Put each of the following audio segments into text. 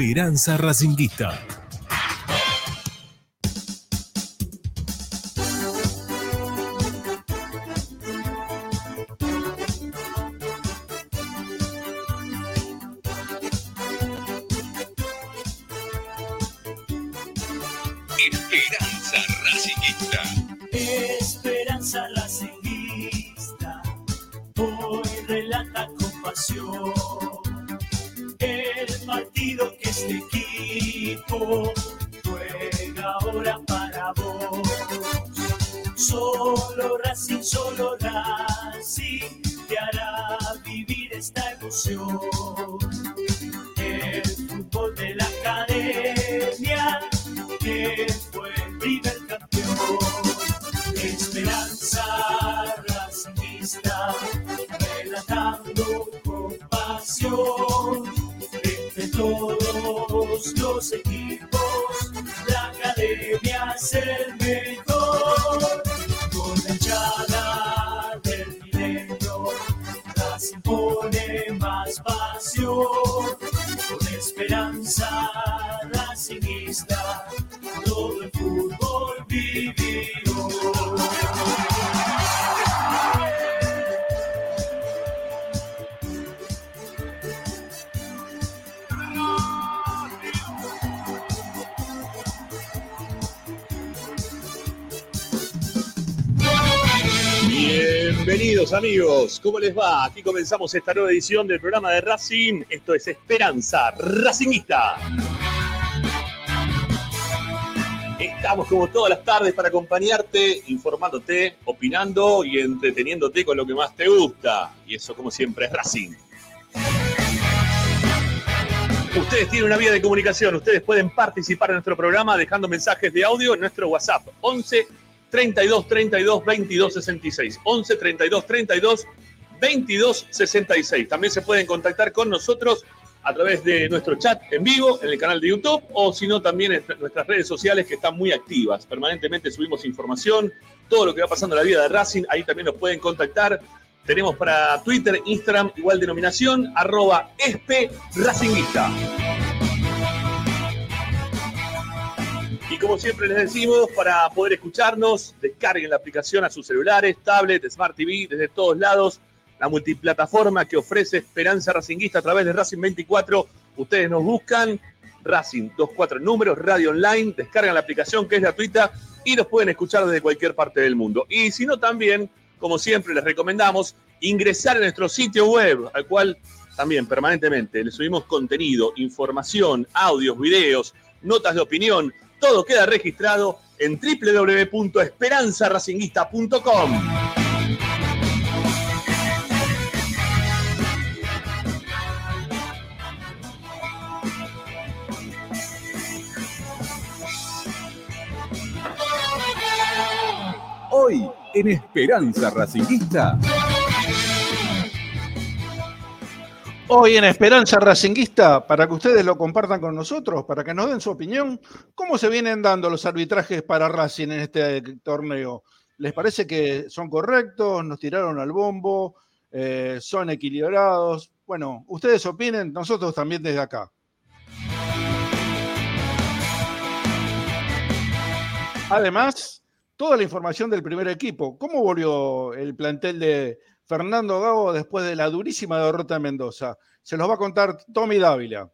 Esperanza Racinguista. ¿Cómo les va? Aquí comenzamos esta nueva edición del programa de Racing. Esto es Esperanza Racingista. Estamos como todas las tardes para acompañarte, informándote, opinando y entreteniéndote con lo que más te gusta. Y eso como siempre es Racing. Ustedes tienen una vía de comunicación, ustedes pueden participar en nuestro programa dejando mensajes de audio en nuestro WhatsApp 11 32 32 22 66. 11 32 32 22 66. También se pueden contactar con nosotros a través de nuestro chat en vivo en el canal de YouTube o si no también en nuestras redes sociales que están muy activas. Permanentemente subimos información, todo lo que va pasando en la vida de Racing, ahí también nos pueden contactar. Tenemos para Twitter, Instagram, igual denominación, arroba espe Racingista. Y como siempre les decimos, para poder escucharnos, descarguen la aplicación a sus celulares, tablets, Smart TV, desde todos lados. La multiplataforma que ofrece Esperanza Racinguista a través de Racing 24. Ustedes nos buscan, Racing 24 números, radio online, descargan la aplicación que es gratuita y nos pueden escuchar desde cualquier parte del mundo. Y si no, también, como siempre, les recomendamos ingresar a nuestro sitio web, al cual también permanentemente les subimos contenido, información, audios, videos, notas de opinión, todo queda registrado en www.esperanzaracinguista.com. Hoy en Esperanza Racinguista. Hoy en Esperanza Racinguista, para que ustedes lo compartan con nosotros, para que nos den su opinión, ¿cómo se vienen dando los arbitrajes para Racing en este torneo? ¿Les parece que son correctos? ¿Nos tiraron al bombo? Eh, ¿Son equilibrados? Bueno, ustedes opinen, nosotros también desde acá. Además, toda la información del primer equipo. ¿Cómo volvió el plantel de, Fernando Gago después de la durísima derrota de Mendoza. Se los va a contar Tommy Dávila.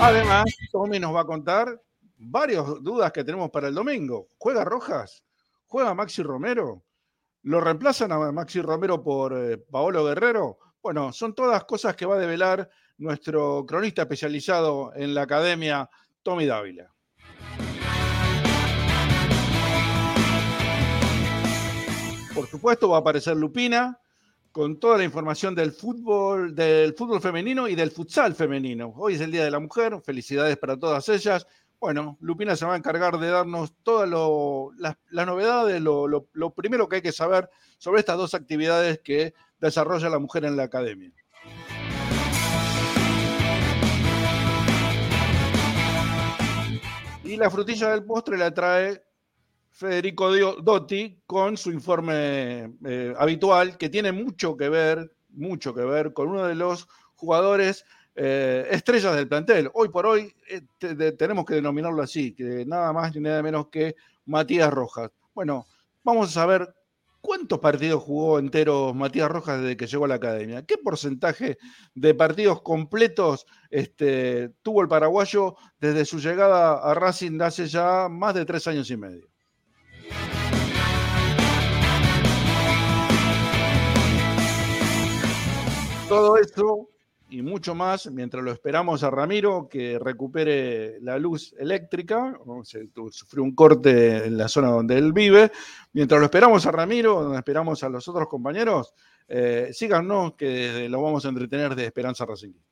Además, Tommy nos va a contar varias dudas que tenemos para el domingo. ¿Juega Rojas? ¿Juega Maxi Romero? ¿Lo reemplazan a Maxi Romero por eh, Paolo Guerrero? Bueno, son todas cosas que va a develar nuestro cronista especializado en la academia, Tommy Dávila. Por supuesto, va a aparecer Lupina con toda la información del fútbol, del fútbol femenino y del futsal femenino. Hoy es el Día de la Mujer, felicidades para todas ellas. Bueno, Lupina se va a encargar de darnos todas las, novedades, lo, lo primero que hay que saber sobre estas dos actividades que desarrolla la mujer en la academia. Y la frutilla del postre la trae Federico Dotti con su informe eh, habitual, que tiene mucho que ver mucho que ver con uno de los jugadores eh, estrellas del plantel. Hoy por hoy eh, tenemos que denominarlo así, que nada más ni nada menos que Matías Rojas. Bueno, vamos a saber cuántos partidos jugó enteros Matías Rojas desde que llegó a la academia. ¿Qué porcentaje de partidos completos este, tuvo el paraguayo desde su llegada a Racing hace ya más de tres años y medio? Todo eso y mucho más mientras lo esperamos a Ramiro que recupere la luz eléctrica. Se sufrió un corte en la zona donde él vive. Mientras lo esperamos a Ramiro, donde esperamos a los otros compañeros, eh, síganos que lo vamos a entretener de Esperanza Racingista.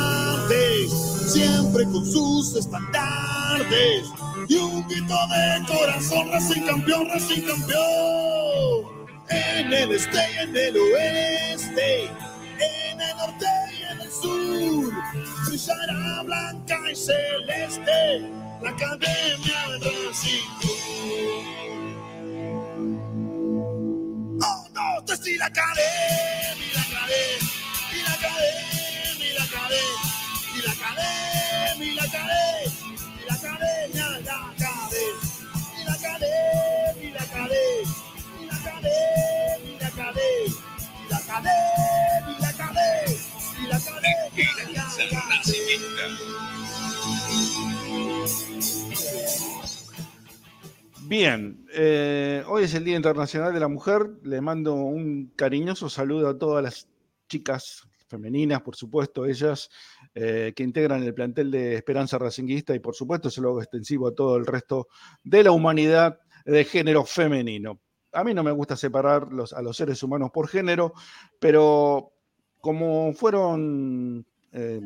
siempre con sus estandartes y un grito de corazón, Racing campeón, Racing campeón. En el este y en el oeste, en el norte y en el sur, brillará blanca y celeste la academia Racing. Oh, no, te la academia, la academia, la academia, la academia y la y la y la la y la la la la la la la y la Bien, eh, hoy es el Día Internacional de la Mujer. Le mando un cariñoso saludo a todas las chicas femeninas, por supuesto, ellas eh, que integran el plantel de Esperanza Racinguista y por supuesto se lo extensivo a todo el resto de la humanidad de género femenino. A mí no me gusta separar a los seres humanos por género, pero como fueron eh,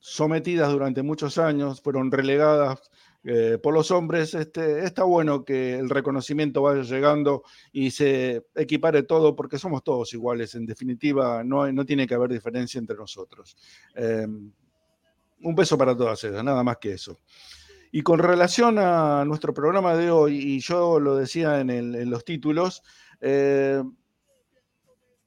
sometidas durante muchos años, fueron relegadas eh, por los hombres, este, está bueno que el reconocimiento vaya llegando y se equipare todo, porque somos todos iguales, en definitiva, no, tiene que haber diferencia entre nosotros. Em, un beso para todas ellas, nada más que eso. Y con relación a nuestro programa de hoy, y yo lo decía en, en los títulos, eh,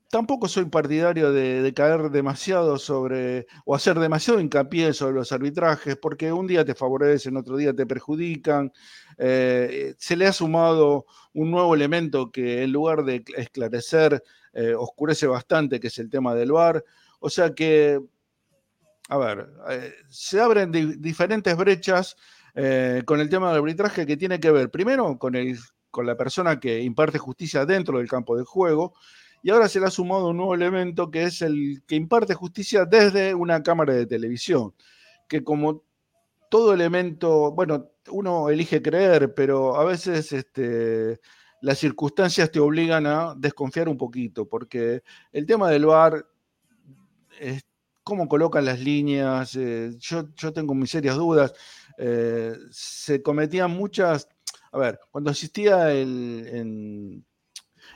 tampoco soy partidario de, caer demasiado sobre o hacer demasiado hincapié sobre los arbitrajes, porque un día te favorecen, otro día te perjudican. Eh, se le ha sumado un nuevo elemento que en lugar de esclarecer, eh, oscurece bastante, que es el tema del VAR. O sea que, a ver, eh, se abren diferentes brechas con el tema del arbitraje que tiene que ver primero con, el, con la persona que imparte justicia dentro del campo de juego y ahora se le ha sumado un nuevo elemento que es el que imparte justicia desde una cámara de televisión, que como todo elemento, bueno, uno elige creer, pero a veces este, las circunstancias te obligan a desconfiar un poquito, porque el tema del es cómo colocan las líneas, eh, yo, yo, tengo mis serias dudas, eh, se cometían muchas, a ver, cuando existía el, en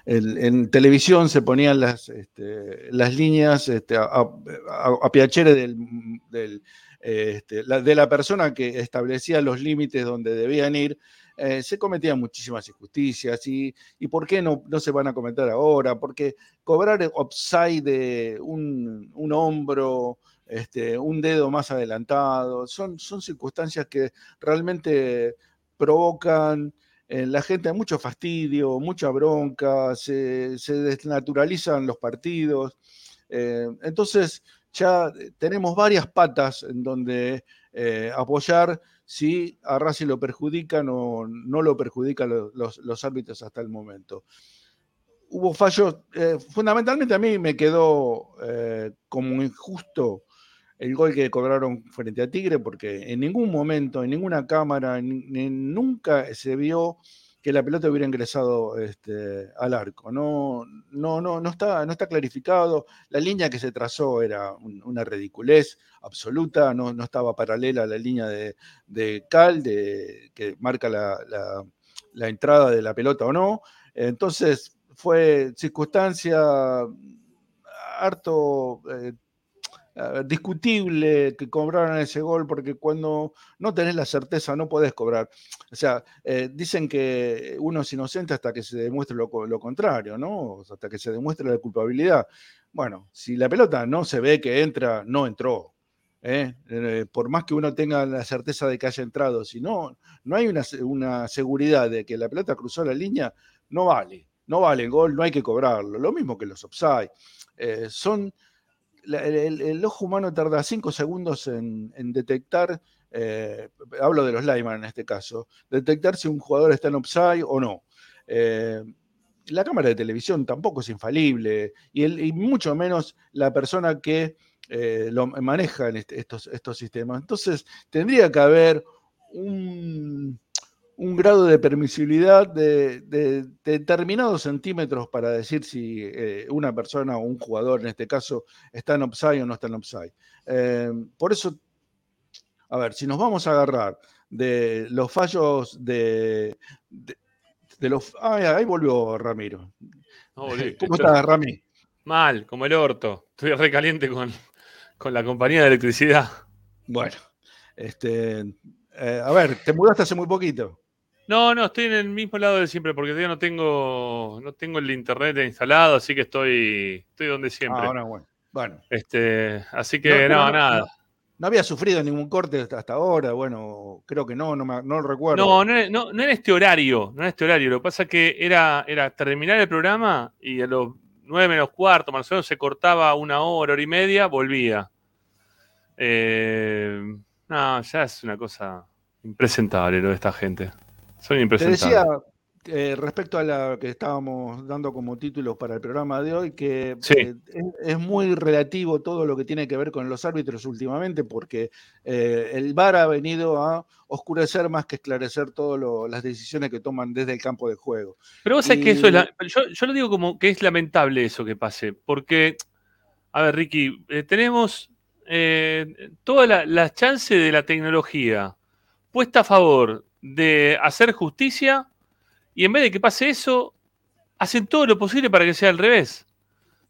televisión se ponían las, este, las líneas este, a, a, piacere del, este, de la persona que establecía los límites donde debían ir, eh, se cometían muchísimas injusticias. Y, y por qué no, no, se van a cometer ahora? Porque cobrar upside de un, un hombro, este, un dedo más adelantado, son, son circunstancias que realmente provocan en la gente mucho fastidio, mucha bronca, se, desnaturalizan los partidos. Eh, entonces ya tenemos varias patas en donde eh, apoyar si a Racing lo perjudican o no lo perjudican los, los, árbitros hasta el momento. hubo fallos, eh, fundamentalmente a mí me quedó eh, como injusto el gol que cobraron frente a Tigre, porque en ningún momento, en ninguna cámara, nunca se vio que la pelota hubiera ingresado este, al arco. No, no, no, no, está, no está clarificado. La línea que se trazó era una ridiculez absoluta, no, estaba paralela a la línea de, Cal, de, que marca la, entrada de la pelota o no. Entonces fue circunstancia harto eh, discutible que cobraran ese gol, porque cuando no tenés la certeza no podés cobrar. O sea, eh, dicen que uno es inocente hasta que se demuestre lo, contrario, ¿no? Hasta que se demuestre la culpabilidad. Bueno, si la pelota no se ve que entra, no entró. ¿eh? por más que uno tenga la certeza de que haya entrado, si no, no hay una, una seguridad de que la pelota cruzó la línea, no vale. No vale el gol, no hay que cobrarlo. Lo mismo que los offside. son el, ojo humano tarda cinco segundos en, detectar, eh, hablo de los Lyman en este caso, detectar si un jugador está en offside o no. Eh, la cámara de televisión tampoco es infalible y, mucho menos la persona que eh, lo maneja en estos, estos sistemas. Entonces, tendría que haber un, un grado de permisibilidad de, determinados centímetros para decir si eh, una persona o un jugador, en este caso, está en upside o no está en upside. Eh, por eso, a ver, si nos vamos a agarrar de los fallos de, de, los... Ay, ahí volvió Ramiro. ¿Cómo estás, Rami? Mal, como el orto. Estoy recaliente con, con la compañía de electricidad. Bueno, este, eh, a ver, te mudaste hace muy poquito. No, no, estoy en el mismo lado de siempre, porque todavía no tengo, no tengo el internet instalado, así que estoy, estoy donde siempre. Ah, bueno. bueno. Este, así que no, nada. No, había sufrido ningún corte hasta ahora, bueno, creo que no, no, no lo recuerdo. No, no, no, no en este horario, no en este horario. Lo que pasa es que era, era terminar el programa y a los nueve menos cuarto, más o menos, se cortaba una hora, hora y media, volvía. Eh, no, ya es una cosa impresentable lo de esta gente. Son impresionantes. Te decía, eh, respecto a la que estábamos dando como títulos para el programa de hoy, que eh, es, muy relativo todo lo que tiene que ver con los árbitros últimamente, porque eh, el VAR ha venido a oscurecer más que esclarecer todas las decisiones que toman desde el campo de juego. Pero vos sabés que eso es yo, yo, lo digo como que es lamentable eso que pase, porque, a ver, Ricky, tenemos todas las la chances de la tecnología puesta a favor de hacer justicia y en vez de que pase eso, hacen todo lo posible para que sea al revés.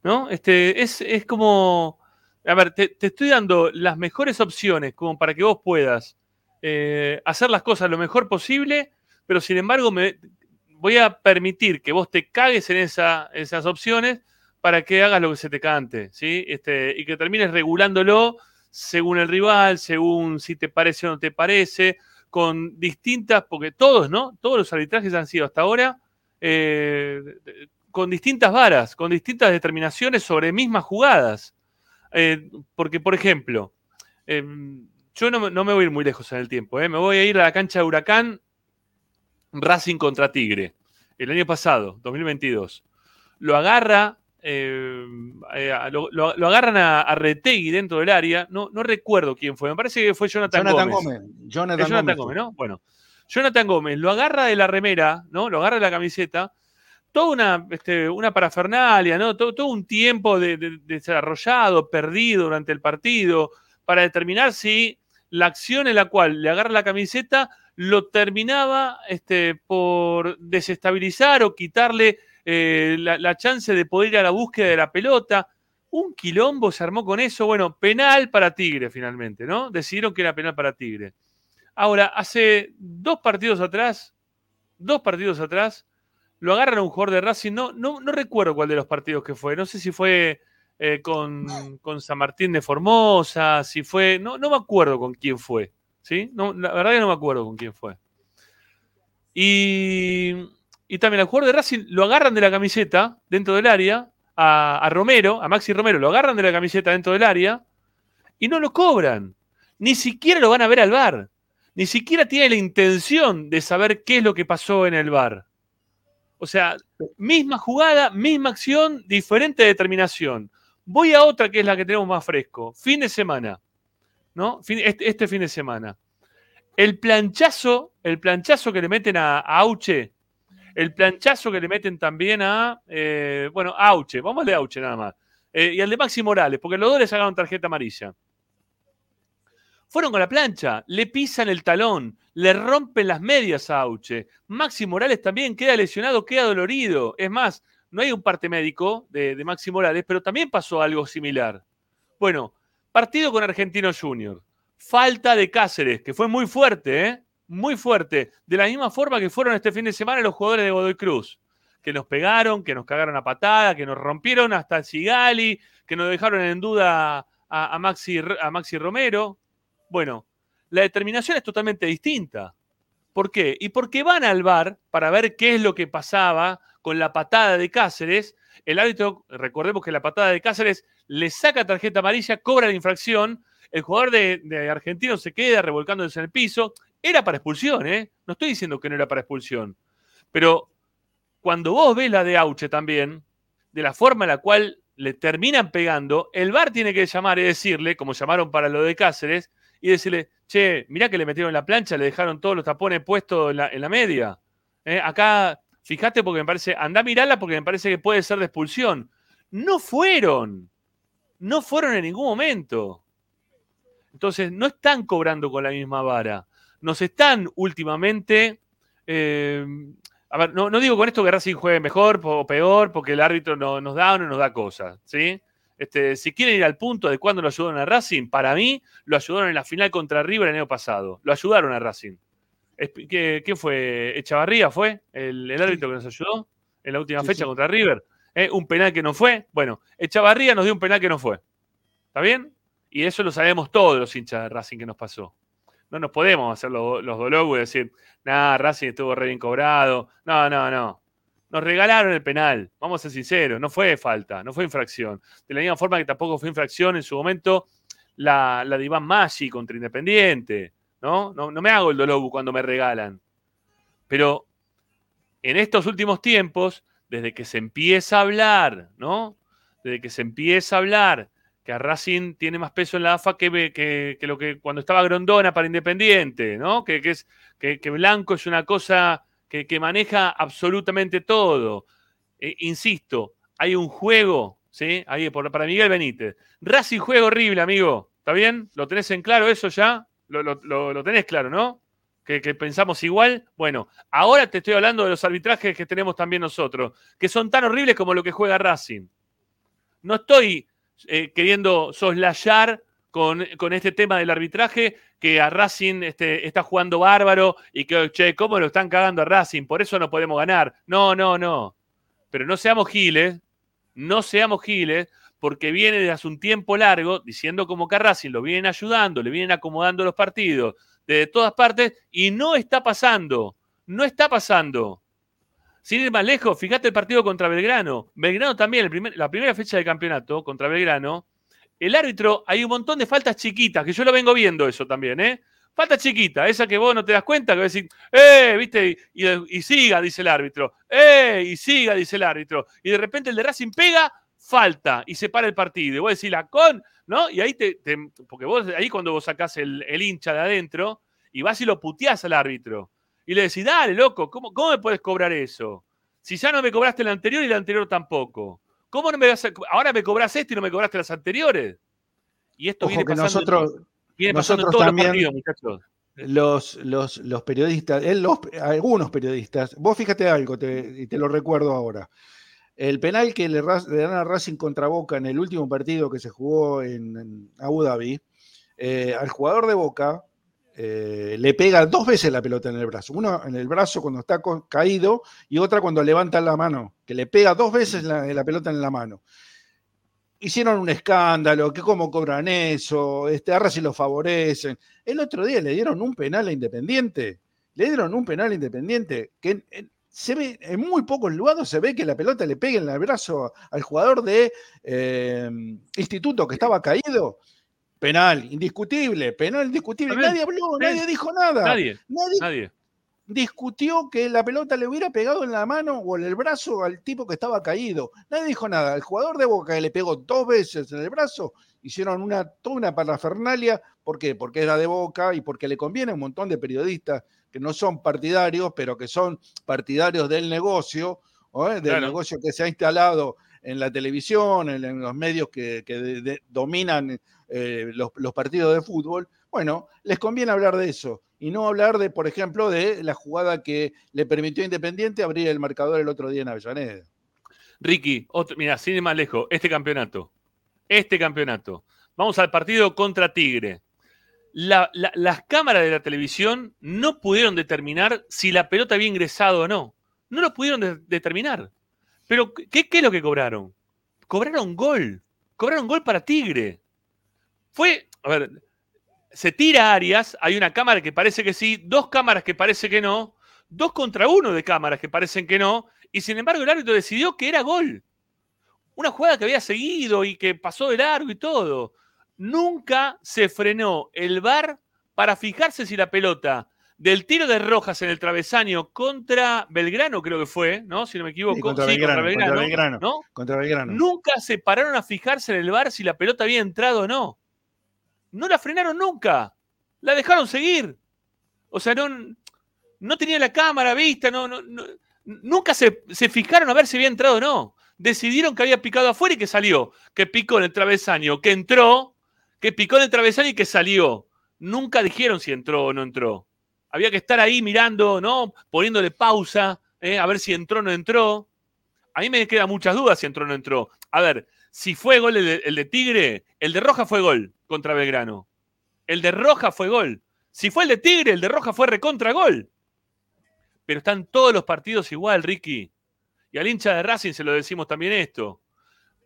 ¿No? Este, es, como, a ver, te, estoy dando las mejores opciones como para que vos puedas eh, hacer las cosas lo mejor posible, pero sin embargo me voy a permitir que vos te cagues en esa, esas opciones para que hagas lo que se te cante, ¿sí? Este, y que termines regulándolo según el rival, según si te parece o no te parece, con distintas, porque todos, ¿no? Todos los arbitrajes han sido hasta ahora eh, con distintas varas, con distintas determinaciones sobre mismas jugadas. Eh, porque, por ejemplo, em, yo no, me voy a ir muy lejos en el tiempo, ¿eh? me voy a ir a la cancha de Huracán Racing contra Tigre, el año pasado, 2022. Lo agarra eh, eh, lo, agarran a, Retegui dentro del área. No, no recuerdo quién fue. Me parece que fue Jonathan, Gómez. Jonathan, Gómez. ¿no? Bueno, Jonathan Gómez lo agarra de la remera, ¿no? Lo agarra de la camiseta. Toda una, este, una parafernalia, ¿no? Todo, un tiempo de, desarrollado, perdido durante el partido, para determinar si la acción en la cual le agarra la camiseta lo terminaba este, por desestabilizar o quitarle eh, la, chance de poder ir a la búsqueda de la pelota. Un quilombo se armó con eso. Bueno, penal para Tigre finalmente, ¿no? Decidieron que era penal para Tigre. Ahora, hace dos partidos atrás, dos partidos atrás, lo agarran a un jugador de Racing. No, no, no recuerdo cuál de los partidos que fue. No sé si fue eh, con, San Martín de Formosa, si fue. No, no me acuerdo con quién fue. ¿sí? No, la verdad que no me acuerdo con quién fue. Y y también al jugador de Racing lo agarran de la camiseta dentro del área, a, Romero, a Maxi Romero, lo agarran de la camiseta dentro del área y no lo cobran. Ni siquiera lo van a ver al bar. Ni siquiera tiene la intención de saber qué es lo que pasó en el bar. O sea, misma jugada, misma acción, diferente determinación. Voy a otra que es la que tenemos más fresco. Fin de semana. ¿No? Este, este, fin de semana. El planchazo, el planchazo que le meten a, Auche, el planchazo que le meten también a, eh, bueno, Auche, vamos al de Auche nada más. Eh, y al de Maxi Morales, porque los dos le sacaron tarjeta amarilla. Fueron con la plancha, le pisan el talón, le rompen las medias a Auche. Maxi Morales también queda lesionado, queda dolorido. Es más, no hay un parte médico de, Maxi Morales, pero también pasó algo similar. Bueno, partido con Argentino Junior. Falta de Cáceres, que fue muy fuerte, ¿eh? Muy fuerte. De la misma forma que fueron este fin de semana los jugadores de Godoy Cruz. Que nos pegaron, que nos cagaron a patada, que nos rompieron hasta Sigali, que nos dejaron en duda a, Maxi, a Maxi Romero. Bueno, la determinación es totalmente distinta. ¿Por qué? Y porque van al bar para ver qué es lo que pasaba con la patada de Cáceres. El árbitro, recordemos que la patada de Cáceres le saca tarjeta amarilla, cobra la infracción. El jugador de, Argentino se queda revolcándose en el piso. Era para expulsión, ¿eh? No estoy diciendo que no era para expulsión. Pero cuando vos ves la de Auche también, de la forma en la cual le terminan pegando, el VAR tiene que llamar y decirle, como llamaron para lo de Cáceres, y decirle, che, mirá que le metieron la plancha, le dejaron todos los tapones puestos en la, media. Eh, acá, fíjate porque me parece, anda a mirarla porque me parece que puede ser de expulsión. No fueron. No fueron en ningún momento. Entonces, no están cobrando con la misma vara. Nos están últimamente. Eh, a ver, no, digo con esto que Racing juegue mejor o peor, porque el árbitro no, nos da o no nos da cosas, ¿sí? Este, si quieren ir al punto de cuándo lo ayudaron a Racing, para mí lo ayudaron en la final contra River el año pasado. Lo ayudaron a Racing. ¿Qué, fue? ¿Echavarría fue el, árbitro que nos ayudó en la última fecha contra River? ¿Eh? ¿Un penal que no fue? Bueno, Echavarría nos dio un penal que no fue. ¿Está bien? Y eso lo sabemos todos los hinchas de Racing que nos pasó. No nos podemos hacer los, los y decir, nada, Racing estuvo re bien cobrado. No, no, no. Nos regalaron el penal, vamos a ser sinceros, no fue falta, no fue infracción. De la misma forma que tampoco fue infracción en su momento la, la de Maggi contra Independiente, ¿no? ¿no? me hago el dolor cuando me regalan. Pero en estos últimos tiempos, desde que se empieza a hablar, ¿no? Desde que se empieza a hablar que a Racing tiene más peso en la AFA que, que, lo que cuando estaba Grondona para Independiente, ¿no? Que, es, que, Blanco es una cosa que, maneja absolutamente todo. Eh, insisto, hay un juego, ¿sí? Ahí, para Miguel Benítez. Racing juego horrible, amigo. ¿Está bien? ¿Lo tenés en claro eso ya? Lo, tenés claro, ¿no? Que, pensamos igual. Bueno, ahora te estoy hablando de los arbitrajes que tenemos también nosotros, que son tan horribles como lo que juega Racing. No estoy eh, queriendo soslayar con, con, este tema del arbitraje, que a Racing este, está jugando bárbaro y que, che, ¿cómo lo están cagando a Racing? Por eso no podemos ganar. No, no, no. Pero no seamos giles, no seamos giles, porque viene desde hace un tiempo largo diciendo como que a Racing lo vienen ayudando, le vienen acomodando los partidos de todas partes y no está pasando. No está pasando. Sin ir más lejos, fíjate el partido contra Belgrano. Belgrano también, la primera fecha de campeonato contra Belgrano, el árbitro, hay un montón de faltas chiquitas, que yo lo vengo viendo eso también, ¿eh? Falta chiquita, esa que vos no te das cuenta, que vas a decir, ¡eh! ¿Viste? Y, siga, dice el árbitro, ¡eh! Y siga, dice el árbitro. Y de repente el de Racing pega, falta, y se para el partido. Y vos decís, la con, ¿no? Y ahí te, porque vos, ahí cuando vos sacás el, hincha de adentro, y vas y lo puteás al árbitro. Y le decís, dale, loco, ¿cómo, ¿cómo me puedes cobrar eso? Si ya no me cobraste el anterior y el anterior tampoco. ¿Cómo no me vas a, ahora me cobras esto y no me cobraste las anteriores? Y esto viene pasando, nosotros, viene pasando nosotros también, los partidos, muchachos. Los, los, los periodistas, los, algunos periodistas, vos fíjate algo, y te lo recuerdo ahora. El penal que le, dan a Racing contra Boca en el último partido que se jugó en, Abu Dhabi, eh, al jugador de Boca eh, le pega dos veces la pelota en el brazo. Uno en el brazo cuando está caído y otra cuando levanta la mano, que le pega dos veces la, pelota en la mano. Hicieron un escándalo, que cómo cobran eso, este, ahora si lo favorecen. El otro día le dieron un penal a Independiente. Le dieron un penal a Independiente que se ve, en muy pocos lugares se ve que la pelota le pega en el brazo al jugador de eh, Instituto que estaba caído Penal, indiscutible, penal indiscutible. Nadie habló, nadie dijo nada. Nadie. Nadie. discutió que la pelota le hubiera pegado en la mano o en el brazo al tipo que estaba caído. Nadie dijo nada. El jugador de Boca que le pegó dos veces en el brazo, hicieron una, toda una parafernalia. ¿Por qué? Porque era de Boca y porque le conviene a un montón de periodistas que no son partidarios, pero que son partidarios del negocio, ¿eh? del negocio que se ha instalado en la televisión, en, los medios que, dominan eh, los, partidos de fútbol. Bueno, les conviene hablar de eso y no hablar de, por ejemplo, de la jugada que le permitió a Independiente abrir el marcador el otro día en Avellaneda. Ricky, mira, sin ir más lejos, este campeonato, este campeonato. Vamos al partido contra Tigre. las cámaras de la televisión no pudieron determinar si la pelota había ingresado o no. No lo pudieron determinar. Pero, ¿qué, ¿qué es lo que cobraron? Cobraron gol. Cobraron gol para Tigre. Fue, a ver, se tira Arias, hay una cámara que parece que sí, dos cámaras que parece que no, dos contra uno de cámaras que parecen que no, y sin embargo el árbitro decidió que era gol. Una jugada que había seguido y que pasó de largo y todo. Nunca se frenó el VAR para fijarse si la pelota del tiro de Rojas en el travesaño contra Belgrano, creo que fue, ¿no? Si no me equivoco. contra, Belgrano, ¿no? Contra Belgrano. Nunca se pararon a fijarse en el VAR si la pelota había entrado o no no la frenaron nunca. La dejaron seguir. O sea, no, no tenía la cámara vista, no, no, nunca se, fijaron a ver si había entrado o no. Decidieron que había picado afuera y que salió. Que picó en el travesaño, que entró, que picó en el travesaño y que salió. Nunca dijeron si entró o no entró. Había que estar ahí mirando, ¿no? Poniéndole pausa, ¿eh? a ver si entró o no entró. A mí me quedan muchas dudas si entró o no entró. A ver, si fue gol el de, Tigre, el de Roja fue gol contra Belgrano. El de Roja fue gol. Si fue el de Tigre, el de Roja fue recontra gol. Pero están todos los partidos igual, Ricky. Y al hincha de Racing se lo decimos también esto.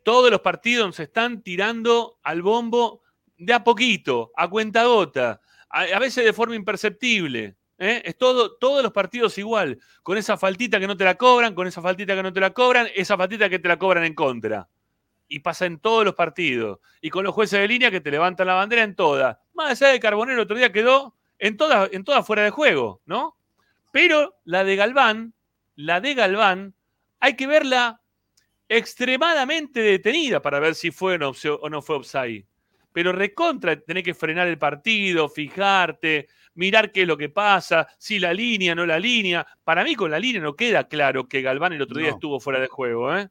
Todos los partidos se están tirando al bombo de a poquito, a cuenta gota, a, veces de forma imperceptible. ¿eh? Es todo, todos los partidos igual, con esa faltita que no te la cobran, con esa faltita que no te la cobran, esa faltita que te la cobran en contra y pasa en todos los partidos. Y con los jueces de línea que te levantan la bandera en todas. Más allá de Carbonero, otro día quedó en todas en toda fuera de juego, ¿no? Pero la de Galván, la de Galván, hay que verla extremadamente detenida para ver si fue o no fue offside. Pero recontra, tenés que frenar el partido, fijarte, mirar qué es lo que pasa, si la línea, no la línea. Para mí con la línea no queda claro que Galván el otro día estuvo fuera de juego, ¿eh?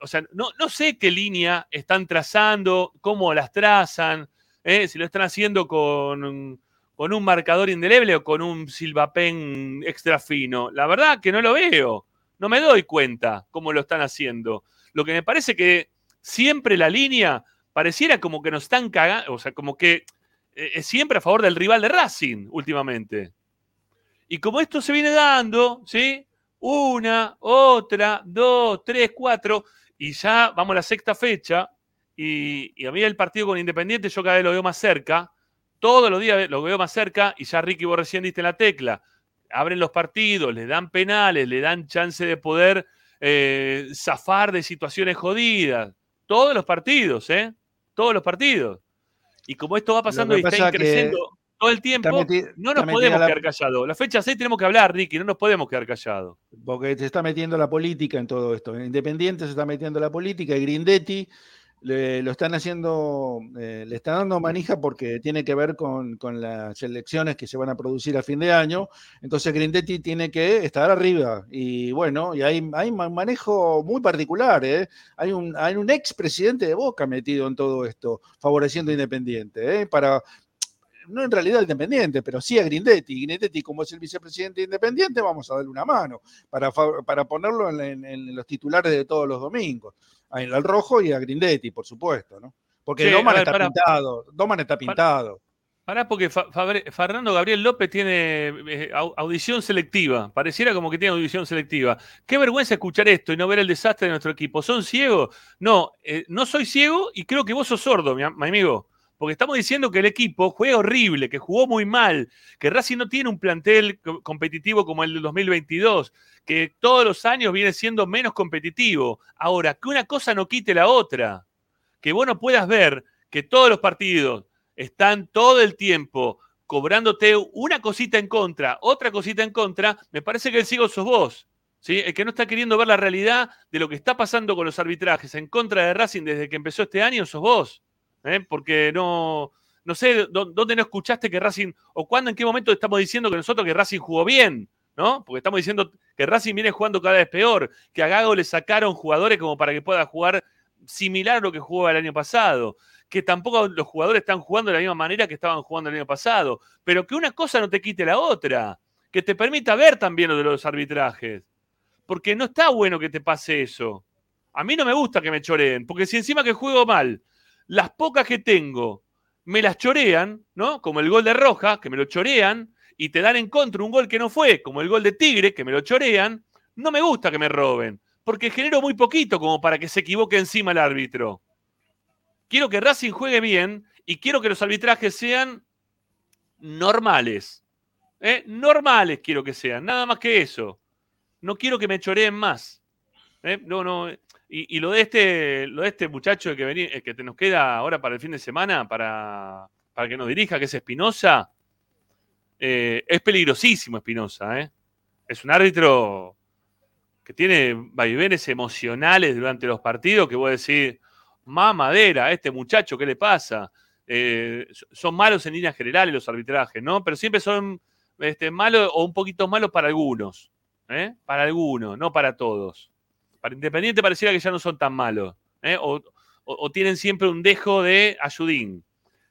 O sea, no, sé qué línea están trazando, cómo las trazan, ¿eh? si lo están haciendo con, con, un marcador indeleble o con un silvapen extra fino. La verdad que no lo veo, no me doy cuenta cómo lo están haciendo. Lo que me parece que siempre la línea pareciera como que nos están cagando, o sea, como que eh, es siempre a favor del rival de Racing últimamente. Y como esto se viene dando, ¿sí? Una, otra, dos, tres, cuatro, y ya vamos a la sexta fecha, y, a mí el partido con Independiente yo cada vez lo veo más cerca, todos los días lo veo más cerca, y ya Ricky vos recién diste la tecla, abren los partidos, le dan penales, le dan chance de poder eh, zafar de situaciones jodidas, todos los partidos, ¿eh? Todos los partidos. Y como esto va pasando y está creciendo todo el tiempo, no nos podemos quedar callados. La fecha 6 tenemos que hablar, Ricky, no nos podemos quedar callados. Porque se está metiendo la política en todo esto. Independiente se está metiendo la política y Grindetti lo están haciendo, eh, le están dando manija porque tiene que ver con, las elecciones que se van a producir a fin de año. Entonces Grindetti tiene que estar arriba. Y bueno, y hay, hay un manejo muy particular. ¿eh? Hay, un, hay un expresidente de Boca metido en todo esto, favoreciendo a Independiente, ¿eh? para, no en realidad Independiente, pero sí a Grindetti. Grindetti, como es el vicepresidente Independiente, vamos a darle una mano para, para ponerlo en, los titulares de todos los domingos. Al rojo y a Grindetti, por supuesto, ¿no? Porque Doman, está pintado, Doman está pintado. Pará, porque Fernando Gabriel López tiene eh, audición selectiva. Pareciera como que tiene audición selectiva. Qué vergüenza escuchar esto y no ver el desastre de nuestro equipo. ¿Son ciegos? No, eh, no soy ciego y creo que vos sos sordo, mi amigo. Porque estamos diciendo que el equipo juega horrible, que jugó muy mal, que Racing no tiene un plantel competitivo como el del 2022, que todos los años viene siendo menos competitivo. Ahora, que una cosa no quite la otra. Que vos no puedas ver que todos los partidos están todo el tiempo cobrándote una cosita en contra, otra cosita en contra, me parece que el ciego sos vos. ¿sí? El que no está queriendo ver la realidad de lo que está pasando con los arbitrajes en contra de Racing desde que empezó este año sos vos. ¿Eh? Porque no, no sé dónde no escuchaste que Racing, o cuándo, en qué momento estamos diciendo que nosotros que Racing jugó bien, ¿no? Porque estamos diciendo que Racing viene jugando cada vez peor, que a Gago le sacaron jugadores como para que pueda jugar similar a lo que jugaba el año pasado, que tampoco los jugadores están jugando de la misma manera que estaban jugando el año pasado, pero que una cosa no te quite la otra, que te permita ver también lo de los arbitrajes, porque no está bueno que te pase eso. A mí no me gusta que me choreen, porque si encima que juego mal, las pocas que tengo me las chorean, ¿no? Como el gol de Roja, que me lo chorean, y te dan en contra un gol que no fue, como el gol de Tigre, que me lo chorean, no me gusta que me roben, porque genero muy poquito como para que se equivoque encima el árbitro. Quiero que Racing juegue bien y quiero que los arbitrajes sean normales. ¿eh? Normales quiero que sean, nada más que eso. No quiero que me choreen más. ¿eh? No, no, y, lo de este, lo de este muchacho que, vení, que nos queda ahora para el fin de semana, para, para que nos dirija, que es Espinosa, eh, es peligrosísimo Espinosa. ¿eh? Es un árbitro que tiene vaivenes emocionales durante los partidos que voy a decir, mamadera, este muchacho, ¿qué le pasa? Eh, son malos en líneas generales los arbitrajes, ¿no? Pero siempre son este, malos o un poquito malos para algunos. ¿eh? Para algunos, no para todos. Para Independiente pareciera que ya no son tan malos. ¿eh? O, tienen siempre un dejo de ayudín.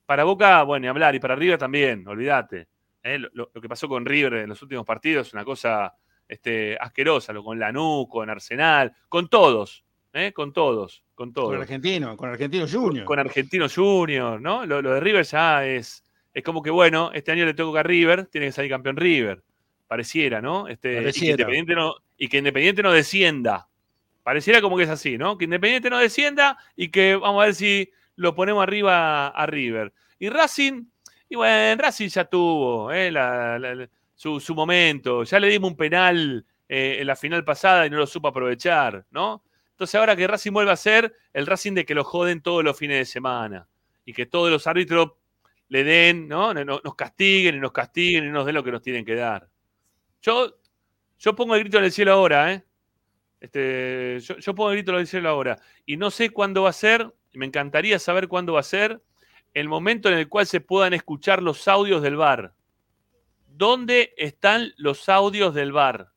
Para Boca, bueno, y hablar. Y para River también, olvídate. ¿eh? Lo, que pasó con River en los últimos partidos es una cosa este, asquerosa. Lo con Lanús, con Arsenal, con todos. ¿eh? Con todos, con todos. Con Argentino, con Argentino Junior. Con, Argentino Junior, ¿no? Lo, de River ya es, es como que, bueno, este año le toca a River, tiene que salir campeón River. Pareciera, ¿no? Este, Pareciera. no, y que Independiente no descienda. Pareciera como que es así, ¿no? Que Independiente no descienda y que vamos a ver si lo ponemos arriba a River. Y Racing, y bueno, Racing ya tuvo ¿eh? su, momento. Ya le dimos un penal eh, en la final pasada y no lo supo aprovechar, ¿no? Entonces ahora que Racing vuelva a ser el Racing de que lo joden todos los fines de semana y que todos los árbitros le den, ¿no? Nos castiguen y nos castiguen y nos den lo que nos tienen que dar. Yo, yo pongo el grito en el cielo ahora, ¿eh? Este, yo, puedo gritar lo cielo ahora. Y no sé cuándo va a ser, me encantaría saber cuándo va a ser el momento en el cual se puedan escuchar los audios del bar. ¿Dónde están los audios del bar?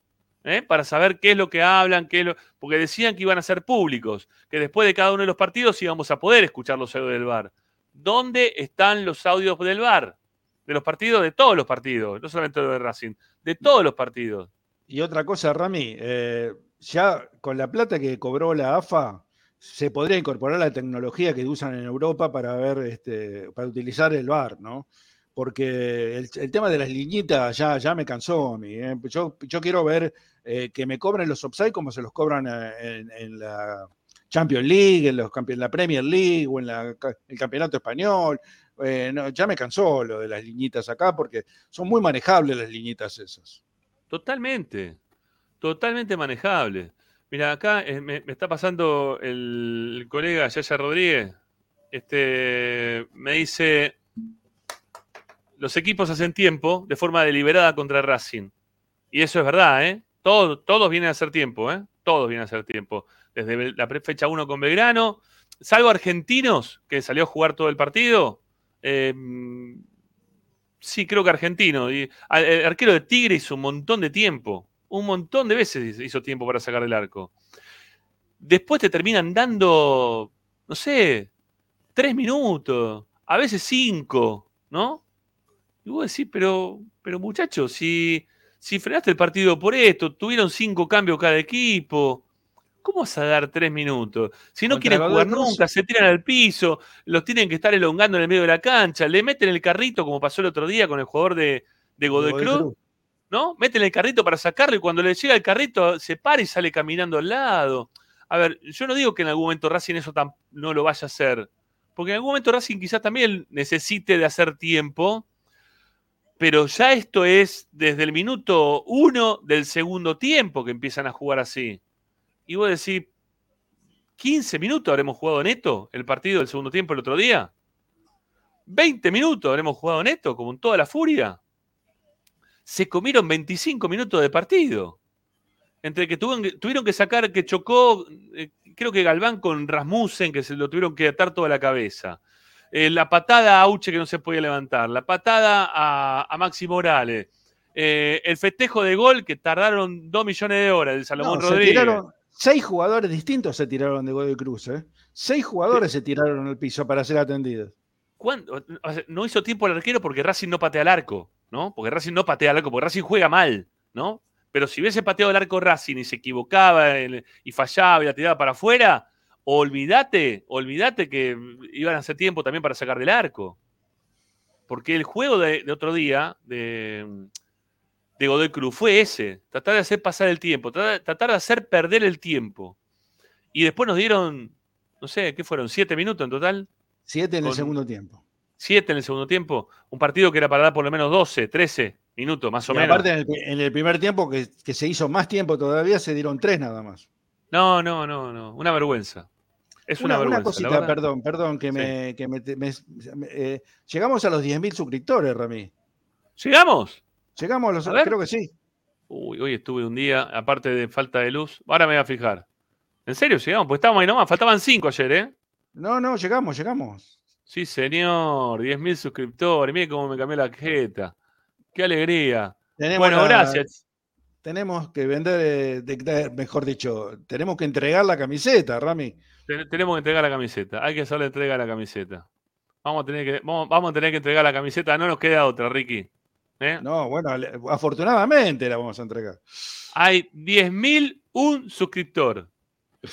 ¿Eh? Para saber qué es lo que hablan, qué lo... porque decían que iban a ser públicos, que después de cada uno de los partidos íbamos a poder escuchar los audios del bar. ¿Dónde están los audios del bar? De los partidos, de todos los partidos, no solamente de Racing, de todos los partidos. Y otra cosa, Rami, eh, ya con la plata que cobró la AFA, se podría incorporar la tecnología que usan en Europa para ver, este, para utilizar el VAR, ¿no? Porque el, tema de las liñitas ya, ya me cansó. ¿eh? Yo, yo quiero ver eh, que me cobren los offside como se los cobran eh, en, la Champions League, en, los, en la Premier League o en el Campeonato Español. ya me cansó lo de las liñitas acá porque son muy manejables las liñitas esas. Totalmente, totalmente manejable. Mira, acá eh, me, está pasando el, colega Yaya Rodríguez. Este, me dice, los equipos hacen tiempo de forma deliberada contra Racing. Y eso es verdad, ¿eh? todos vienen a hacer tiempo, ¿eh? Todos vienen a hacer tiempo. Desde la fecha 1 con Belgrano, salvo argentinos, que salió a jugar todo el partido. Em, sí, creo que argentino. Y, el arquero de Tigre hizo un montón de tiempo un montón de veces hizo tiempo para sacar el arco. Después te terminan dando, no sé, tres minutos, a veces cinco, ¿no? Y vos decís, pero, pero muchachos, si, si frenaste el partido por esto, tuvieron cinco cambios cada equipo, ¿cómo vas a dar tres minutos? Si no quieren jugar nunca, se tiran al piso, los tienen que estar elongando en el medio de la cancha, le meten el carrito como pasó el otro día con el jugador de, de Godoy ¿no? Meten el carrito para sacarlo y cuando le llega el carrito se para y sale caminando al lado. A ver, yo no digo que en algún momento Racing eso no lo vaya a hacer, porque en algún momento Racing quizás también necesite de hacer tiempo, pero ya esto es desde el minuto uno del segundo tiempo que empiezan a jugar así. Y vos decís, ¿15 minutos habremos jugado neto el partido del segundo tiempo el otro día? 20 minutos habremos jugado neto, como en toda la furia. Se comieron 25 minutos de partido. Entre que tuvieron, que sacar, que chocó, eh, creo que Galván con Rasmussen, que se lo tuvieron que atar toda la cabeza. Eh, la patada a Auche que no se podía levantar. La patada a, Maxi Morales. Eh, el festejo de gol que tardaron dos millones de horas del Salomón Rodríguez. seis jugadores distintos se tiraron de gol de cruz. Seis jugadores se tiraron al piso para ser atendidos no hizo tiempo el arquero porque Racing no patea al arco, ¿no? Porque Racing no patea al arco, porque Racing juega mal, ¿no? Pero si hubiese pateado el arco Racing y se equivocaba y fallaba y la tiraba para afuera, olvídate, olvídate que iban a hacer tiempo también para sacar del arco. Porque el juego de, otro día de, de, Godoy Cruz fue ese, tratar de hacer pasar el tiempo, tratar de hacer perder el tiempo. Y después nos dieron, no sé, ¿qué fueron? ¿Siete minutos en total? Siete en el segundo tiempo. Siete en el segundo tiempo. Un partido que era para dar por lo menos 12, 13 minutos, más o menos. Aparte, en el, primer tiempo, que, se hizo más tiempo todavía, se dieron tres nada más. No, no, no, no. Una vergüenza. Es una, vergüenza. Una cosita, perdón, perdón, que me. Que me, eh, llegamos a los 10.000 suscriptores, Rami. ¿Llegamos? Llegamos a los. creo que sí. Uy, hoy estuve un día, aparte de falta de luz. Ahora me voy a fijar. ¿En serio llegamos? Pues estábamos ahí nomás. Faltaban cinco ayer, ¿eh? No, no, llegamos, llegamos. Sí, señor, 10.000 suscriptores. Mire cómo me cambió la jeta. Qué alegría. bueno, gracias. Tenemos que vender, eh, mejor dicho, tenemos que entregar la camiseta, Rami. tenemos que entregar la camiseta. Hay que hacerle entrega a la camiseta. Vamos a tener que, vamos, a tener que entregar la camiseta. No nos queda otra, Ricky. ¿Eh? No, bueno, afortunadamente la vamos a entregar. Hay 10.000 un suscriptor.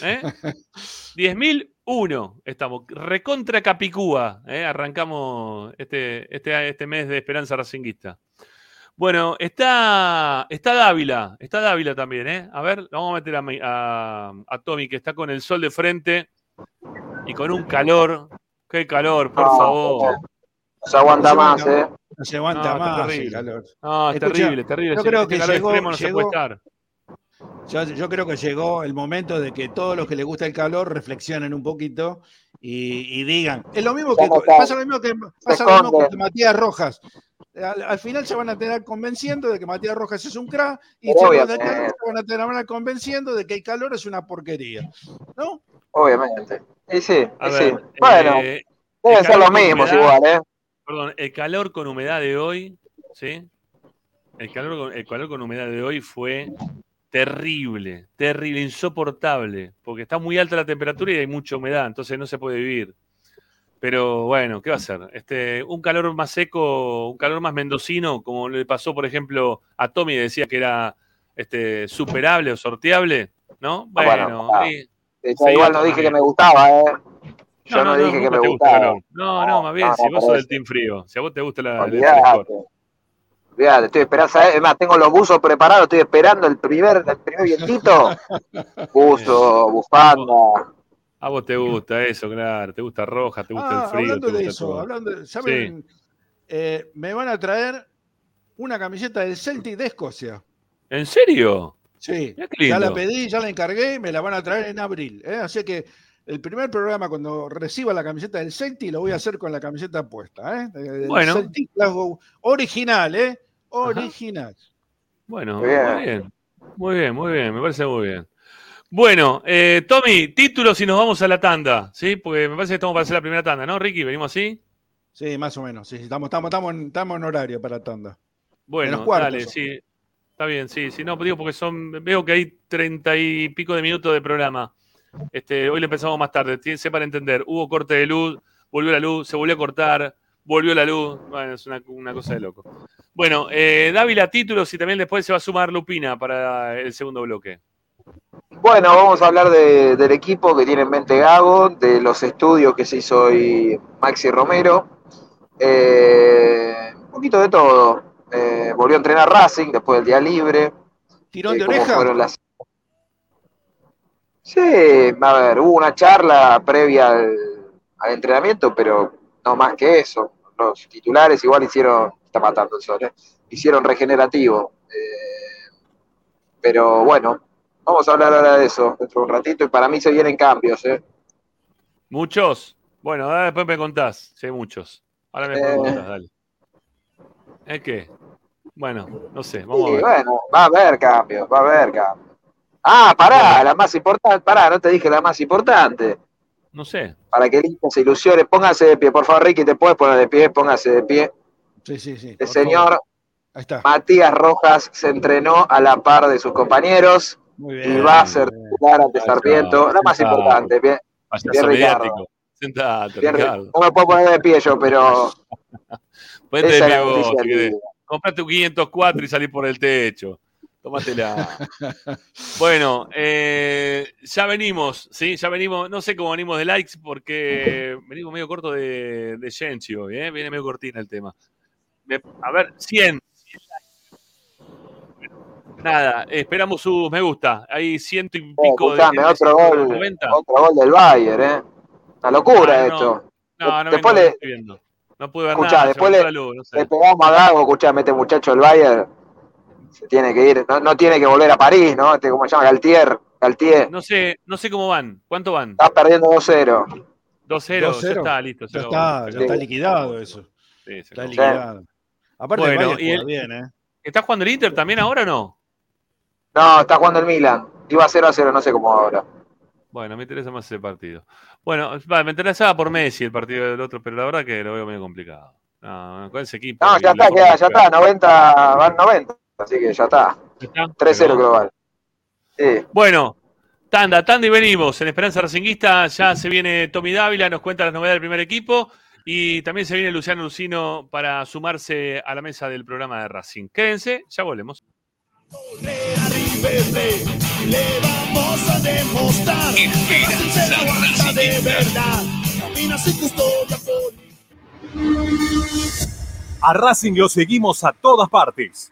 ¿Eh? 10.001 estamos. Recontra Capicúa. ¿eh? Arrancamos este, este, este mes de Esperanza Racinguista. Bueno, está, está Dávila. Está Dávila también. ¿eh? A ver, vamos a meter a, a, Tommy, que está con el sol de frente y con un calor. Qué calor, por favor. se aguanta más, ¿eh? No se aguanta más. Terrible. No, es terrible, terrible. Yo creo que llegó, no se puede estar. Yo, creo que llegó el momento de que todos los que les gusta el calor reflexionen un poquito y, digan. Es lo mismo que pasa lo mismo que pasa lo mismo con Matías Rojas. Al, final se van a tener convenciendo de que Matías Rojas es un crack y se van, a tener convenciendo de que el calor es una porquería. ¿No? Obviamente. sí, sí. Bueno, eh, deben ser los mismos igual, ¿eh? Perdón, el calor con humedad de hoy, ¿sí? El calor, el calor con humedad de hoy fue terrible, terrible, insoportable, porque está muy alta la temperatura y hay mucha humedad, entonces no se puede vivir. Pero bueno, ¿qué va a ser? Este, un calor más seco, un calor más mendocino, como le pasó, por ejemplo, a Tommy, decía que era este, superable o sorteable, ¿no? Bueno, igual no dije que me gustaba, ¿eh? Yo no, dije que me gustaba. No, no, más bien, si vos sos del team frío, si a vos te gusta la, el Fíjate, estoy esperando, es más, tengo los buzos preparados, estoy esperando el primer, el primer vientito. Buzo, bufanda. A vos te gusta eso, claro, te gusta roja, te gusta el ah, frío. Hablando de eso, hablando ¿saben? Eh, me van a traer una camiseta del Celtic de Escocia. ¿En serio? Sí, ya la pedí, ya la encargué, me la van a traer en abril. ¿eh? Así que el primer programa cuando reciba la camiseta del Celtic lo voy a hacer con la camiseta puesta, ¿eh? bueno. Celtic original, ¿eh? Original. Bueno, muy bien. Muy bien, muy bien, me parece muy bien. Bueno, eh, Tommy, títulos y nos vamos a la tanda, ¿sí? Porque me parece que estamos para hacer la primera tanda, ¿no, Ricky? ¿Venimos así? Sí, más o menos, sí, estamos, estamos, estamos, en, estamos en horario para la tanda. Bueno, dale, sí. Está bien, sí, sí, no, digo porque son, veo que hay treinta y pico de minutos de programa. Este, hoy le empezamos más tarde, para entender, hubo corte de luz, volvió la luz, se volvió a cortar, volvió la luz, bueno, es una, cosa de loco. Bueno, eh, Dávila, títulos y también después se va a sumar Lupina para el segundo bloque. Bueno, vamos a hablar del equipo que tiene en mente Gago, de los estudios que se hizo hoy Maxi Romero, eh, un poquito de todo. Eh, volvió a entrenar Racing después del día libre. ¿Tirón de oreja? Sí, a ver, hubo una charla previa al, entrenamiento, pero no más que eso. Los titulares igual hicieron, está matando el sol, ¿eh? hicieron regenerativo. Eh, pero bueno, vamos a hablar ahora de eso dentro de un ratito y para mí se vienen cambios. ¿eh? ¿Muchos? Bueno, después me contás, sí, muchos. Ahora me Eh. preguntas, dale. ¿Es qué? Bueno, no sé, Sí, vamos a ver. bueno, va a haber cambios, va a haber cambios. Ah, pará, la más importante, pará, no te dije la más importante. No sé. Para que el se ilusione, póngase de pie, por favor, Ricky, te puedes poner de pie, póngase de pie. Sí, sí, sí. El señor favor. Ahí está. Matías Rojas se entrenó a la par de sus compañeros Muy y bien. va a ser titular ante Sarmiento. La más sentado. importante, bien, Bien, Ricardo. mediático. Sentate, bien, Ricardo. no me puedo poner de pie yo, pero Ponete de pie vos. Comprate un 504 y salí por el techo. Tómatela. bueno, eh, ya venimos, ¿sí? Ya venimos. No sé cómo venimos de likes porque venimos medio corto de, de Genchi hoy, ¿eh? Viene medio cortina el tema. A ver, 100. Nada, esperamos sus me gusta. Hay ciento y Eh, pico escuchame, de otro gol, 90. otro gol del Bayern, ¿eh? Una locura Ah, no. esto. No, no, Después vengo, le- no estoy viendo. No pude ver Escuchá, nada. después le- la luz, no sé. Le pegamos a Gago, escuchame, este muchacho del Bayern se tiene que ir, no, no tiene que volver a París, ¿no? Este, ¿cómo se llama? Galtier, Galtier. No sé, no sé cómo van. ¿Cuánto van? Está perdiendo 2-0. 2-0, 2-0. ya está, listo. Ya está, ya está liquidado eso. Sí, Está liquidado. Aparte, Bueno, y el- bien, ¿eh? ¿Está jugando el Inter también ahora o no? No, está jugando el Milan. Iba 0-0, no sé cómo ahora. Bueno, me interesa más ese partido. Bueno, me interesaba por Messi el partido del otro, pero la verdad que lo veo medio complicado. No, con ese equipo. No, ya está, ya jugar. está, 90, van 90. Así que ya está. ¿Ya está? 3-0 Bueno. global. Sí. Bueno, tanda, tanda y venimos. En Esperanza Racinguista ya se viene Tommy Dávila, nos cuenta las novedades del primer equipo. Y también se viene Luciano Lucino para sumarse a la mesa del programa de Racing. Quédense, ya volvemos. Le vamos a demostrar se de verdad. Camina sin custodia por A Racing lo seguimos a todas partes,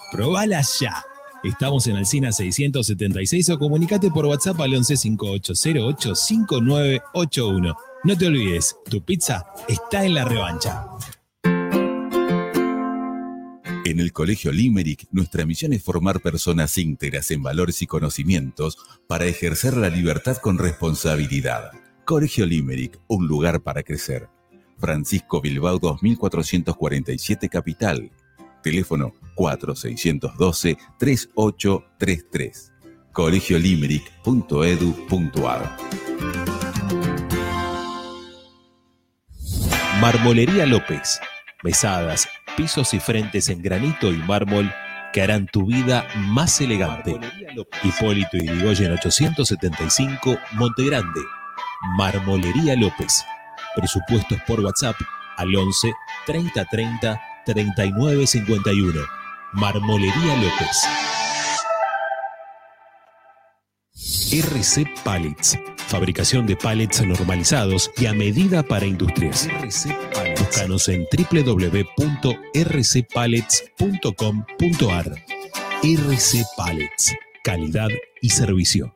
Probala ya. Estamos en Alcina 676 o comunicate por WhatsApp al 11 5808 5981. No te olvides, tu pizza está en la revancha. En el Colegio Limerick, nuestra misión es formar personas íntegras en valores y conocimientos para ejercer la libertad con responsabilidad. Colegio Limerick, un lugar para crecer. Francisco Bilbao 2447 Capital. Teléfono 4612-3833. colegiolimerick.edu.ar Marmolería López. Mesadas, pisos y frentes en granito y mármol que harán tu vida más elegante. Hipólito y Yrigoyen 875, Montegrande. Marmolería López. Presupuestos por WhatsApp al 11 30 30 39 51. Marmolería López. RC Pallets. Fabricación de pallets normalizados y a medida para industrias. RC. Búscanos en www.rcpallets.com.ar. RC Pallets. Calidad y servicio.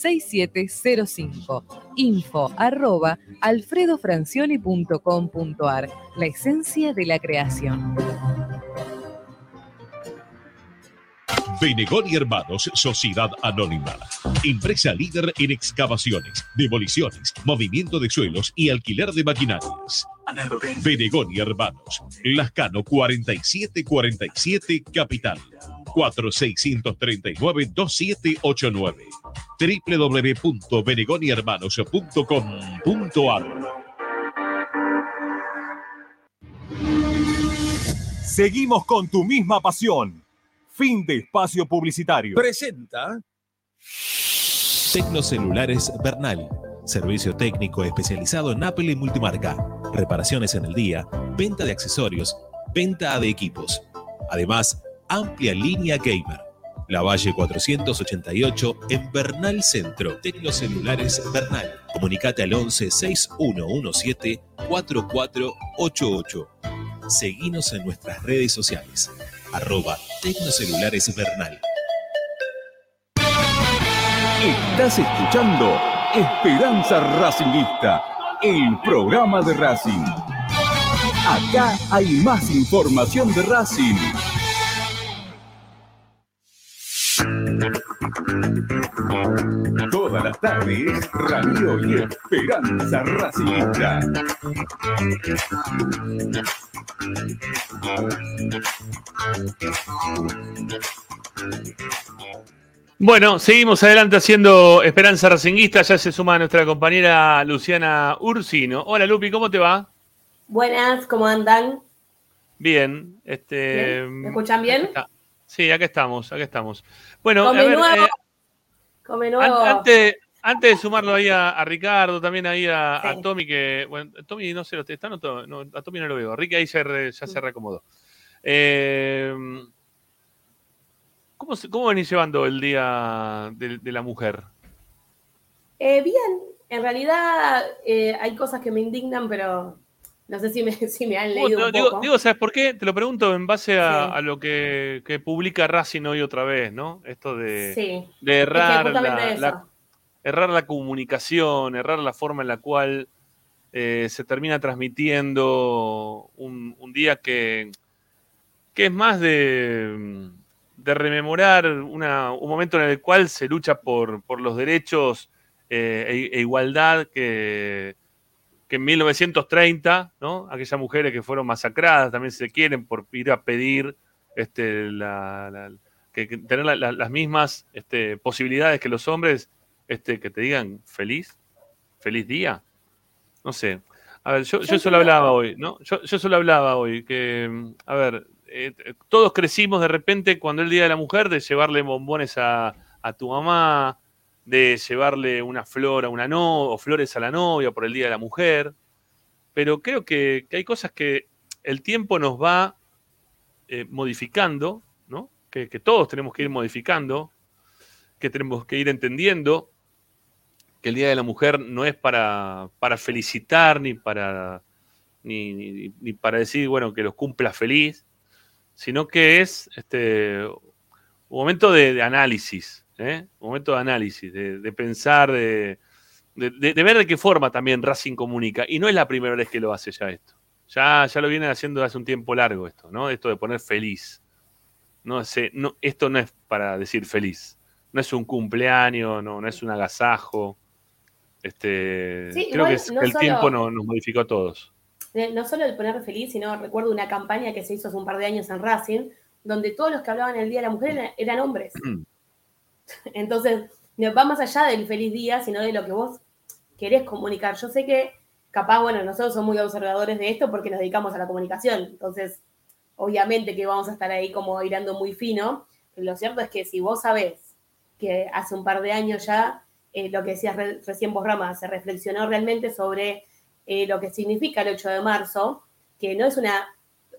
4772-6705. Info arroba alfredofrancioni.com.ar. La esencia de la creación. Benegón y Hermanos, Sociedad Anónima. Empresa líder en excavaciones, demoliciones, movimiento de suelos y alquiler de maquinarias. Benegón y Hermanos, Lascano 4747 Capital. 4639-2789 www.benegonihermanos.com.ar Seguimos con tu misma pasión. Fin de espacio publicitario. Presenta Tecnocelulares Bernal. Servicio técnico especializado en Apple y multimarca. Reparaciones en el día, venta de accesorios, venta de equipos. Además, amplia línea gamer. La Valle 488 en Bernal Centro. Tecnocelulares Bernal. Comunicate al 11 6117 4488. Seguinos en nuestras redes sociales. Arroba Tecnocelulares Bernal. Estás escuchando Esperanza Racingista, el programa de Racing. Acá hay más información de Racing. Todas las tardes, Radio y Esperanza Racingista. Bueno, seguimos adelante haciendo Esperanza Racinguista. Ya se suma nuestra compañera Luciana Ursino. Hola Lupi, ¿cómo te va? Buenas, ¿cómo andan? Bien. Este, Bien. ¿Me escuchan bien? está. Sí, acá estamos, acá estamos. Bueno, Come a ver, nuevo. eh, Come nuevo. an- antes, antes de sumarlo ahí a, a Ricardo, también ahí a, a Sí. Tommy, que, bueno, Tommy no sé, lo está anotado, no, a Tommy no lo veo. Ricky ahí ya, re- ya se reacomodó. Eh, ¿cómo, ¿Cómo venís llevando el Día de, de la Mujer? Eh, bien, en realidad eh, hay cosas que me indignan, pero no sé si me, si me han leído No, un digo, poco. digo, ¿sabes por qué? Te lo pregunto en base a, Sí. a lo que, que publica Racing hoy otra vez, ¿no? Esto de, sí, de es que errar, la, errar la comunicación, errar la forma en la cual eh, se termina transmitiendo un, un día que, que es más de, de rememorar una- un momento en el cual se lucha por, por los derechos eh, e, e igualdad que, que en 1930, ¿no? Aquellas mujeres que fueron masacradas también se quieren por ir a pedir este, la- la- que, que tener la- la- las mismas este, posibilidades que los hombres, este, que te digan feliz, feliz día. No sé. A ver, yo, yo Yo eso lo creo- hablaba hoy, ¿no? Yo, yo eso lo hablaba hoy, que, a ver, eh, eh, todos crecimos de repente cuando el Día de la Mujer de llevarle bombones a, a tu mamá, de llevarle una flor a una novia, o flores a la novia por el Día de la Mujer, pero creo que, hay cosas que el tiempo nos va eh, modificando, ¿no? Que, todos tenemos que ir modificando, que tenemos que ir entendiendo que el Día de la Mujer no es para, para felicitar ni para, ni, para decir, bueno, que los cumpla feliz, sino que es este, un momento de análisis, ¿eh? momento de análisis, de, de pensar, de, de- de- de ver de qué forma también Racing comunica. Y no es la primera vez que lo hace ya esto. Ya, ya lo viene haciendo hace un tiempo largo esto, ¿no? Esto de poner feliz. No sé, no, esto no es para decir feliz. No es un cumpleaños, no, no es un agasajo. Este, Sí, creo igual que, es- no que el solo- tiempo no- nos modificó a todos. Eh, No solo el poner feliz, sino recuerdo una campaña que se hizo hace un par de años en Racing, donde todos los que hablaban el Día de la Mujer eran, eran hombres. Entonces, va más allá del feliz día, sino de lo que vos querés comunicar. Yo sé que, capaz, bueno, nosotros somos muy observadores de esto porque nos dedicamos a la comunicación. Entonces, obviamente que vamos a estar ahí como irando muy fino. Pero lo cierto es que si vos sabés que hace un par de años ya, eh, lo que decías re- recién vos, Rama, se reflexionó realmente sobre eh, lo que significa el 8 de marzo, que no es una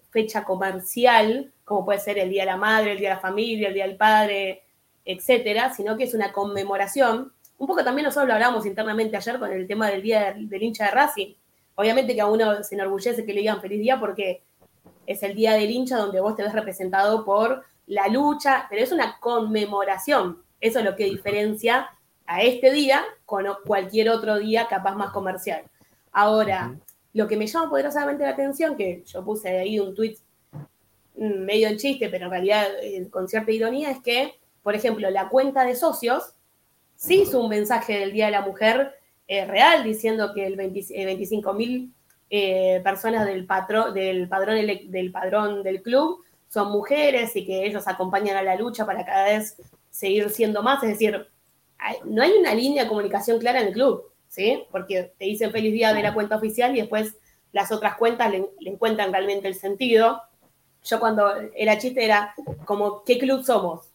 fecha comercial, como puede ser el Día de la Madre, el Día de la Familia, el Día del Padre, etcétera, sino que es una conmemoración. Un poco también nosotros lo hablábamos internamente ayer con el tema del Día del, del hincha de Racing. Obviamente que a uno se enorgullece que le digan feliz día porque es el Día del hincha donde vos te ves representado por la lucha, pero es una conmemoración. Eso es lo que diferencia a este día con cualquier otro día capaz más comercial. Ahora, lo que me llama poderosamente la atención, que yo puse ahí un tweet mm, medio en chiste, pero en realidad eh, con cierta ironía, es que, por ejemplo, la cuenta de socios sí hizo un mensaje del Día de la Mujer eh, real diciendo que el 25 mil personas del, patrón del, padrón del padrón del club son mujeres y que ellos acompañan a la lucha para cada vez seguir siendo más. Es decir, no hay una línea de comunicación clara en el club, ¿sí? Porque te dicen feliz día de la cuenta oficial y después las otras cuentas le, encuentran realmente el sentido. Yo cuando era chiste era como, ¿qué club somos?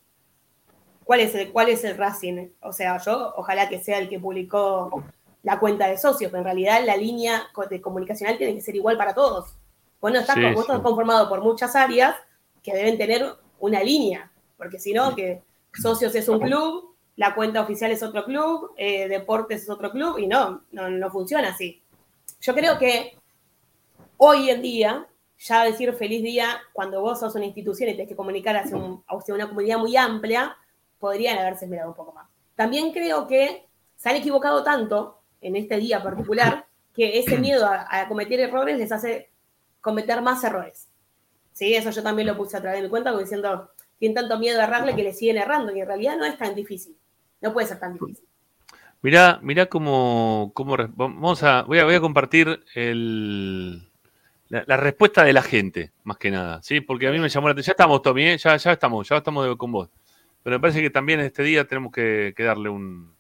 ¿Cuál es el, cuál es el Racing? O sea, yo ojalá que sea el que publicó la cuenta de socios, pero en realidad la línea de comunicacional tiene que ser igual para todos. Bueno, estás, conformado por muchas áreas que deben tener una línea, porque si no, que socios es un club, la cuenta oficial es otro club, eh, deportes es otro club, y no, no, no funciona así. Yo creo que Hoy en día, ya decir feliz día cuando vos sos una institución y tenés que comunicar hacia, una comunidad muy amplia, podrían haberse mirado un poco más. También creo que se han equivocado tanto en este día particular que ese miedo a, cometer errores les hace cometer más errores. Sí, eso yo también lo puse a través de mi cuenta diciendo, tienen tanto miedo a errarle que le siguen errando, y en realidad no es tan difícil. No puede ser tan difícil. Mirá, mirá cómo, cómo vamos a, voy a, voy a compartir el, la, respuesta de la gente, más que nada, ¿sí? Porque a mí me llamó la atención. Ya estamos, Tommy, ¿eh? ya, ya estamos, ya estamos con vos. Pero me parece que también este día tenemos que, darle un,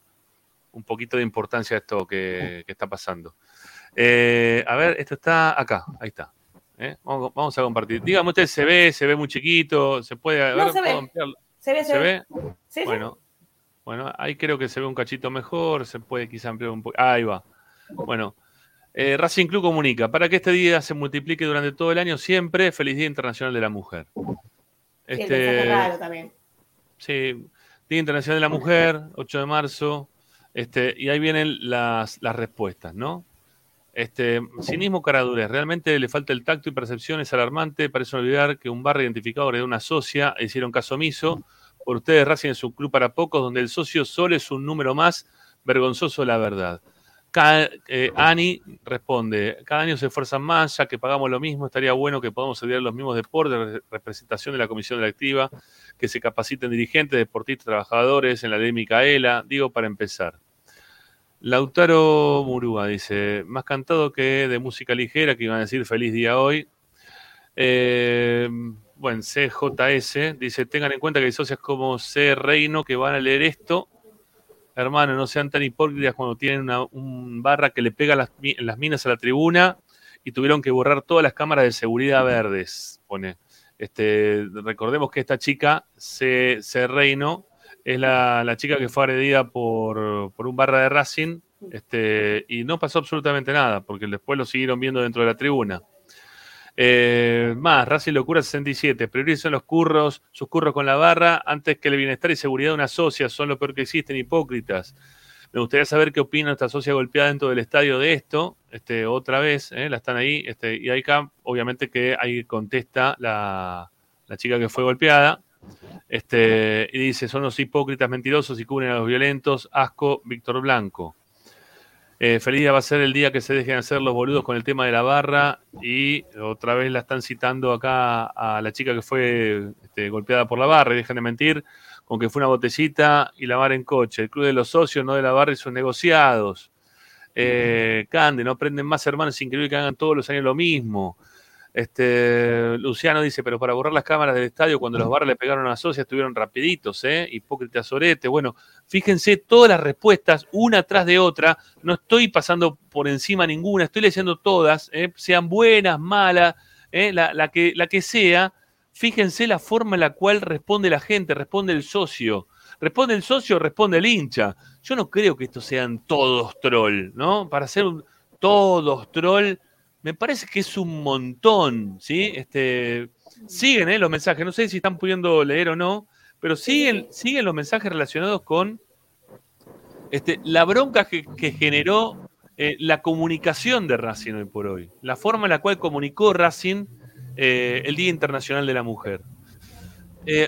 un, poquito de importancia a esto que, está pasando. Eh, a ver, esto está acá, ahí está. ¿eh? Vamos, a compartir. Dígame usted, ¿se ve? ¿Se ve muy chiquito? ¿Se puede no, se, ve. se ve. ¿Se, ve? ¿Sí, bueno, bueno, ahí creo que se ve un cachito mejor, se puede quizá ampliar un poco. ahí va. Bueno, eh, Racing Club comunica, para que este día se multiplique durante todo el año siempre, feliz Día Internacional de la Mujer. Este, raro también. Sí, Día Internacional de la Mujer, 8 de marzo, este, y ahí vienen las, respuestas, ¿no? Este, cinismo caradurez, realmente le falta el tacto y percepción, es alarmante, parece olvidar que un barrio identificado de una socia hicieron caso omiso. Por ustedes, Racing es un club para pocos, donde el socio solo es un número más, vergonzoso la verdad. Eh, Ani responde, cada año se esfuerzan más, ya que pagamos lo mismo, estaría bueno que podamos servir los mismos deportes, representación de la comisión directiva, que se capaciten dirigentes, deportistas, trabajadores en la ley Micaela, digo para empezar. Lautaro Murúa dice, más cantado que de música ligera, que iban a decir feliz día hoy. Eh, bueno, CJS dice, tengan en cuenta que hay socias como C. Reino que van a leer esto hermano, no sean tan hipócritas cuando tienen una un barra que le pega las, minas a la tribuna y tuvieron que borrar todas las cámaras de seguridad verdes, pone. Este, recordemos que esta chica, C, Reino, es la, chica que fue agredida por, un barra de Racing este, y no pasó absolutamente nada, porque después lo siguieron viendo dentro de la tribuna. Eh, más, Racing Locura 67. Priorizan los curros, sus curros con la barra antes que el bienestar y seguridad de una socia. Son lo peor que existen, hipócritas. Me gustaría saber qué opina esta socia golpeada dentro del estadio de esto. Este, otra vez, eh, la están ahí. Este, y acá, obviamente, que ahí contesta la, chica que fue golpeada. Este, y dice: son los hipócritas mentirosos y cubren a los violentos. Asco, Víctor Blanco. Eh, feliz día va a ser el día que se dejen hacer los boludos con el tema de la barra y otra vez la están citando acá a la chica que fue este, golpeada por la barra y dejen de mentir con que fue una botellita y la barra en coche. El club de los socios, no de la barra y sus negociados. Eh, Cande, no aprenden más hermanos, es increíble que hagan todos los años lo mismo. Este, Luciano dice, pero para borrar las cámaras del estadio, cuando los barras le pegaron a socia, estuvieron rapiditos, ¿eh? Hipócritas sorete. Bueno, fíjense todas las respuestas, una tras de otra. No estoy pasando por encima ninguna, estoy leyendo todas, ¿eh? sean buenas, malas, ¿eh? la, que, la que sea. Fíjense la forma en la cual responde la gente, responde el socio. Responde el socio, responde el hincha. Yo no creo que estos sean todos troll, ¿no? Para ser todos troll me parece que es un montón, ¿sí? Este, siguen ¿eh? los mensajes, no sé si están pudiendo leer o no, pero siguen, siguen los mensajes relacionados con este, la bronca que, generó eh, la comunicación de Racing hoy por hoy, la forma en la cual comunicó Racing eh, el Día Internacional de la Mujer.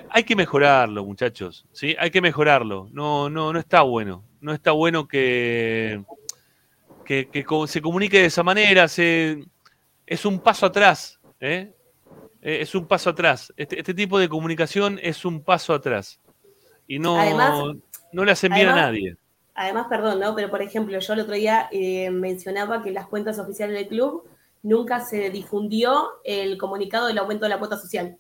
hay que mejorarlo, muchachos, ¿sí? Hay que mejorarlo. No, no, no está bueno. No está bueno que, que, se comunique de esa manera, se, es un paso atrás. ¿eh? Eh, es un paso atrás. Este, este tipo de comunicación es un paso atrás. Y no, Además- no le hacen bien a nadie. Además, perdón, ¿no? Pero por ejemplo, yo el otro día eh, mencionaba que en las cuentas oficiales del club nunca se difundió el comunicado del aumento de la cuota social.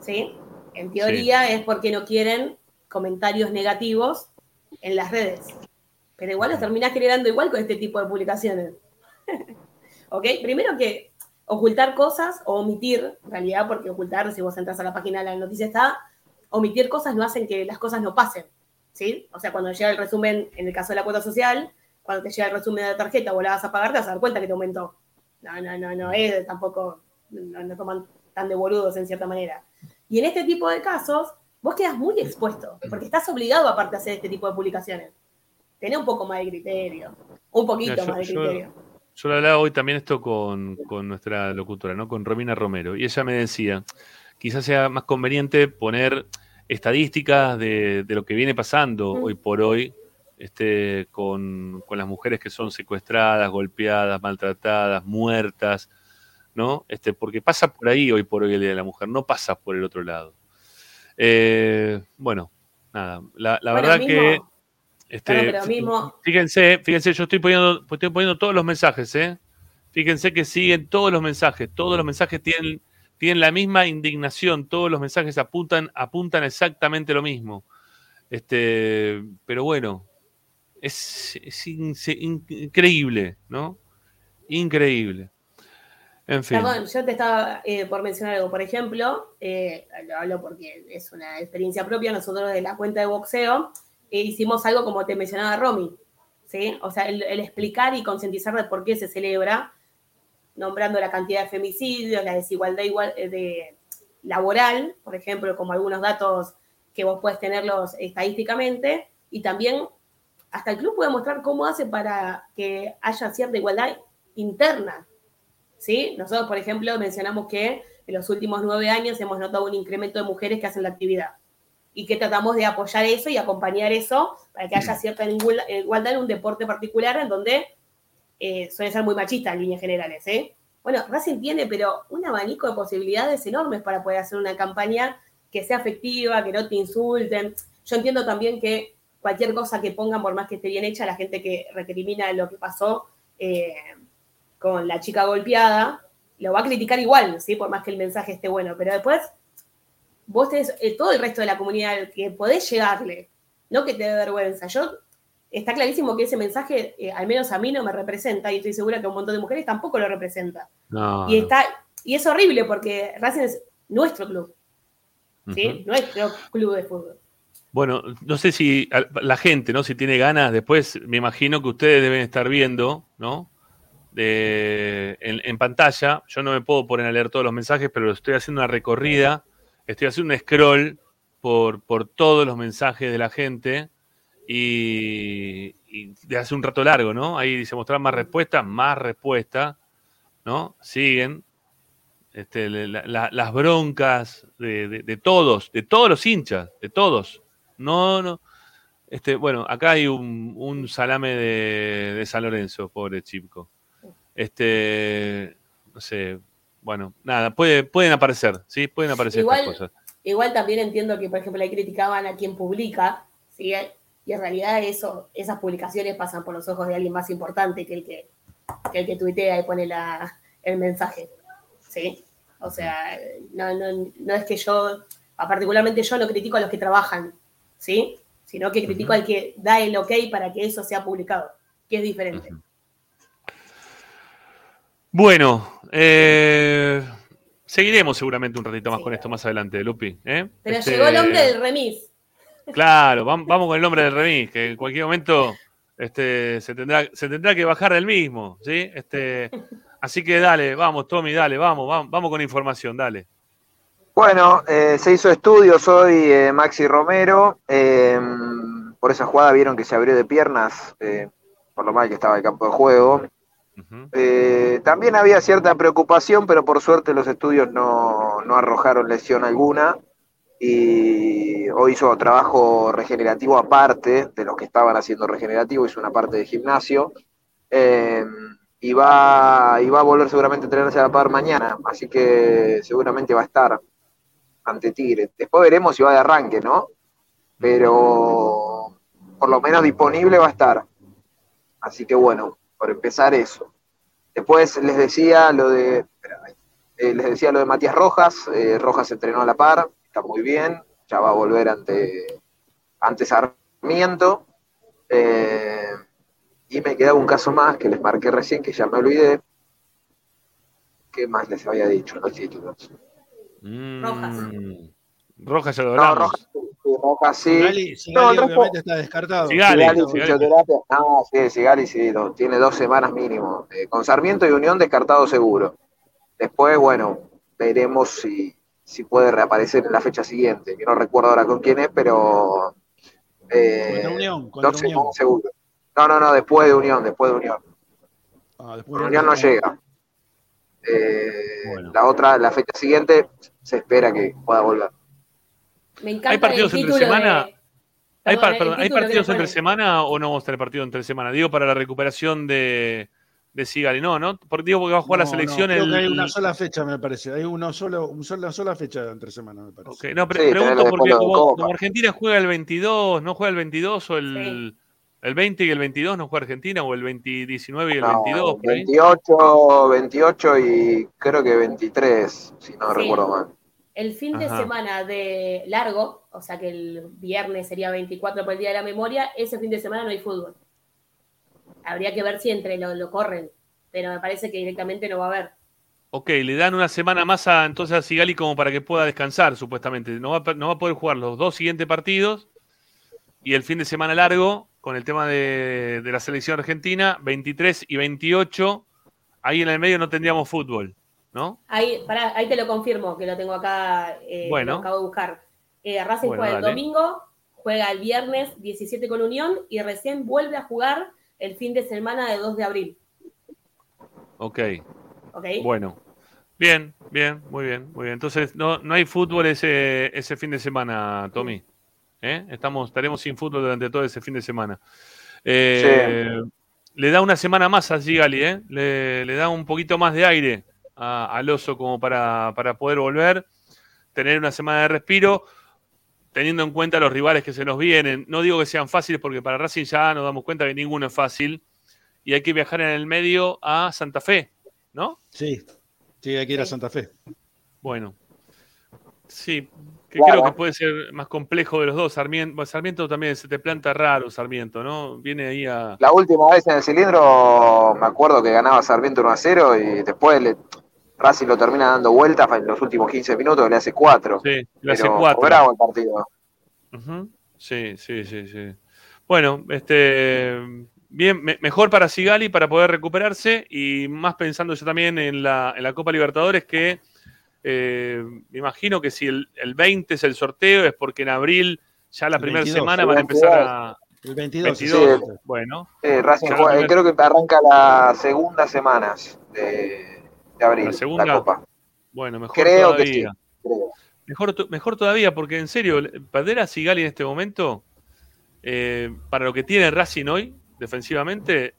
¿Sí? En teoría es porque no quieren comentarios negativos en las redes. Pero igual los terminás generando igual con este tipo de publicaciones. ¿Ok? Primero que ocultar cosas o omitir, en realidad, porque ocultar, si vos entras a la página de la noticia está, omitir cosas no hacen que las cosas no pasen. ¿sí? O sea, cuando llega el resumen, en el caso de la cuota social, cuando te llega el resumen de la tarjeta o la vas a pagar, te vas a dar cuenta que te aumentó. No, no, no, no, tampoco, no, no toman tan de boludos en cierta manera. Y en este tipo de casos, vos quedas muy expuesto, porque estás obligado aparte a hacer este tipo de publicaciones. Tener un poco más de criterio, un poquito Mira, yo- más de criterio. Yo lo hablaba hoy también esto con, con nuestra locutora, ¿no? Con Romina Romero. Y ella me decía, quizás sea más conveniente poner estadísticas de, de lo que viene pasando hoy por hoy este, con, con las mujeres que son secuestradas, golpeadas, maltratadas, muertas, ¿no? Este, porque pasa por ahí hoy por hoy el Día de la Mujer, no pasa por el otro lado. Eh, bueno, nada, la, la Bueno, verdad mismo- que... Este, Perdón, pero mismo- Fíjense, fíjense, yo estoy poniendo, estoy poniendo todos los mensajes, ¿eh? Fíjense que siguen todos los mensajes, todos los mensajes tienen, tienen la misma indignación, todos los mensajes apuntan, apuntan exactamente lo mismo. Este, pero bueno, es, es in- in- increíble, ¿no? Increíble. En fin. Perdón, yo te estaba eh, por mencionar algo. Por ejemplo, eh, lo hablo porque es una experiencia propia. Nosotros de la cuenta de boxeo hicimos algo como te mencionaba Romy. ¿sí? O sea, el, el explicar y concientizar de por qué se celebra, nombrando la cantidad de femicidios, la desigualdad igual, eh, de, laboral, por ejemplo, como algunos datos que vos puedes tenerlos estadísticamente, y también hasta el club puede mostrar cómo hace para que haya cierta igualdad interna. ¿sí? Nosotros, por ejemplo, mencionamos que en los últimos nueve años hemos notado un incremento de mujeres que hacen la actividad y que tratamos de apoyar eso y acompañar eso para que haya cierta igual- igualdad en un deporte particular en donde eh, suele ser muy machista en líneas generales. ¿eh? Bueno, Racing tiene, pero un abanico de posibilidades enormes para poder hacer una campaña que sea efectiva, que no te insulten. Yo entiendo también que cualquier cosa que pongan, por más que esté bien hecha, la gente que recrimina lo que pasó eh, con la chica golpeada, lo va a criticar igual, ¿sí? por más que el mensaje esté bueno. Pero después, vos tenés eh, todo el resto de la comunidad que podés llegarle, no que te dé vergüenza. Yo, está clarísimo que ese mensaje, eh, al menos a mí, no me representa, y estoy segura que a un montón de mujeres tampoco lo representa. No, y, está, y es horrible porque Racing es nuestro club. Nuestro club de fútbol. Bueno, no sé si la gente, ¿no? Si tiene ganas, después me imagino que ustedes deben estar viendo, ¿no? De- en, en pantalla. Yo no me puedo poner a leer todos los mensajes, pero estoy haciendo una recorrida, estoy haciendo un scroll por, por todos los mensajes de la gente y, de hace un rato largo, ¿no? Ahí dice mostrar más respuestas, más respuestas, ¿no? Siguen. Este, la- la- las broncas de, todos, de todos los hinchas, de todos. No, no. Este, bueno, acá hay un, un salame de, de San Lorenzo, pobre chico. Este, no sé, bueno, nada, puede, pueden aparecer, ¿sí? Pueden aparecer Igual- estas cosas. Igual también entiendo que, por ejemplo, ahí criticaban a quien publica, ¿sí? y en realidad eso, esas publicaciones pasan por los ojos de alguien más importante que el que, que, el que tuitea y pone la, el mensaje. ¿sí? O sea, no, no, no es que yo, particularmente yo no critico a los que trabajan, ¿sí? sino que critico al que da el ok para que eso sea publicado, que es diferente. Bueno, eh, seguiremos seguramente un ratito más con esto más adelante, Lupi. ¿eh? Pero Este, llegó el hombre del remis. Claro, vam- vamos con el nombre del remis, que en cualquier momento este, se, tendrá, se tendrá que bajar del mismo, ¿sí? Este, así que dale, vamos, Tommy, dale, vamos, vamos, vamos con información, dale. Bueno, eh, se hizo estudio, soy eh, Maxi Romero. eh, por esa jugada vieron que se abrió de piernas, eh, por lo mal que estaba el campo de juego. Eh, también había cierta preocupación, pero por suerte los estudios no, no arrojaron lesión alguna. Y hoy hizo trabajo regenerativo aparte de los que estaban haciendo regenerativo, hizo una parte de gimnasio. Eh, y va, y va a volver seguramente a entrenarse a la par mañana, así que seguramente va a estar ante Tigre. Después veremos si va de arranque, ¿no? Pero por lo menos disponible va a estar. Así que bueno, por empezar eso. Después les decía lo de, eh, les decía lo de Matías Rojas. Eh, Rojas entrenó a la par, está muy bien, ya va a volver ante, ante Sarmiento. Eh, y me quedaba un caso más que les marqué recién, que ya me olvidé. ¿Qué más les había dicho en los títulos? Rojas. Mm. Rojas ya lo No. Rojas, sí, Rojas sí. Sigali, Sigali No, el obviamente está descartado. Sigali. Sigali, Sigali. fisioterapia. No, sí, Sigali sí, lo- tiene dos semanas mínimo. Eh, con Sarmiento y Unión descartado seguro. Después, bueno, veremos si, si puede reaparecer en la fecha siguiente, que no recuerdo ahora con quién es, pero eh, Contra Unión, contra dos Unión. semanas seguro. No, no, no, después de Unión, después de Unión. Ah, después Con Unión no llega. Eh, Bueno. La otra, la fecha siguiente, se espera que pueda volver. Me encanta ¿Hay partidos el entre semana? de- ¿Hay, Perdón, par- perdón, ¿hay partidos entre semana o no vamos a tener partido entre semana? Digo, para la recuperación de, de Sigali. No, ¿no? Porque digo, porque va a jugar la No, selección no, creo el. que hay una sola fecha, me parece. Hay uno solo, un solo- una sola fecha entre semana, me parece. Ok, No, pre- Sí, pregunto porque como, como Argentina juega el 22, ¿no juega el 22 o el, el 20 y el 22 no juega Argentina o el 20, 19 y el No, 22? por ahí? 28, 28 y creo que 23, si no Sí. recuerdo mal. El fin de semana de largo, o sea que el viernes sería 24 por el Día de la Memoria, ese fin de semana no hay fútbol. Habría que ver si entre lo, lo corren, pero me parece que directamente no va a haber. Ok, le dan una semana más a, entonces a Sigali como para que pueda descansar, supuestamente. No va, a- no va a poder jugar los dos siguientes partidos y el fin de semana largo con el tema de, de la selección argentina, 23 y 28. Ahí en el medio no tendríamos fútbol, ¿no? Ahí, pará, ahí te lo confirmo, que lo tengo acá, eh, Bueno. lo acabo de buscar. Eh, Racing Bueno, juega el domingo, juega el viernes 17 con Unión y recién vuelve a jugar el fin de semana de 2 de abril. Ok, ¿Ok? bueno. Bien, bien, muy bien, muy bien. Entonces no, no hay fútbol ese, ese fin de semana, Tommy. ¿Eh? Estamos, estaremos sin fútbol durante todo ese fin de semana. Eh, Le da una semana más a Gigali, ¿eh? le, le da un poquito más de aire a- al oso como para, para poder volver, tener una semana de respiro, teniendo en cuenta los rivales que se nos vienen. No digo que sean fáciles porque para Racing ya nos damos cuenta que ninguno es fácil y hay que viajar en el medio a Santa Fe, ¿no? Sí, sí, hay que ir a Santa Fe. Bueno, sí, que Claro. creo que puede ser más complejo de los dos. Sarmiento, Sarmiento también se te planta raro, Sarmiento, ¿no? Viene ahí a... La última vez en el cilindro, me acuerdo que ganaba Sarmiento 1 a 0 y después le, Racing lo termina dando vueltas en los últimos 15 minutos, le hace 4. Sí, le hace Pero cuatro. bravo el partido. Sí, sí, sí, sí. Bueno, este bien, me- mejor para Sigali para poder recuperarse y más pensando yo también en la, en la Copa Libertadores que eh, me imagino que si el, el 20 es el sorteo es porque en abril ya la primera 22, semana van a empezar 22. a... El 22. 22. sí. Bueno, Eh, Racing juega- eh, creo que arranca las segundas semanas de, de abril, La segunda. la Copa. bueno, mejor Creo que sí. todavía. creo. Mejor, mejor todavía, porque en serio, perder a Sigali en este momento, eh, para lo que tiene Racing hoy, defensivamente,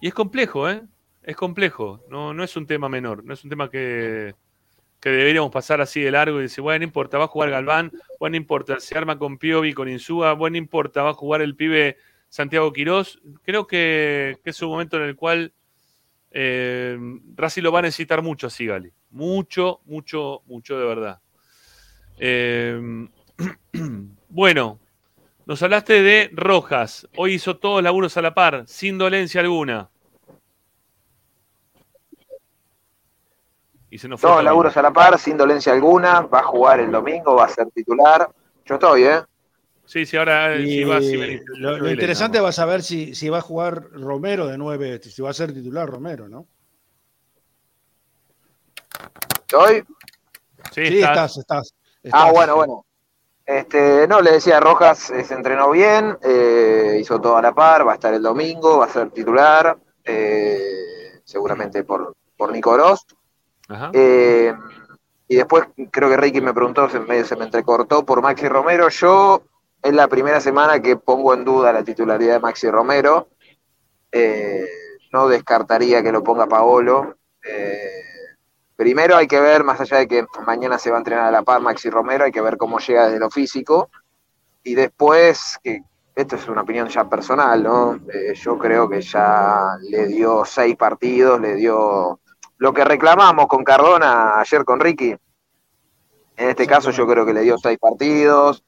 y es complejo, ¿eh? Es complejo, no, no es un tema menor, no es un tema que, que deberíamos pasar así de largo y decir, bueno, no importa, va a jugar Galván, bueno, no importa, se arma con Piovi, con Insúa, bueno, no importa, va a jugar el pibe Santiago Quirós. Creo que, que es un momento en el cual eh, Racing lo va a necesitar mucho a Sigali. Mucho, mucho, mucho de verdad. Eh, bueno, nos hablaste de Rojas. Hoy hizo todos los laburos a la par, sin dolencia alguna. Y se nos fue Todos laburos a la par, sin dolencia alguna, va a jugar el domingo, va a ser titular. Yo estoy, ¿eh? Sí, sí, ahora eh, Y sí va, sí venís. lo, lo interesante va a saber si, si va a jugar Romero de 9, si va a ser titular Romero, ¿no? ¿Estoy? Sí, Sí, estás. estás, estás. Ah, bueno, bueno. Este, no, le decía, Rojas eh, se entrenó bien, eh, hizo todo a la par, va a estar el domingo, va a ser titular, eh, seguramente por, por Nico. Ajá. Eh, y después creo que Ricky me preguntó, se, medio se me entrecortó por Maxi Romero. Yo es la primera semana que pongo en duda la titularidad de Maxi Romero. Eh, no descartaría que lo ponga Paolo. Eh, primero hay que ver, más allá de que mañana se va a entrenar a la par Maxi Romero, hay que ver cómo llega desde lo físico. Y después, que esto es una opinión ya personal, ¿no? Eh, yo creo que ya le dio seis partidos, le dio lo que reclamamos con Cardona ayer con Ricky. En este caso yo creo que le dio seis partidos,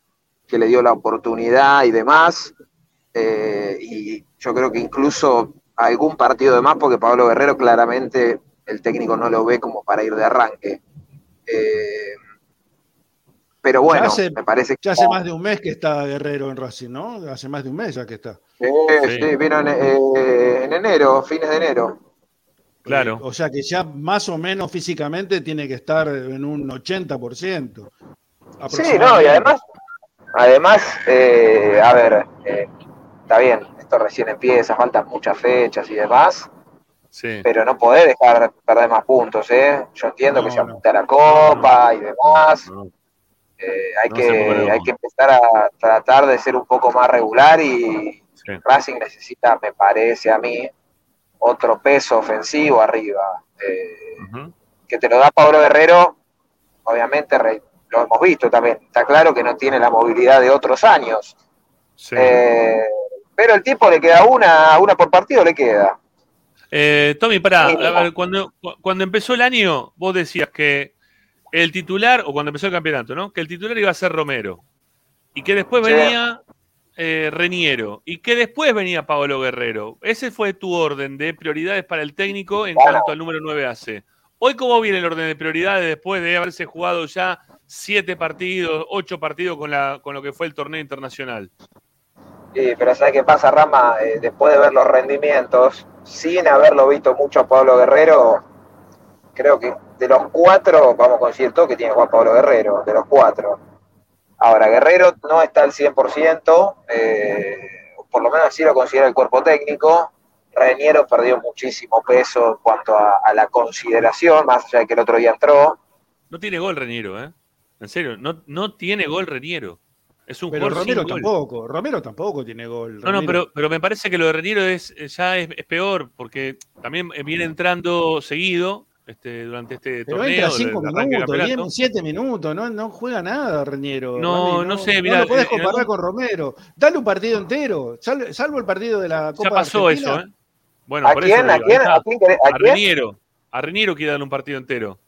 que le dio la oportunidad y demás. Eh, y yo creo que incluso algún partido de más, porque Pablo Guerrero claramente el técnico no lo ve como para ir de arranque. Eh, pero bueno, me parece que. Ya hace más de un mes que está Guerrero en Racing, ¿no? Hace más de un mes ya que está. sí, sí vino en, eh, en, enero, fines de enero. Claro. O sea que ya más o menos físicamente tiene que estar en un 80%. Sí, no, y además, además, eh, a ver, eh, está bien, esto recién empieza, faltan muchas fechas y demás. Sí. Pero no podés dejar perder más puntos, ¿eh? Yo entiendo que se apunta a la Copa y demás. Eh, hay, que, hay que empezar a tratar de ser un poco más regular y Racing necesita, me parece a mí, otro peso ofensivo arriba. Eh, que te lo da Pablo Guerrero, obviamente lo hemos visto también. Está claro que no tiene la movilidad de otros años. Eh, pero el tipo le queda una, una por partido, le queda. Eh, Tommy, pará, cuando, cuando empezó el año, vos decías que el titular, o cuando empezó el campeonato, ¿no? Que el titular iba a ser Romero. Y que después venía eh, Reniero. Y que después venía Pablo Guerrero. Ese fue tu orden de prioridades para el técnico en cuanto al número 9 hace. Hoy, ¿cómo viene el orden de prioridades después de haberse jugado ya siete partidos, ocho partidos con, la, con lo que fue el torneo internacional? Sí, pero ¿sabes qué pasa, Rama? Eh, después de ver los rendimientos, sin haberlo visto mucho a Pablo Guerrero, creo que de los cuatro, vamos a coincidir todo que tiene Juan Pablo Guerrero, de los cuatro. Ahora, Guerrero no está al 100%, eh, por lo menos así lo considera el cuerpo técnico. Reniero perdió muchísimo peso en cuanto a, la consideración, más allá de que el otro día entró. No tiene gol Reniero, ¿eh? En serio, no, no tiene gol Reniero. Es un pero Romero tampoco, Romero tampoco tiene gol. No, no, pero, pero me parece que lo de Reniero es, ya es, peor, porque también viene entrando seguido este, durante este pero torneo. Entra cinco minutos, siete minutos, no, no juega nada Reniero. No, no, sé, mira. No lo podés comparar con Romero. Dale un partido entero, salvo el partido de la Copa Ya pasó Argentina. eso, ¿eh? Bueno, ¿A por quién? eso ¿A quién? ¿A quién? querés- a A quién? Reniero. A Reniero quiere darle un partido entero.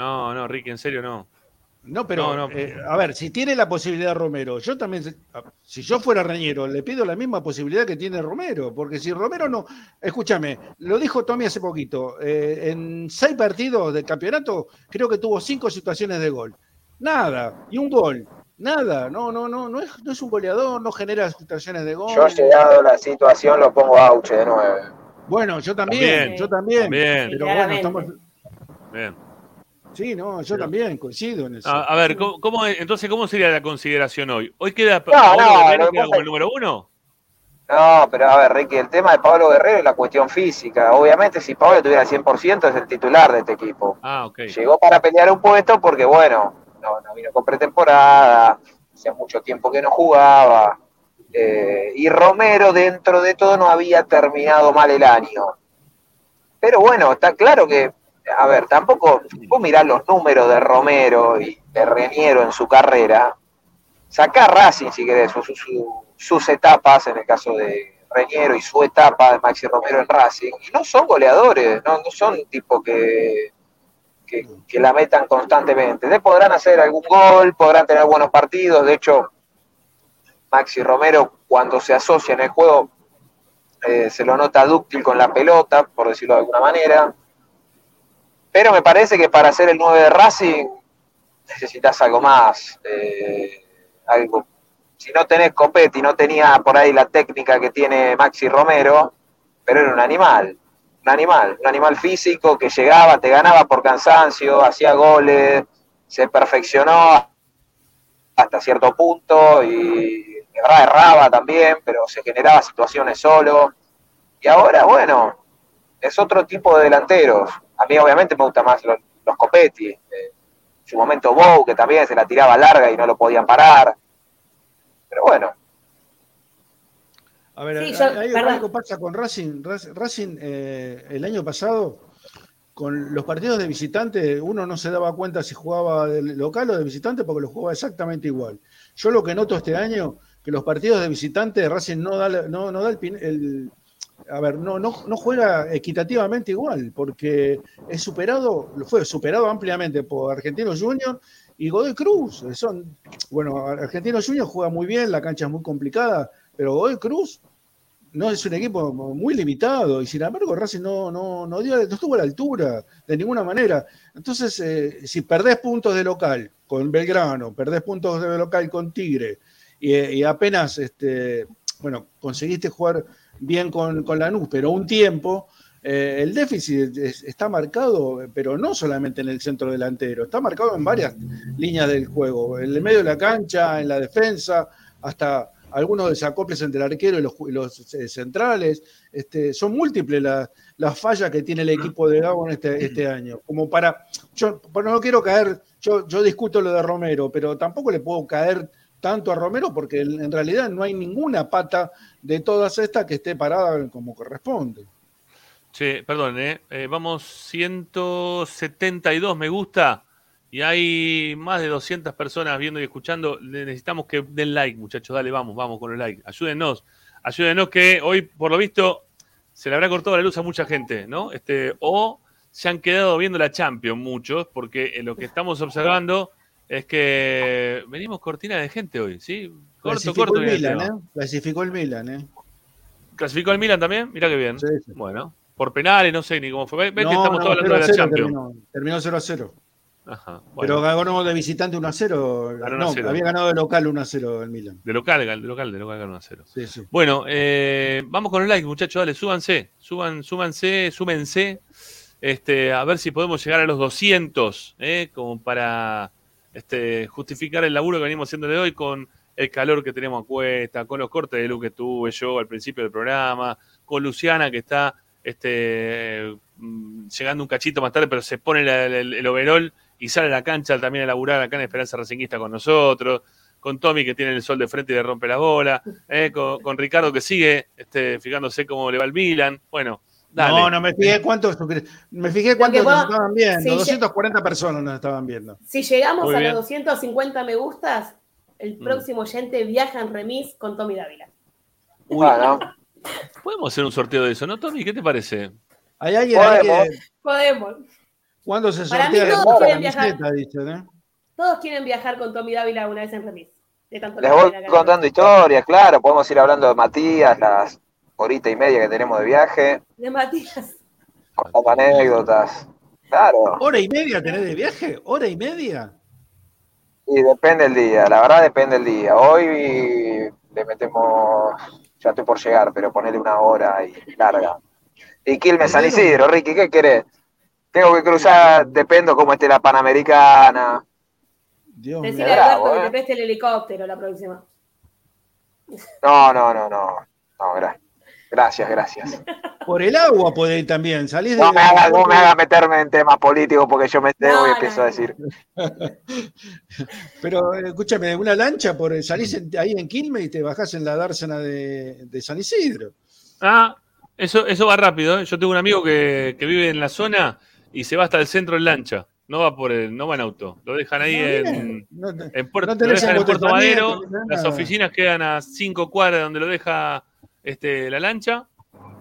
No, no, Ricky, en serio no. No, pero No, no. eh, a ver, si tiene la posibilidad Romero, yo también, se- si yo fuera Reñero, le pido la misma posibilidad que tiene Romero, porque si Romero no, escúchame, lo dijo Tommy hace poquito, eh, en seis partidos del campeonato creo que tuvo cinco situaciones de gol, nada, y un gol, nada, no, no, no, no es, no es un goleador, no genera situaciones de gol. Yo, llegado a la situación, lo pongo a Auche de nueve. Bueno, yo también, También, yo también, también. pero bueno, estamos, Bien. Sí, no, yo también coincido en eso. A, a ver, ¿cómo, cómo- entonces, ¿cómo sería la consideración hoy? ¿Hoy queda No, Pablo no, Guerrero queda como el número uno? No, pero a ver, Ricky, el tema de Pablo Guerrero es la cuestión física. Obviamente, si Pablo tuviera el 100% es el titular de este equipo. Ah, ok. Llegó para pelear un puesto porque, bueno, no, no vino con pretemporada, hace mucho tiempo que no jugaba. eh, y Romero, dentro de todo, no había terminado mal el año. Pero bueno, está claro que, a ver, tampoco, vos mirás los números de Romero y de Reniero en su carrera, sacá Racing si querés, su- su- sus etapas, en el caso de Reñero y su etapa de Maxi Romero en Racing, y no son goleadores, no, no son tipo que, que, que la metan constantemente. De podrán hacer algún gol, podrán tener buenos partidos, de hecho, Maxi Romero cuando se asocia en el juego eh, se lo nota dúctil con la pelota, por decirlo de alguna manera. Pero me parece que para ser el 9 de Racing necesitas algo más. eh, algo. Si no tenés Copetti, no tenía por ahí la técnica que tiene Maxi Romero, pero era un animal. Un animal, un animal físico que llegaba, te ganaba por cansancio, hacía goles, se perfeccionó hasta cierto punto y erraba, erraba también, pero se generaba situaciones solo. Y ahora, bueno, es otro tipo de delanteros. A mí obviamente me gustan más los, los Copetti. Eh, en su momento Bow, que también se la tiraba larga y no lo podían parar. Pero bueno, A ver, Sí, hay- yo- hay- algo pasa con Racing. Rac- Racing eh, el año pasado, con los partidos de visitante, uno no se daba cuenta si jugaba de local o de visitante porque lo jugaba exactamente igual. Yo lo que noto este año, que los partidos de visitante Racing no da, no, no da el, pin- el- a ver, no, no, juega equitativamente igual, porque es superado, fue superado ampliamente por Argentinos Junior y Godoy Cruz. Son, bueno, Argentinos Junior juega muy bien, la cancha es muy complicada, pero Godoy Cruz no es un equipo muy limitado y sin embargo Racing no, no, no, dio- estuvo a la altura de ninguna manera. Entonces, eh, si perdés puntos de local con Belgrano, perdés puntos de local con Tigre y, y apenas, este, bueno, conseguiste jugar bien con, con Lanús, pero un tiempo, eh, el déficit es- está marcado, pero no solamente en el centro delantero, está marcado en varias líneas del juego, en el medio de la cancha, en la defensa, hasta algunos desacoples entre el arquero y los, eh, centrales. Este, son múltiples las, las fallas que tiene el equipo de Gago en este, este año. Como para, yo bueno, no quiero caer, yo, yo discuto lo de Romero, pero tampoco le puedo caer tanto a Romero porque en realidad no hay ninguna pata de todas estas que esté parada como corresponde. Che, perdón, ¿eh? Eh, vamos 172 me gusta y hay más de 200 personas viendo y escuchando. Necesitamos que den like, muchachos. Dale, vamos, vamos con el like. Ayúdennos. Ayúdennos que hoy, por lo visto, se le habrá cortado la luz a mucha gente, ¿no? Este, o se han quedado viendo la Champions muchos, porque lo que estamos observando es que venimos cortina de gente hoy, ¿sí? Corto, Clasificó corto. el Milan. ¿eh? Clasificó el Milan, ¿eh? ¿Clasificó el Milan también? Mira qué bien. Sí, sí. Bueno, por penales, no sé ni cómo fue. Ven que No, estamos no, todos hablando 0 de la 0 Champions. terminó, terminó 0 a 0. Ajá, Pero bueno. ganó de visitante 1 a 0. Ganó 1 No, 0. había ganado de local 1 a 0 el Milan. De local, de local, de local ganó a cero. Sí, sí. Bueno, eh, vamos con el like, muchachos, dale, súbanse, suban, súbanse, súmense, este, a ver si podemos llegar a los 200, eh, como para este, justificar el laburo que venimos haciendo de hoy con el calor que tenemos a cuesta, con los cortes de luz que tuve yo al principio del programa, con Luciana que está este, mm, llegando un cachito más tarde, pero se pone el, el overol y sale a la cancha también a laburar acá en Esperanza Racinguista con nosotros, con Tommy que tiene el sol de frente y le rompe la bola, eh, con, con Ricardo que sigue este, fijándose cómo le va el Milan. Bueno, dale. No, no me fijé cuántos, me fijé cuántos nos estaban viendo. sí, 240 personas nos estaban viendo. Si llegamos Muy a bien. los 250 me gustas, el Mm. próximo oyente viaja en remis con Tommy Dávila. Bueno, Podemos hacer un sorteo de eso, ¿no, Tommy? ¿Qué te parece? Hay alguien ahí Podemos. que. Podemos. ¿Cuándo se Para mí sortea todos quieren viajar. ¿eh? Todos quieren viajar con Tommy Dávila una vez en remis. De tanto les voy contando historias, claro, podemos ir hablando de Matías, las horita y media que tenemos de viaje, De Matías. contando anécdotas. Claro, ¿Hora y media tenés de viaje? ¿Hora y media? y depende el día, la verdad depende el día. Hoy le metemos, ya estoy por llegar, pero ponele una hora y larga. Y Quilmes San Isidro, Ricky, ¿qué querés? Tengo que cruzar, dependo cómo esté la Panamericana. Dios mío. Decirle a Alberto que eh. te preste el helicóptero la próxima. No, no, no, no. No, gra- gracias, gracias. Por el agua podés ir también. Salís de. No me hagas no me haga meterme en temas políticos porque yo me No, y empiezo no. a decir. Pero eh, escúchame, una lancha, por salís en- ahí en Quilmes y te bajás en la dársena de, de San Isidro. Ah, eso, eso va rápido. ¿eh? Yo tengo un amigo que, que vive en la zona y se va hasta el centro en lancha. No va por el, no va en auto. Lo dejan ahí en, en Puerto, no lo dejan en Puerto Madero. Las oficinas quedan a cinco cuadras de donde lo deja este, la lancha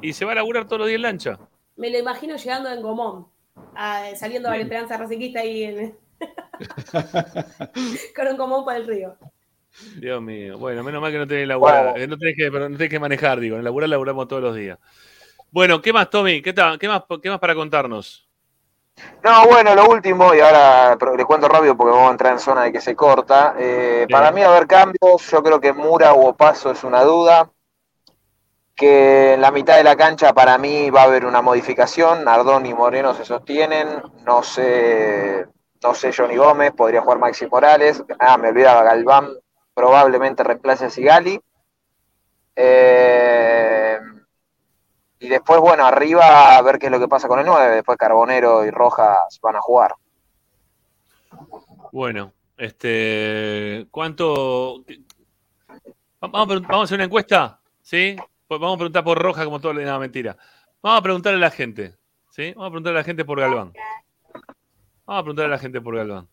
y se va a laburar todos los días en lancha. Me lo imagino llegando en Gomón, a- saliendo a la Esperanza Racinguista ahí en, con un Gomón por el río. Dios mío. Bueno, menos mal que no tenés, laburar, eh, no tenés que, no tenés que manejar, digo. En laburar laburamos todos los días. Bueno, ¿qué más, Tommy? ¿Qué, tal? ¿Qué, más, ¿Qué más para contarnos? No, bueno, lo último, y ahora pero le cuento rápido porque vamos a entrar en zona de que se corta. Eh, para mí, a haber cambios, yo creo que Mura o Paso es una duda. Que en la mitad de la cancha, para mí, va a haber una modificación. Nardón y Moreno se sostienen. No sé, no sé Johnny Gómez, podría jugar Maxi Morales. Ah, me olvidaba, Galván probablemente reemplace a Sigali. Eh, y después, bueno, arriba a ver qué es lo que pasa con el 9. Después Carbonero y Rojas van a jugar. Bueno, este, ¿cuánto? Vamos, a- vamos a hacer una encuesta, ¿sí? Pues vamos a preguntar por Roja como todo. No, mentira. Vamos a preguntarle a la gente. ¿Sí? Vamos a preguntarle a la gente por Galván. Vamos a preguntarle a la gente por Galván.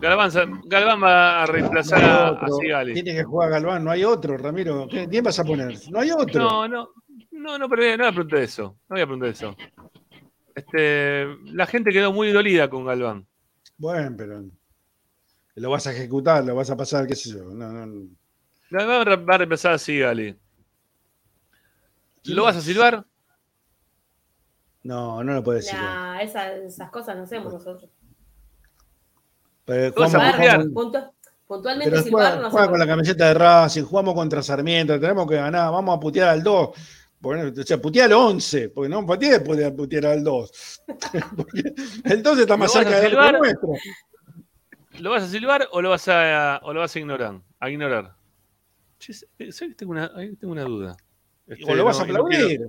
Galván, Galván va a reemplazar No a. Sigali. Tiene que jugar Galván, no hay otro, Ramiro. ¿Qué- ¿Quién vas a poner? No hay otro. No, no, no, no, pero no voy a preguntar eso. No voy a preguntar eso. Este, la gente quedó muy dolida con Galván. Bueno, pero lo vas a ejecutar, lo vas a pasar, qué sé yo. No, no. Galván va a reemplazar a Sigali. ¿Lo vas a silbar? No, no lo puedes decir. Nah, esa- esas cosas no hacemos nosotros. Pero Lo vas a jugamos- putear. jugamos- Puntu- puntualmente pero silbar juega, no juega con la camiseta de Racing, jugamos contra Sarmiento, tenemos que ganar, vamos a putear al 2. Bueno, o sea, putear al 11, porque no putear, puede putear al 2. Porque el 2 está más ¿Lo vas cerca del silbar? nuestro. ¿Lo vas a silbar o lo vas a, o lo vas a ignorar? A ignorar. Che, ¿sabes que tengo una, ahí tengo una duda? Este, o lo vas a no aplaudir.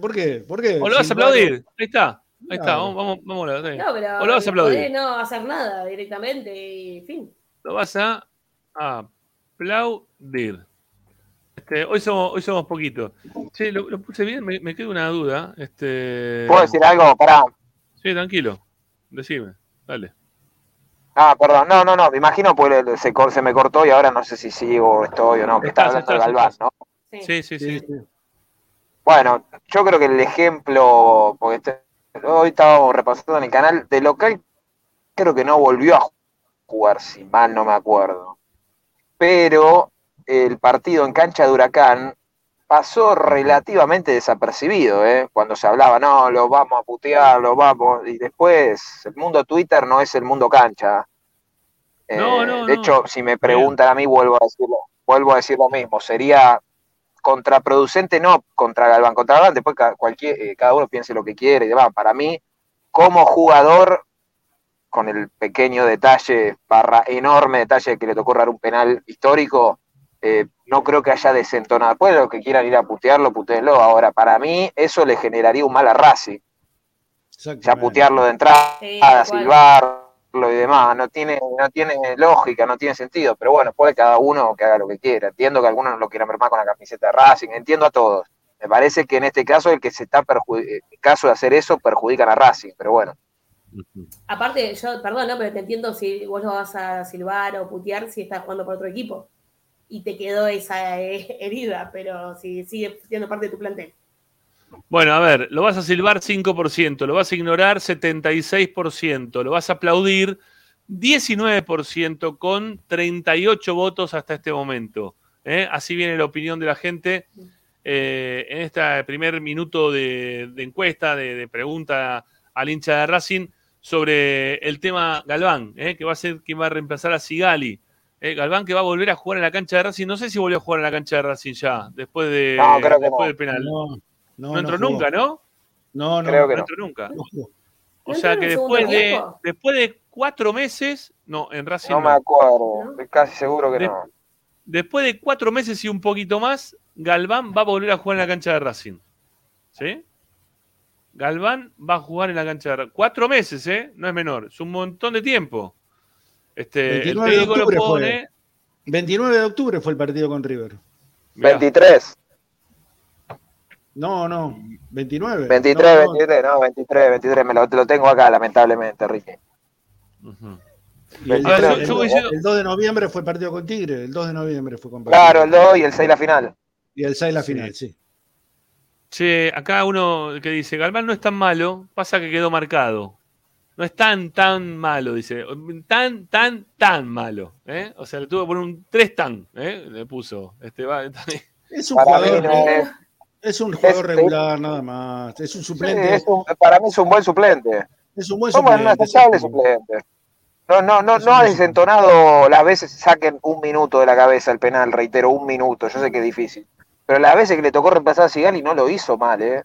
¿Por qué? ¿Por qué? O lo vas a aplaudir. Ahí está. Ahí está. Vamos, vamos, vamos a. No, pero O lo vas a aplaudir. podés no hacer nada directamente y fin. Lo vas a aplaudir. Este, hoy somos, hoy somos poquitos. Sí, lo, lo puse bien, me, me queda una duda. Este... ¿Puedo decir algo? Pará. Sí, tranquilo. Decime, dale. Ah, perdón, no, no, no, me imagino pues se, me cortó y ahora no sé si sigo, estoy o no, que está hablando de estás, Galván, estás. ¿no? Sí, sí, sí. Bueno, yo creo que el ejemplo, porque hoy estábamos repasando en el canal, de local creo que no volvió a jugar, si mal no me acuerdo. Pero el partido en cancha de Huracán pasó relativamente desapercibido, ¿eh? Cuando se hablaba, no, lo vamos a putear, lo vamos, y después el mundo Twitter no es el mundo cancha. Eh, No, no, de no. hecho, si me preguntan a mí, vuelvo a decirlo, vuelvo a decir lo mismo, sería contraproducente no contra Galván, contra Galván después ca- cualquier, eh, cada uno piense lo que quiere y demás. Para mí, como jugador, con el pequeño detalle, barra enorme detalle de que le tocó errar un penal histórico, eh, no creo que haya desentonado. Después los que quieran ir a putearlo, putéenlo. Ahora, para mí, eso le generaría un mal a Racing. Ya putearlo de entrada, Sí, silbarlo y demás, no tiene, no tiene lógica, no tiene sentido, pero bueno, puede cada uno que haga lo que quiera. Entiendo que algunos no lo quieran ver más con la camiseta de Racing, entiendo a todos. Me parece que en este caso el que se está perju- eh, en caso de hacer eso perjudican a Racing, pero bueno. Aparte, yo, perdón, ¿no? pero te entiendo si vos lo vas a silbar o putear si estás jugando por otro equipo y te quedó esa eh, herida, pero si sigue siendo parte de tu plantel. Bueno, a ver, lo vas a silbar 5%, lo vas a ignorar 76%, lo vas a aplaudir 19% con 38 votos hasta este momento. ¿eh? Así viene la opinión de la gente eh, en este primer minuto de, de encuesta, de, de pregunta al hincha de Racing sobre el tema Galván, ¿eh? que va a ser quien va a reemplazar a Sigali. ¿eh? Galván que va a volver a jugar en la cancha de Racing. No sé si volvió a jugar en la cancha de Racing ya, después, de, No, creo que después no. del penal. No, No, no, entró nunca, ¿no? No, no. Creo que No no. entró nunca. O ¿No sea que después de, después de cuatro meses, no, en Racing No no. me acuerdo, estoy casi seguro que De- no. Después de cuatro meses y un poquito más, Galván va a volver a jugar en la cancha de Racing. ¿Sí? Galván va a jugar en la cancha de Racing. Cuatro meses, ¿eh? No es menor. Es un montón de tiempo. Este, el 29 de técnico lo octubre pone. fue. 29 de octubre fue el partido con River. Mirá, 23, No, no. 29. 23, No, no. 23, no, 23, 23, me lo, lo tengo acá, lamentablemente, Ricky. ujú. Y el, A ver, el- el- diciendo- el 2 de noviembre fue partido con Tigre. El 2 de noviembre fue con Claro, el 2 y el 6 la final. Y el 6 la Sí. final, sí. Che, acá uno que dice, Galván no es tan malo, pasa que quedó marcado. No es tan, tan malo, dice. Tan, tan, tan malo. ¿eh? O sea, le tuvo que poner un 3 tan, ¿eh? le puso. Este, va, Es un Para mí jugador, no es- un jugador es- regular nada más. Es un sí, suplente. es un- para mí es un buen suplente. es un buen Somos un suplente. No, no, no, no ha desentonado las veces saquen un minuto de la cabeza el penal, reitero, un minuto, yo sé que es difícil. Pero las veces que le tocó reemplazar a Sigali no lo hizo mal, ¿eh?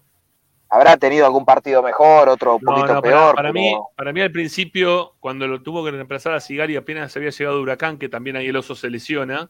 Habrá tenido algún partido mejor, otro un No, poquito no, para, peor. para mí, para mí al principio, cuando lo tuvo que reemplazar a Sigari apenas había llegado Huracán, que también ahí el oso se lesiona,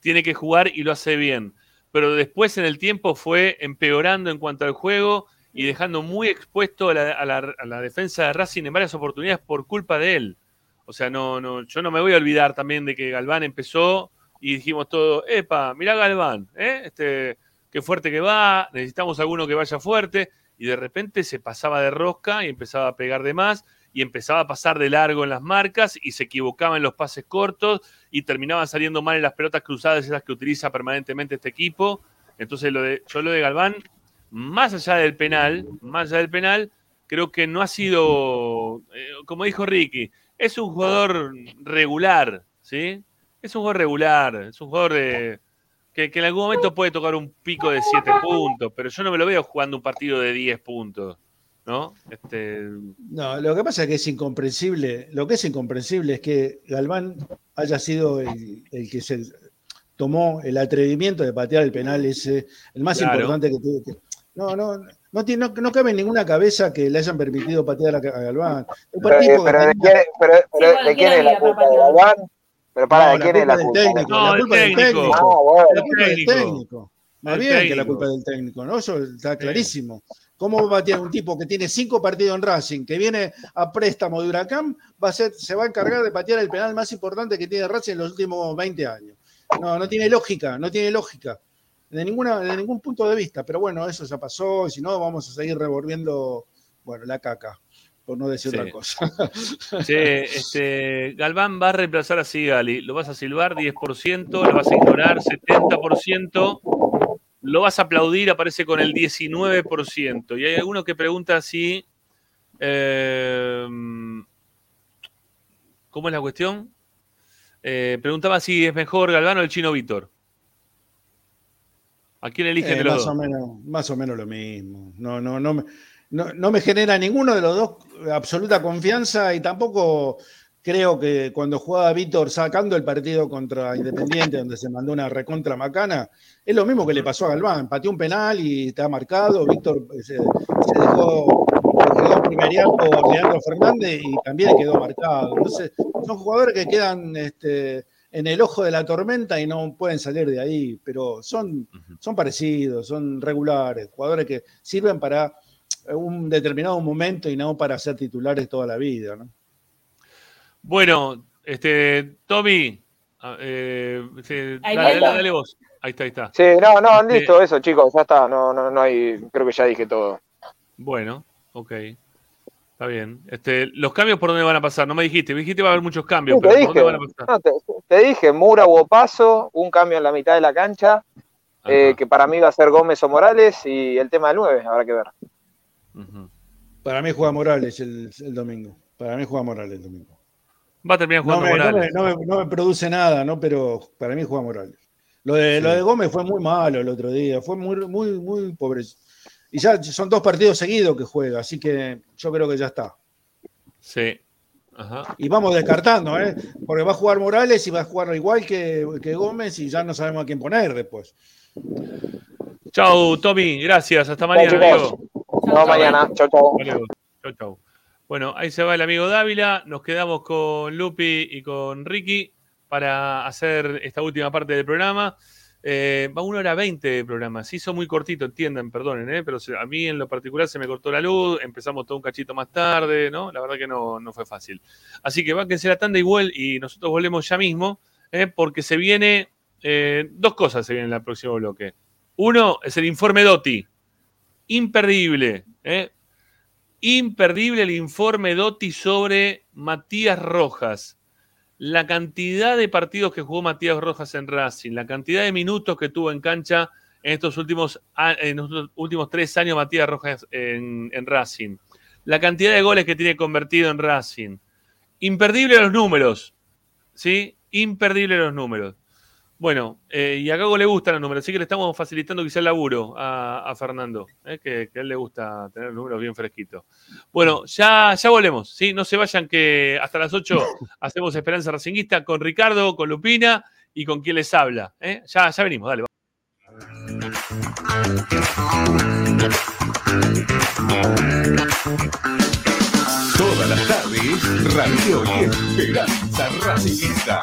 tiene que jugar y lo hace bien. Pero después en el tiempo fue empeorando en cuanto al juego y dejando muy expuesto a la, a defensa de Racing en varias oportunidades por culpa de él. O sea, no, no, yo no me voy a olvidar también de que Galván empezó y dijimos todo, epa, mirá Galván, ¿eh? este, qué fuerte que va, necesitamos alguno que vaya fuerte, y de repente se pasaba de rosca y empezaba a pegar de más, y empezaba a pasar de largo en las marcas, y se equivocaba en los pases cortos, y terminaba saliendo mal en las pelotas cruzadas, esas que utiliza permanentemente este equipo. Entonces, lo de, yo lo de Galván, más allá del penal, más allá del penal, creo que no ha sido, eh, como dijo Ricky, es un jugador regular, ¿sí? Es un jugador regular, es un jugador de, que, que en algún momento puede tocar un pico de 7 puntos, pero yo no me lo veo jugando un partido de 10 puntos, ¿no? Este, No, lo que pasa es que es incomprensible. Lo que es incomprensible es que Galván haya sido el, el que se tomó el atrevimiento de patear el penal ese, el más Claro. importante que tuvo. que- no, no, no, tiene, no, no cabe en ninguna cabeza que le hayan permitido patear a, Galván. Pero, eh, pero de quién, pero, pero Sí, ¿de quién es la culpa? ¿De. Galván? Pero para, No, ¿de quién es la culpa? técnico, No, la del culpa del técnico. técnico. Ah, bueno. La culpa del técnico. Más bien que la culpa del técnico, ¿no? Eso está clarísimo. ¿Cómo va a batear un tipo que tiene cinco partidos en Racing, que viene a préstamo de Huracán, va a ser, se va a encargar de patear el penal más importante que tiene Racing en los últimos 20 años? No, no tiene lógica, no tiene lógica. De, ninguna, de ningún punto de vista. Pero bueno, eso ya pasó, y si no, vamos a seguir revolviendo, bueno, la caca, por no decir Sí. otra cosa. Che, este, Galván va a reemplazar a Sigali. Lo vas a silbar 10%, lo vas a ignorar 70%, lo vas a aplaudir, aparece con el 19%. Y hay alguno que pregunta si. eh, ¿Cómo es la cuestión? Eh, preguntaba si es mejor Galván o el chino Víctor. ¿A quién eligen Eh, de los más, dos? o menos, más o menos lo mismo. No, no, no, me, no, no me genera ninguno de los dos absoluta confianza y tampoco creo que cuando jugaba Víctor sacando el partido contra Independiente, donde se mandó una recontra macana, es lo mismo que le pasó a Galván. Pateó un penal y está marcado. Víctor eh, se, se dejó, quedó primerear por Leandro Fernández y también quedó marcado. Entonces, son jugadores que quedan este, en el ojo de la tormenta y no pueden salir de ahí, pero son, son parecidos, son regulares, jugadores que sirven para un determinado momento y no para ser titulares toda la vida. ¿no? Bueno, este, Tommy, ah, eh, sí, Ahí dale, dale, dale vos. Ahí está, ahí está. Sí, no, no, Este- listo, eso, chicos, ya está. No, no, no hay, creo que ya dije todo. Bueno, ok. Está bien. Este, ¿Los cambios por dónde van a pasar? No me dijiste. Me dijiste que va a haber muchos cambios, Sí, pero te ¿por dónde dije, van a pasar? no, te, te dije, Mura o Paso, un cambio en la mitad de la cancha, eh, que para mí va a ser Gómez o Morales, y el tema del 9, habrá que ver. Para mí juega Morales el, el domingo. Para mí juega Morales el domingo. Va a terminar No jugando me, no Morales. me- no me- no me produce nada, ¿no? Pero para mí juega Morales. Lo de, Sí. lo de Gómez fue muy malo el otro día, fue muy, muy, muy pobre. Y ya son dos partidos seguidos que juega, así que yo creo que ya está. Sí. Ajá. Y vamos descartando, ¿eh? Porque va a jugar Morales y va a jugar igual que, que Gómez y ya no sabemos a quién poner después. Chau, Tommy. Gracias. Hasta mañana, chicos. amigo. Nos mañana. Chau, chau. Hasta luego. Chau, chau. Bueno, ahí se va el amigo Dávila. Nos quedamos con Lupi y con Ricky para hacer esta última parte del programa. Eh, va una hora veinte de programa. Se hizo muy cortito, entiendan, perdonen, ¿eh? pero a mí en lo particular se me cortó la luz. Empezamos todo un cachito más tarde, ¿no? La verdad que no, no fue fácil. Así que bánquense la tanda igual y nosotros volvemos ya mismo, ¿eh? porque se viene. eh, dos cosas se vienen en el próximo bloque. Uno es el informe Dotti. Imperdible. ¿eh? Imperdible el informe Dotti sobre Matías Rojas. La cantidad de partidos que jugó Matías Rojas en Racing, la cantidad de minutos que tuvo en cancha en estos últimos, en estos últimos tres años Matías Rojas en, en Racing, la cantidad de goles que tiene convertido en Racing. Imperdible los números, ¿sí? Imperdible los números. Bueno, eh, y a Gago le gustan los números, así que le estamos facilitando quizá el laburo a, a Fernando, eh, que, que a él le gusta tener números bien fresquitos. Bueno, ya, ya volvemos, ¿sí? No se vayan que hasta las 8 hacemos Esperanza Racinguista con Ricardo, con Lupina y con quien les habla. ¿eh? Ya, ya venimos, dale. Todas las tardes, Radio y Esperanza Racingista.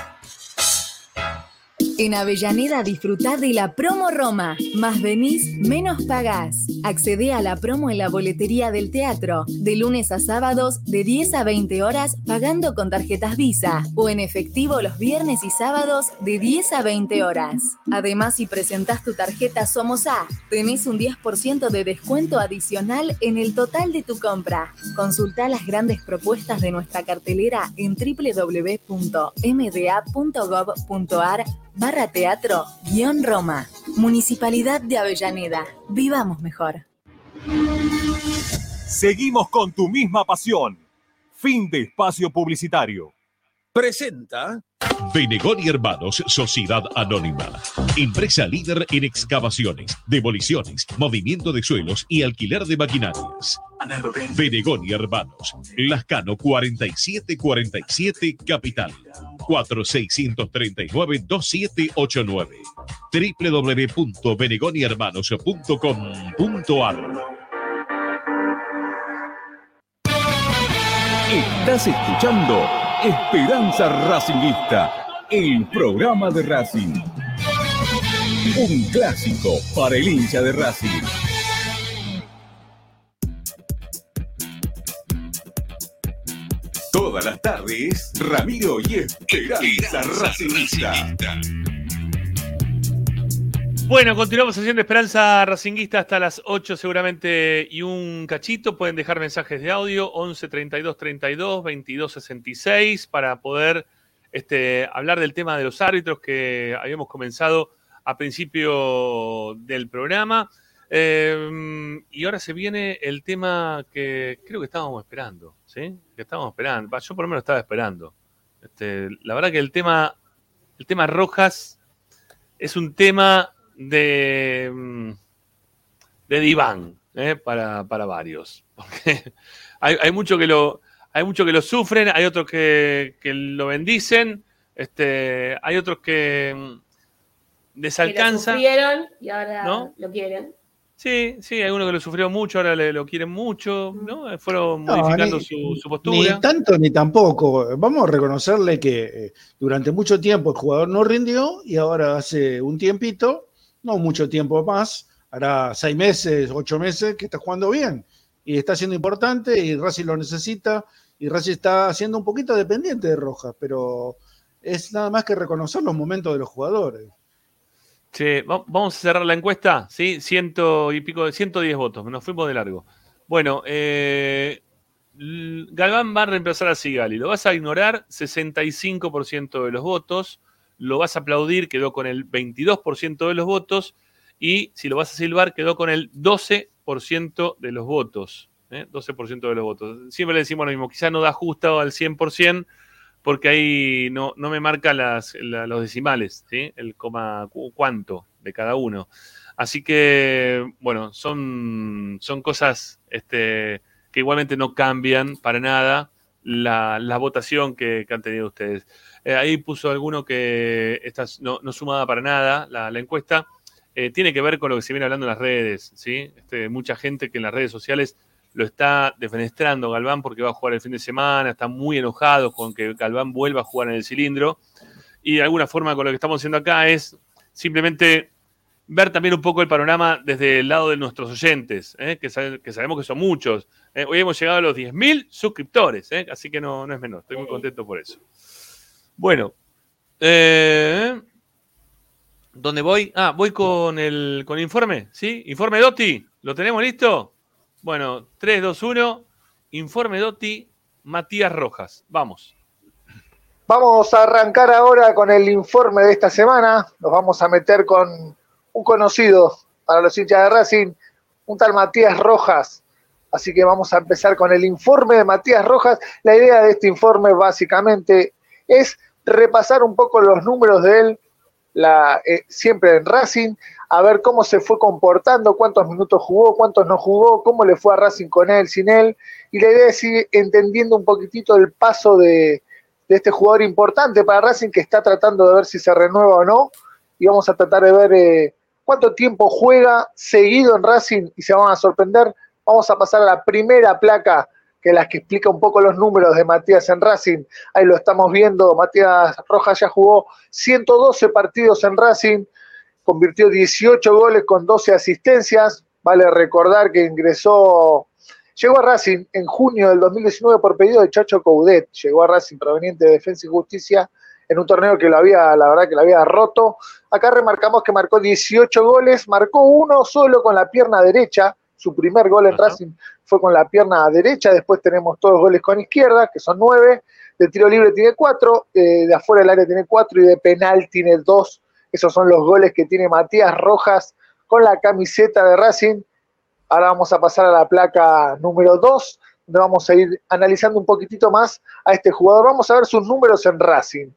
En Avellaneda disfrutá de la promo Roma. Más venís, menos pagás. Accedé a la promo en la boletería del teatro, de lunes a sábados, de 10 a 20 horas, pagando con tarjetas Visa, o en efectivo los viernes y sábados, de 10 a 20 horas. Además, si presentás tu tarjeta Somos A, tenés un 10% de descuento adicional en el total de tu compra. Consultá las grandes propuestas de nuestra cartelera en www.mda.gov.ar barra teatro guion Roma. Municipalidad de Avellaneda. Vivamos mejor. Seguimos con tu misma pasión. Fin de espacio publicitario. Presenta Benegón y Hermanos Sociedad Anónima. Empresa líder en excavaciones, demoliciones, movimiento de suelos y alquiler de maquinarias. Benegón y Hermanos. Lascano 4747 Capital. 4639-2789. www.benegonihermanos.com.ar Estás escuchando Esperanza Racingista, el programa de Racing. Un clásico para el hincha de Racing. Todas las tardes, Ramiro y Esperanza Racingista. Bueno, continuamos haciendo Esperanza Racinguista hasta las 8 seguramente y un cachito. Pueden dejar mensajes de audio 11 32 32 22 66 para poder este, hablar del tema de los árbitros que habíamos comenzado a principio del programa. Eh, y ahora se viene el tema que creo que estábamos esperando, ¿sí? Que estábamos esperando. Yo por lo menos estaba esperando. Este, la verdad que el tema, el tema Rojas es un tema de, mm, de diván ¿eh? para, para varios. Porque hay, hay mucho que lo, hay muchos que lo sufren, hay otros que, que lo bendicen, este, hay otros que mm, Que lo desalcanzan. sufrieron y ahora ¿No? lo quieren. Sí, sí, hay uno que lo sufrió mucho, ahora le, lo quieren mucho, ¿no? Fueron No, modificando ni- su, su Ni postura. tanto ni tampoco. Vamos a reconocerle que eh, durante mucho tiempo el jugador no rindió y ahora hace un tiempito, no mucho tiempo más, hará seis meses, ocho meses que está jugando bien y está siendo importante y Racing lo necesita y Racing está siendo un poquito dependiente de Rojas, pero es nada más que reconocer los momentos de los jugadores. Va- vamos a cerrar la encuesta, ¿sí? Ciento y pico, 110 votos, nos fuimos de largo. Bueno, eh, Galván va a reemplazar a Sigali. Lo vas a ignorar, 65% de los votos. Lo vas a aplaudir, quedó con el 22% de los votos. Y si lo vas a silbar, quedó con el 12% de los votos. ¿eh? 12% de los votos. Siempre le decimos lo mismo, quizás no da justo al 100%, porque ahí no, no me marca las, la- los decimales, el coma cu- cuánto de cada uno. Así que, bueno, son, son cosas este, que igualmente no cambian para nada la, votación que, han tenido ustedes. Eh, ahí puso alguno que esta es- no, no sumada para nada la, encuesta. Eh, tiene que ver con lo que se viene hablando en las redes, ¿sí? Este, mucha gente que en las redes sociales lo está defenestrando Galván porque va a jugar el fin de semana, están muy enojados con que Galván vuelva a jugar en el cilindro. Y de alguna forma con lo que estamos haciendo acá es simplemente ver también un poco el panorama desde el lado de nuestros oyentes, ¿eh? que, sabe- que sabemos que son muchos. ¿eh? Hoy hemos llegado a los 10.000 suscriptores, ¿eh? así que no, no es menor, estoy muy contento por eso. Bueno, ¿dónde voy? Ah, voy con el, con el informe, ¿sí? Informe Dotti, ¿lo tenemos listo? Bueno, 3, 2, 1, informe Dotti, Matías Rojas, vamos. Vamos a arrancar ahora con el informe de esta semana. Nos vamos a meter con un conocido para los hinchas de Racing, un tal Matías Rojas. Así que vamos a empezar con el informe de Matías Rojas. La idea de este informe básicamente es repasar un poco los números de él, eh, siempre en Racing, a ver cómo se fue comportando, cuántos minutos jugó, cuántos no jugó, cómo le fue a Racing con él, sin él. Y la idea es ir entendiendo un poquitito el paso de, de este jugador importante para Racing que está tratando de ver si se renueva o no. Y vamos a tratar de ver eh, cuánto tiempo juega seguido en Racing y se van a sorprender. Vamos a pasar a la primera placa, que es la que explica un poco los números de Matías en Racing. Ahí lo estamos viendo. Matías Rojas ya jugó 112 partidos en Racing, convirtió 18 goles con 12 asistencias. Vale recordar que ingresó Llegó a Racing en junio del 2019 por pedido de Chacho Coudet. Llegó a Racing proveniente de Defensa y Justicia en un torneo que lo había, la verdad que lo había roto. Acá remarcamos que marcó 18 goles, marcó uno solo con la pierna derecha. Su primer gol en Racing fue con la pierna derecha. Después tenemos todos goles con izquierda, que son nueve. De tiro libre tiene cuatro, eh, de afuera del área tiene cuatro y de penal tiene dos. Esos son los goles que tiene Matías Rojas con la camiseta de Racing. Ahora vamos a pasar a la placa número 2, donde vamos a ir analizando un poquitito más a este jugador. Vamos a ver sus números en Racing.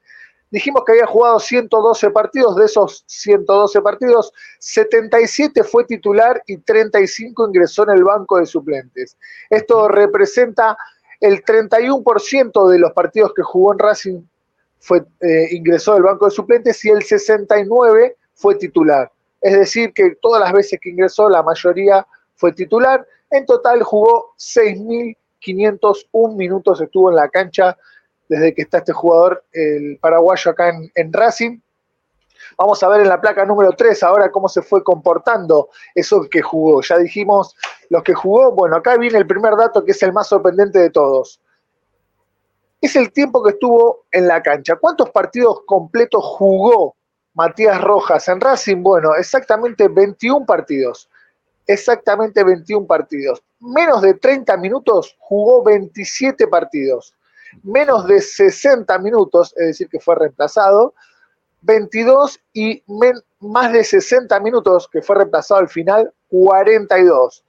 Dijimos que había jugado 112 partidos, de esos 112 partidos, 77 fue titular y 35 ingresó en el banco de suplentes. Esto representa el 31% de los partidos que jugó en Racing fue, eh, ingresó del banco de suplentes y el 69 fue titular. Es decir, que todas las veces que ingresó, la mayoría fue titular. En total jugó 6.501 minutos, estuvo en la cancha desde que está este jugador, el paraguayo acá en, en Racing. Vamos a ver en la placa número 3 ahora cómo se fue comportando eso que jugó. Ya dijimos los que jugó. Bueno, acá viene el primer dato que es el más sorprendente de todos. Es el tiempo que estuvo en la cancha. ¿Cuántos partidos completos jugó Matías Rojas en Racing? Bueno, exactamente 21 partidos. Exactamente 21 partidos. Menos de 30 minutos jugó 27 partidos. Menos de 60 minutos, es decir, que fue reemplazado, 22 y más de 60 minutos, que fue reemplazado al final, 42.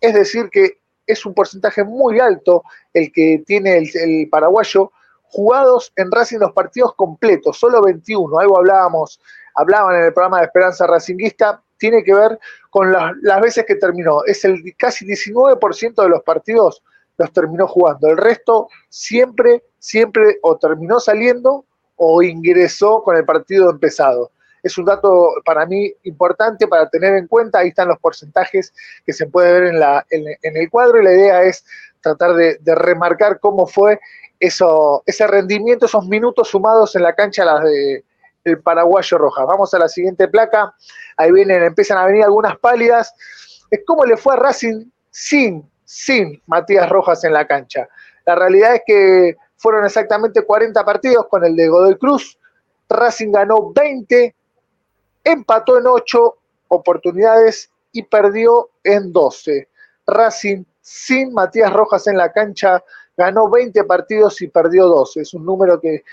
Es decir, que es un porcentaje muy alto el que tiene el, el paraguayo jugados en Racing los partidos completos, solo 21. Algo hablábamos, hablaban en el programa de Esperanza Racinguista, tiene que ver con las, las veces que terminó. Es el casi 19% de los partidos los terminó jugando. El resto siempre, siempre o terminó saliendo o ingresó con el partido empezado. Es un dato para mí importante para tener en cuenta. Ahí están los porcentajes que se puede ver en, la, en, el cuadro y la idea es tratar de, remarcar cómo fue eso, ese rendimiento, esos minutos sumados en la cancha las de el paraguayo roja. Vamos a la siguiente placa. Ahí vienen, empiezan a venir algunas pálidas. Es cómo le fue a Racing sin, sin Matías Rojas en la cancha. La realidad es que fueron exactamente 40 partidos con el de Godoy Cruz. Racing ganó 20, empató en 8 oportunidades y perdió en 12. Racing sin Matías Rojas en la cancha ganó 20 partidos y perdió 12. Es un número que,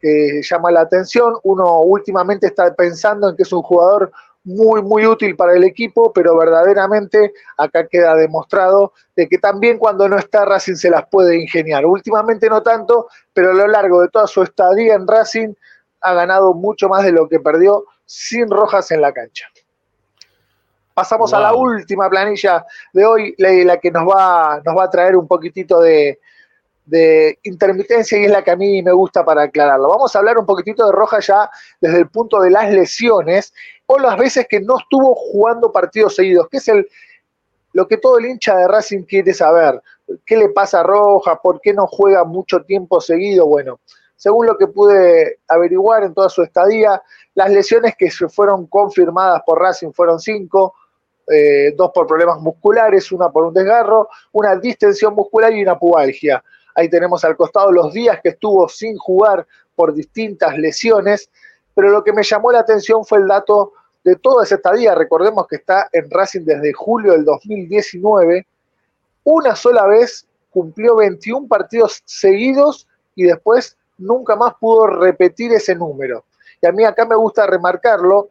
que llama la atención. Uno últimamente está pensando en que es un jugador muy, muy útil para el equipo, pero verdaderamente acá queda demostrado de que también cuando no está Racing se las puede ingeniar. Últimamente no tanto, pero a lo largo de toda su estadía en Racing ha ganado mucho más de lo que perdió sin Rojas en la cancha. Pasamos a la última planilla de hoy, la, la que nos va, nos va a traer un poquitito de, de intermitencia y es la que a mí me gusta para aclararlo. Vamos a hablar un poquitito de Rojas ya desde el punto de las lesiones o las veces que no estuvo jugando partidos seguidos, que es el, lo que todo el hincha de Racing quiere saber. ¿Qué le pasa a Rojas? ¿Por qué no juega mucho tiempo seguido? Bueno, según lo que pude averiguar en toda su estadía, las lesiones que se fueron confirmadas por Racing fueron cinco, eh, dos por problemas musculares, una por un desgarro, una distensión muscular y una pubalgia. Ahí tenemos al costado los días que estuvo sin jugar por distintas lesiones, pero lo que me llamó la atención fue el dato de toda esa estadía. Recordemos que está en Racing desde julio del 2019. Una sola vez cumplió 21 partidos seguidos y después nunca más pudo repetir ese número. Y a mí acá me gusta remarcarlo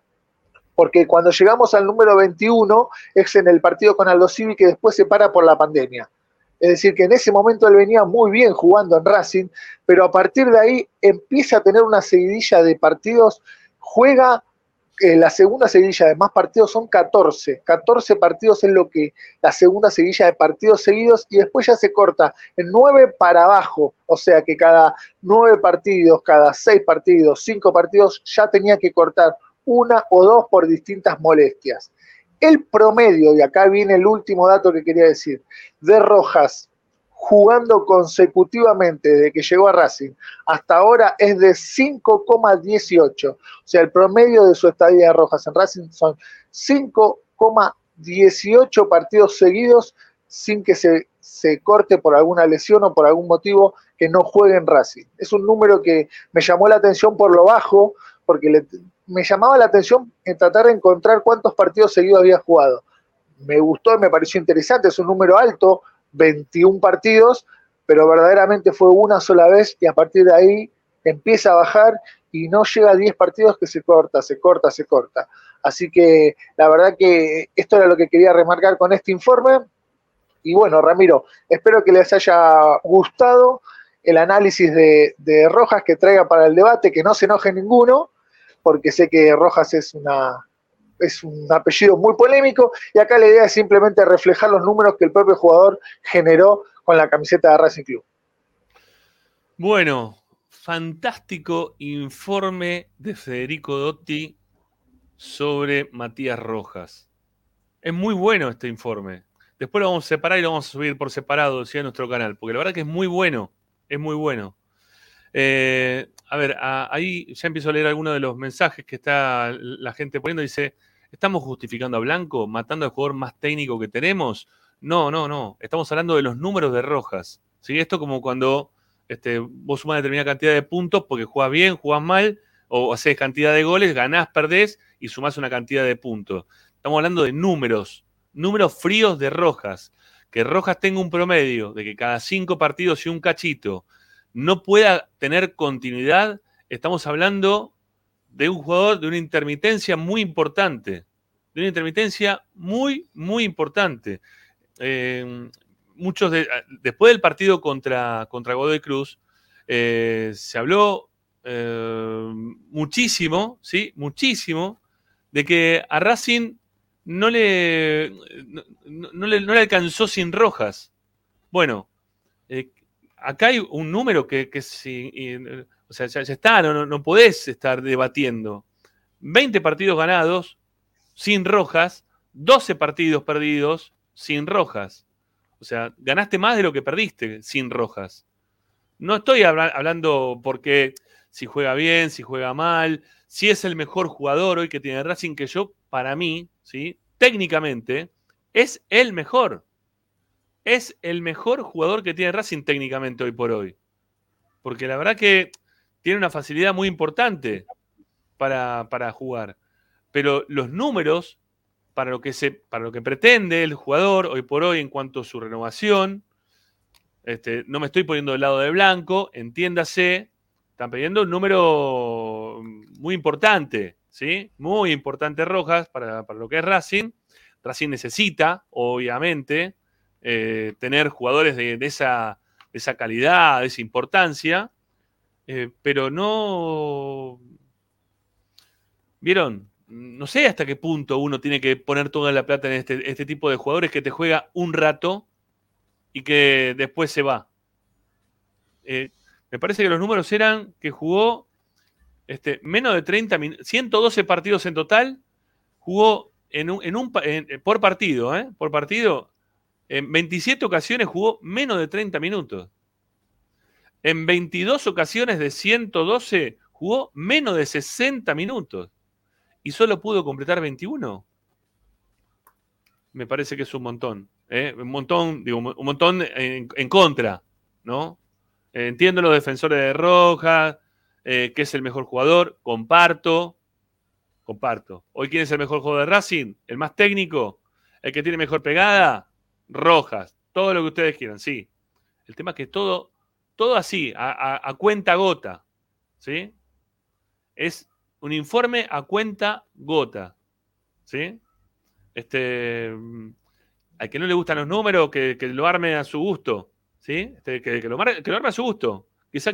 porque cuando llegamos al número 21 es en el partido con Aldo Civi que después se para por la pandemia. Es decir, que en ese momento él venía muy bien jugando en Racing, pero a partir de ahí empieza a tener una seguidilla de partidos, juega eh, la segunda seguidilla de más partidos son 14. 14 partidos es lo que la segunda seguidilla de partidos seguidos y después ya se corta en 9 para abajo. O sea que cada 9 partidos, cada 6 partidos, 5 partidos ya tenía que cortar una o dos por distintas molestias. El promedio, y acá viene el último dato que quería decir, de Rojas jugando consecutivamente desde que llegó a Racing hasta ahora es de 5,18. O sea, el promedio de su estadía de Rojas en Racing son 5,18 partidos seguidos sin que se, se corte por alguna lesión o por algún motivo que no juegue en Racing. Es un número que me llamó la atención por lo bajo, porque me llamaba la atención en tratar de encontrar cuántos partidos seguidos había jugado. Me gustó y me pareció interesante, es un número alto, 21 partidos, pero verdaderamente fue una sola vez y a partir de ahí empieza a bajar y no llega a 10 partidos que se corta, se corta, se corta. Así que la verdad que esto era lo que quería remarcar con este informe. Y bueno, Ramiro, espero que les haya gustado el análisis de, de Rojas que traiga para el debate, que no se enoje ninguno, porque sé que Rojas es una es un apellido muy polémico y acá la idea es simplemente reflejar los números que el propio jugador generó con la camiseta de Racing Club. Bueno, fantástico informe de Federico Dotti sobre Matías Rojas. Es muy bueno este informe. Después lo vamos a separar y lo vamos a subir por separado ¿sí? a nuestro canal, porque la verdad que es muy bueno, es muy bueno. Eh, a ver, ahí ya empiezo a leer algunos de los mensajes que está la gente poniendo. Dice, ¿estamos justificando a Blanco, matando al jugador más técnico que tenemos? No, no, no. Estamos hablando de los números de Rojas. ¿sí? Esto como cuando este, vos sumás determinada cantidad de puntos porque jugás bien, jugás mal, o haces cantidad de goles, ganás, perdés y sumás una cantidad de puntos. Estamos hablando de números, números fríos de Rojas. Que Rojas tenga un promedio de que cada cinco partidos y un cachito no pueda tener continuidad, estamos hablando de un jugador de una intermitencia muy importante. De una intermitencia muy, muy importante. Eh, muchos de, después del partido contra, contra Godoy Cruz, eh, se habló eh, muchísimo, ¿sí? Muchísimo, de que a Racing no le, no, le, no le, alcanzó sin rojas. Bueno, acá hay un número que, que si, o sea, ya, está, no, no, podés estar debatiendo. 20 partidos ganados sin rojas, 12 partidos perdidos sin rojas. O sea, ganaste más de lo que perdiste sin rojas. No estoy hablando porque si juega bien, si juega mal, si es el mejor jugador hoy que tiene Racing, que yo, para mí, ¿sí? técnicamente, es el mejor. Es el mejor jugador que tiene Racing técnicamente hoy por hoy. Porque la verdad que tiene una facilidad muy importante para, para jugar. Pero los números para lo que, se, para lo que pretende el jugador hoy por hoy en cuanto a su renovación. Este, no me estoy poniendo del lado de blanco, entiéndase, están pidiendo un número muy importante, ¿sí? Muy importante Rojas para, lo que es Racing. Racing necesita, obviamente, eh, tener jugadores de, esa, esa, calidad, de esa importancia, eh, pero no... ¿Vieron? no sé hasta qué punto uno tiene que poner toda la plata en este, este, tipo de jugadores que te juega un rato y que después se va. Eh, me parece que los números eran que jugó este, menos de 30 minutos, 112 partidos en total, jugó en un, un por partido, ¿eh? por partido, en 27 ocasiones jugó menos de 30 minutos. En 22 ocasiones de 112 jugó menos de 60 minutos y solo pudo completar 21. Me parece que es un montón. ¿eh? Un montón, digo, un montón en, contra, ¿no? Entiendo los defensores de Roja, eh, que es el mejor jugador, comparto, comparto. Hoy, ¿quién es el mejor jugador de Racing? ¿El más técnico? ¿El que tiene mejor pegada? Rojas. Todo lo que ustedes quieran, sí. El tema es que todo, todo así, a, a cuenta gota, ¿sí? Es un informe a cuenta gota. ¿Sí? Este, al que no le gustan los números, que, lo arme a su gusto. ¿Sí? Este, que, lo, arme a su gusto. Quizá,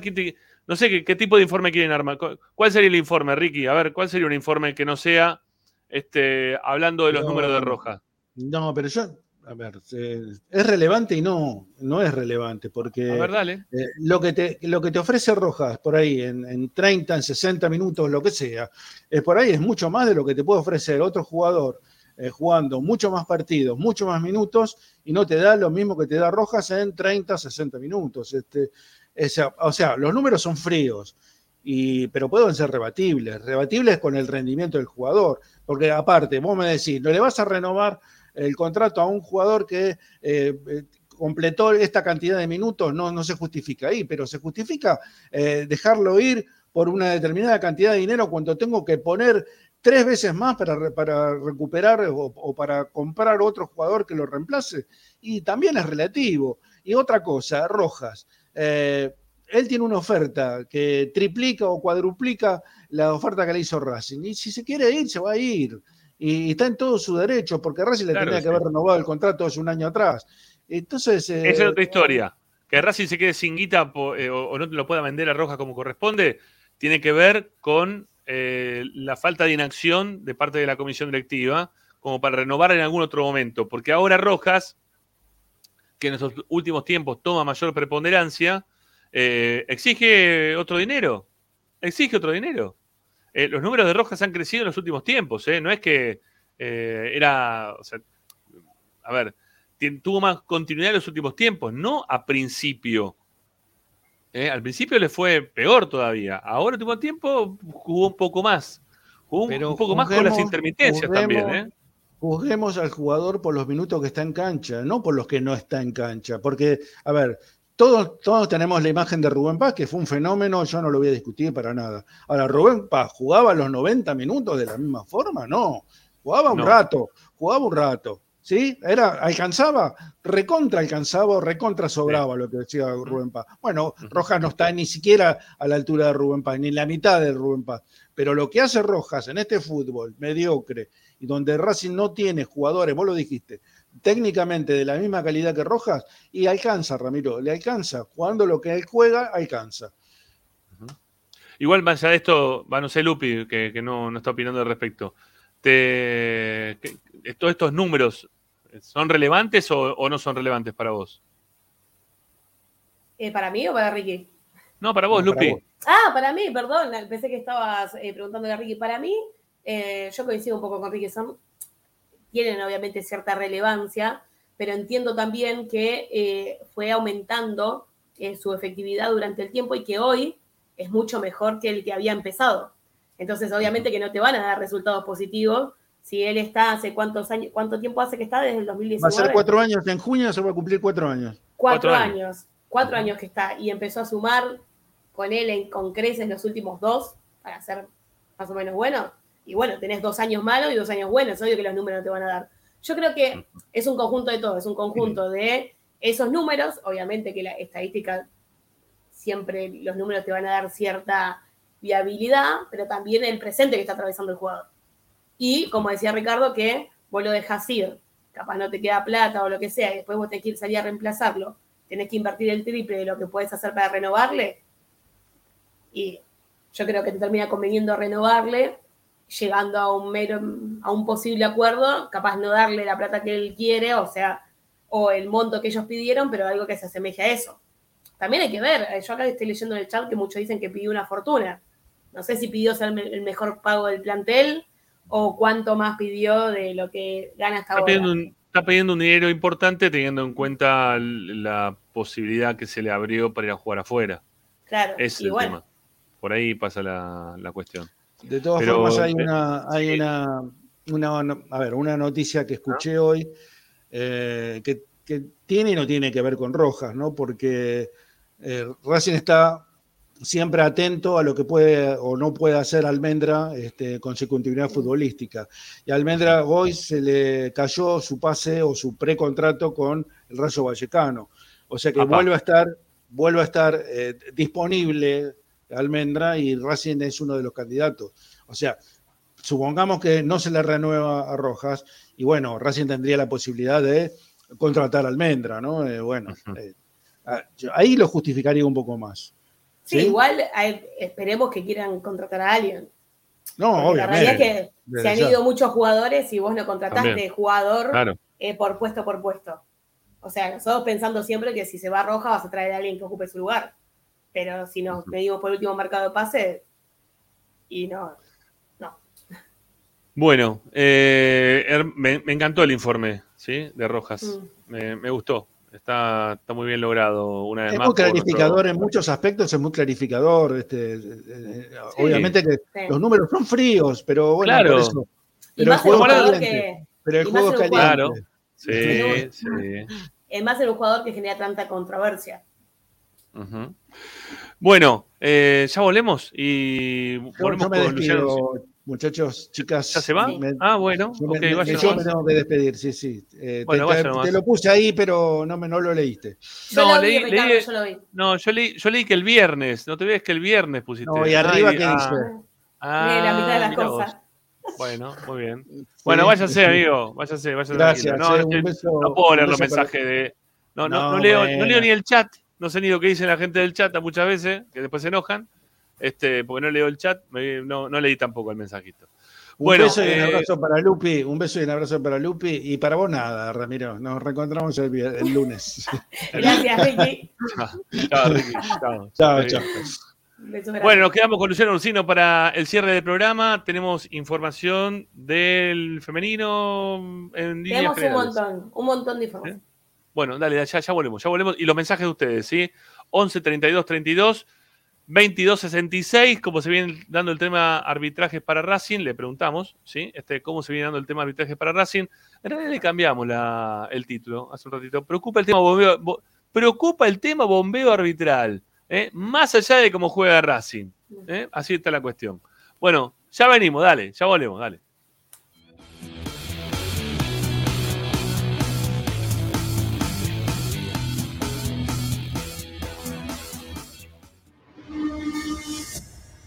no sé ¿qué, tipo de informe quieren armar. ¿Cuál sería el informe, Ricky? A ver, ¿cuál sería un informe que no sea este, hablando de los números de Roja? No, pero yo, a ver, es relevante y no, no es relevante, porque eh, lo, que te, lo que te ofrece Rojas por ahí en, 30, en 60 minutos, lo que sea, es por ahí es mucho más de lo que te puede ofrecer otro jugador eh, jugando mucho más partidos, mucho más minutos, y no te da lo mismo que te da Rojas en 30, 60 minutos. Este, o sea, los números son fríos. Y, pero pueden ser rebatibles, rebatibles con el rendimiento del jugador, porque aparte, vos me decís, no le vas a renovar el contrato a un jugador que eh, eh, completó esta cantidad de minutos, no, no se justifica ahí, pero se justifica eh, dejarlo ir por una determinada cantidad de dinero cuando tengo que poner tres veces más para, para recuperar o, para comprar otro jugador que lo reemplace. Y también es relativo. Y otra cosa, Rojas. él tiene una oferta que triplica o cuadruplica la oferta que le hizo Racing. Y si se quiere ir, se va a ir y está en todo su derecho, porque Racing le tenía que haber renovado el contrato hace un año atrás. Entonces. Esa es otra historia. Que Racing se quede sin guita eh, o, no lo pueda vender a Rojas como corresponde, tiene que ver con eh, la falta de inacción de parte de la comisión directiva, como para renovar en algún otro momento. Porque ahora Rojas, que en estos últimos tiempos toma mayor preponderancia, eh, exige otro dinero. Exige otro dinero. Eh, los números de Rojas han crecido en los últimos tiempos, ¿eh? No es que eh, era. O sea, a ver, tuvo más continuidad en los últimos tiempos, no a principio. Al principio le fue peor todavía. Ahora, último tiempo, jugó un poco más. Jugó un poco más con las intermitencias también, Juzguemos al jugador por los minutos que está en cancha, no por los que no está en cancha. Porque, a ver, todos, todos tenemos la imagen de Rubén Paz, que fue un fenómeno, yo no lo voy a discutir para nada. Ahora, Rubén Paz jugaba los 90 minutos de la misma forma, no. Jugaba un rato, jugaba un rato. ¿Sí? Era, alcanzaba, recontra alcanzaba, recontra sobraba lo que decía Rubén Paz. Bueno, Rojas no está ni siquiera a la altura de Rubén Paz, ni en la mitad de Rubén Paz. Pero lo que hace Rojas en este fútbol mediocre y donde Racing no tiene jugadores, vos lo dijiste, técnicamente de la misma calidad que Rojas, y alcanza, Ramiro, le alcanza. Jugando lo que él juega, alcanza. Igual, más allá de esto, va, no sé, Lupi, que, que no, no está opinando al respecto. Te, que- ¿Todos estos números son relevantes o, o no son relevantes para vos? Eh, ¿Para mí o para Ricky? No, para vos, No, para Lupi. vos. Ah, para mí, perdón, pensé que estabas eh, preguntándole a Ricky. Para mí, eh, yo coincido un poco con Ricky, son, tienen obviamente cierta relevancia, pero entiendo también que eh, fue aumentando eh, su efectividad durante el tiempo y que hoy es mucho mejor que el que había empezado. Entonces, obviamente que no te van a dar resultados positivos si él está hace cuántos años, cuánto tiempo hace que está desde el Va a 2019. ser cuatro años, en junio se va a cumplir cuatro años. Cuatro, Cuatro años. Cuatro años que está. Y empezó a sumar con él en, con creces los últimos dos para ser más o menos bueno. Y bueno, tenés dos años malos y dos años buenos. Obvio que los números no te van a dar. Yo creo que es un conjunto de todo. Es un conjunto de esos números. Obviamente que la estadística siempre los números te van a dar cierta viabilidad, pero también el presente que está atravesando el jugador. Y como decía Ricardo, que vos lo dejas ir, capaz no te queda plata o lo que sea, y después vos tenés que ir salir a reemplazarlo, tenés que invertir el triple de lo que puedes hacer para renovarle, y yo creo que te termina conveniendo renovarle, llegando a un mero, a un posible acuerdo, capaz no darle la plata que él quiere, o sea, o el monto que ellos pidieron, pero algo que se asemeje a eso. También hay que ver, yo acá estoy leyendo en el chat que muchos dicen que pidió una fortuna. No sé si pidió ser el mejor pago del plantel o cuánto más pidió de lo que gana hasta Está ahora. pidiendo, un, está pidiendo un dinero importante teniendo en cuenta la posibilidad que se le abrió para ir a jugar afuera. Claro, es el bueno, tema. Por ahí pasa la, la cuestión. De todas Pero, formas, hay eh, una, hay sí. una, una- a ver, una noticia que escuché hoy eh, que, que tiene y no tiene que ver con Rojas, ¿no? Porque eh, Racing está siempre atento a lo que puede o no puede hacer Almendra este, con su continuidad futbolística. Y a Almendra hoy se le cayó su pase o su precontrato con el Rayo Vallecano. O sea que Apá. vuelve a estar, vuelve a estar eh, disponible Almendra y Racing es uno de los candidatos. O sea, supongamos que no se le renueva a Rojas y bueno, Racing tendría la posibilidad de contratar a Almendra, ¿no? Eh, bueno, eh, ah, ahí lo justificaría un poco más. sí, ¿sí? igual hay- esperemos que quieran contratar a alguien. No, Porque la realidad obviamente. es que se han ya. ido muchos jugadores y vos no contrataste También. jugador Claro. eh, por puesto por puesto. O sea, nosotros pensando siempre que si se va Roja vas a traer a alguien que ocupe su lugar. Pero si nos medimos por el último mercado de pase, y no, no. Bueno, eh, me, me encantó el informe ¿sí? de Rojas. Mm. Me, me gustó. Está, está muy bien logrado una vez Es más. muy clarificador nuestro- en muchos aspectos, es muy clarificador. Este, eh, eh, Sí. Obviamente que Sí. los números son fríos, pero bueno, Claro. por eso. Y Pero el juego es que, Pero el juego es caliente. Claro. Sí, sí. es más en un jugador que genera tanta controversia. Bueno, eh, ya volvemos y Yo, volvemos yo me con Luciano. muchachos, chicas. ¿Ya se va? Me- Ah, bueno, yo me, vaya yo me tengo que despedir, sí, sí. Eh, te- Bueno, te, vaya te nomás. lo puse ahí, pero no, me, no lo leíste. Yo No, vi, leí- Ricardo, leí- yo lo vi. No, yo leí, yo leí que el viernes, no te ves que el viernes pusiste. No, y arriba, Ay, ¿qué ah, dice? ah, la mitad de las cosas. vos. Bueno, muy bien. Bueno, váyase, amigo, váyase, váyase Gracias. No, eh, es un que beso- no puedo leer los mensajes de. No, no, No, no leo, bueno. no leo ni el chat, no sé ni lo que dicen la gente del chat a muchas veces, que después se enojan, este, porque no leo el chat, me- no, no leí tampoco el mensajito. Un Bueno, beso y un eh, abrazo para Lupi, un beso y un abrazo para Lupi, y para vos nada, Ramiro. Nos reencontramos el, lunes. Gracias, Ricky. Chao, Ricky, chao. Chao, grande. Bueno, nos quedamos con Luciano Ursino para el cierre del programa. Tenemos información del femenino en Tenemos un montón, un montón de información. Bueno, dale, ya, ya volvemos, ya volvemos. Y los mensajes de ustedes, ¿sí? 11 32 32 22 66, como se viene dando el tema arbitrajes para Racing, le preguntamos, ¿sí? Este, ¿Cómo se viene dando el tema arbitrajes para Racing? En realidad le cambiamos el título hace un ratito. Preocupa el tema bombeo, bo- preocupa el tema bombeo arbitral, ¿eh? más allá de cómo juega Racing. ¿eh? Así está la cuestión. Bueno, ya venimos, dale, ya volvemos, dale.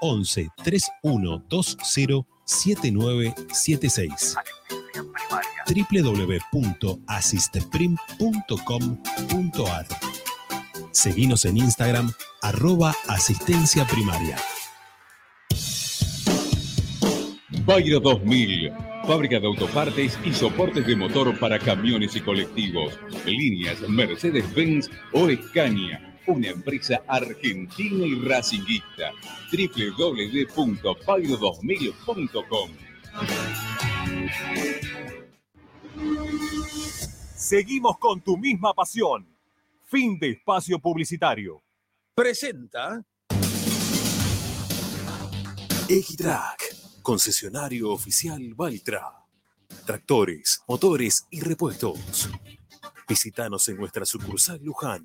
11 3120 7976 www.asisteprim.com.ar Seguinos en Instagram, arroba asistencia primaria. Bayro 2000, fábrica de autopartes y soportes de motor para camiones y colectivos. Líneas Mercedes-Benz o Escaña. Una empresa argentina y racinguista. www.bayro2000.com Seguimos con tu misma pasión. Fin de espacio publicitario. Presenta Equitrack, concesionario oficial Valtra. Tractores, motores y repuestos. Visítanos en nuestra sucursal Luján,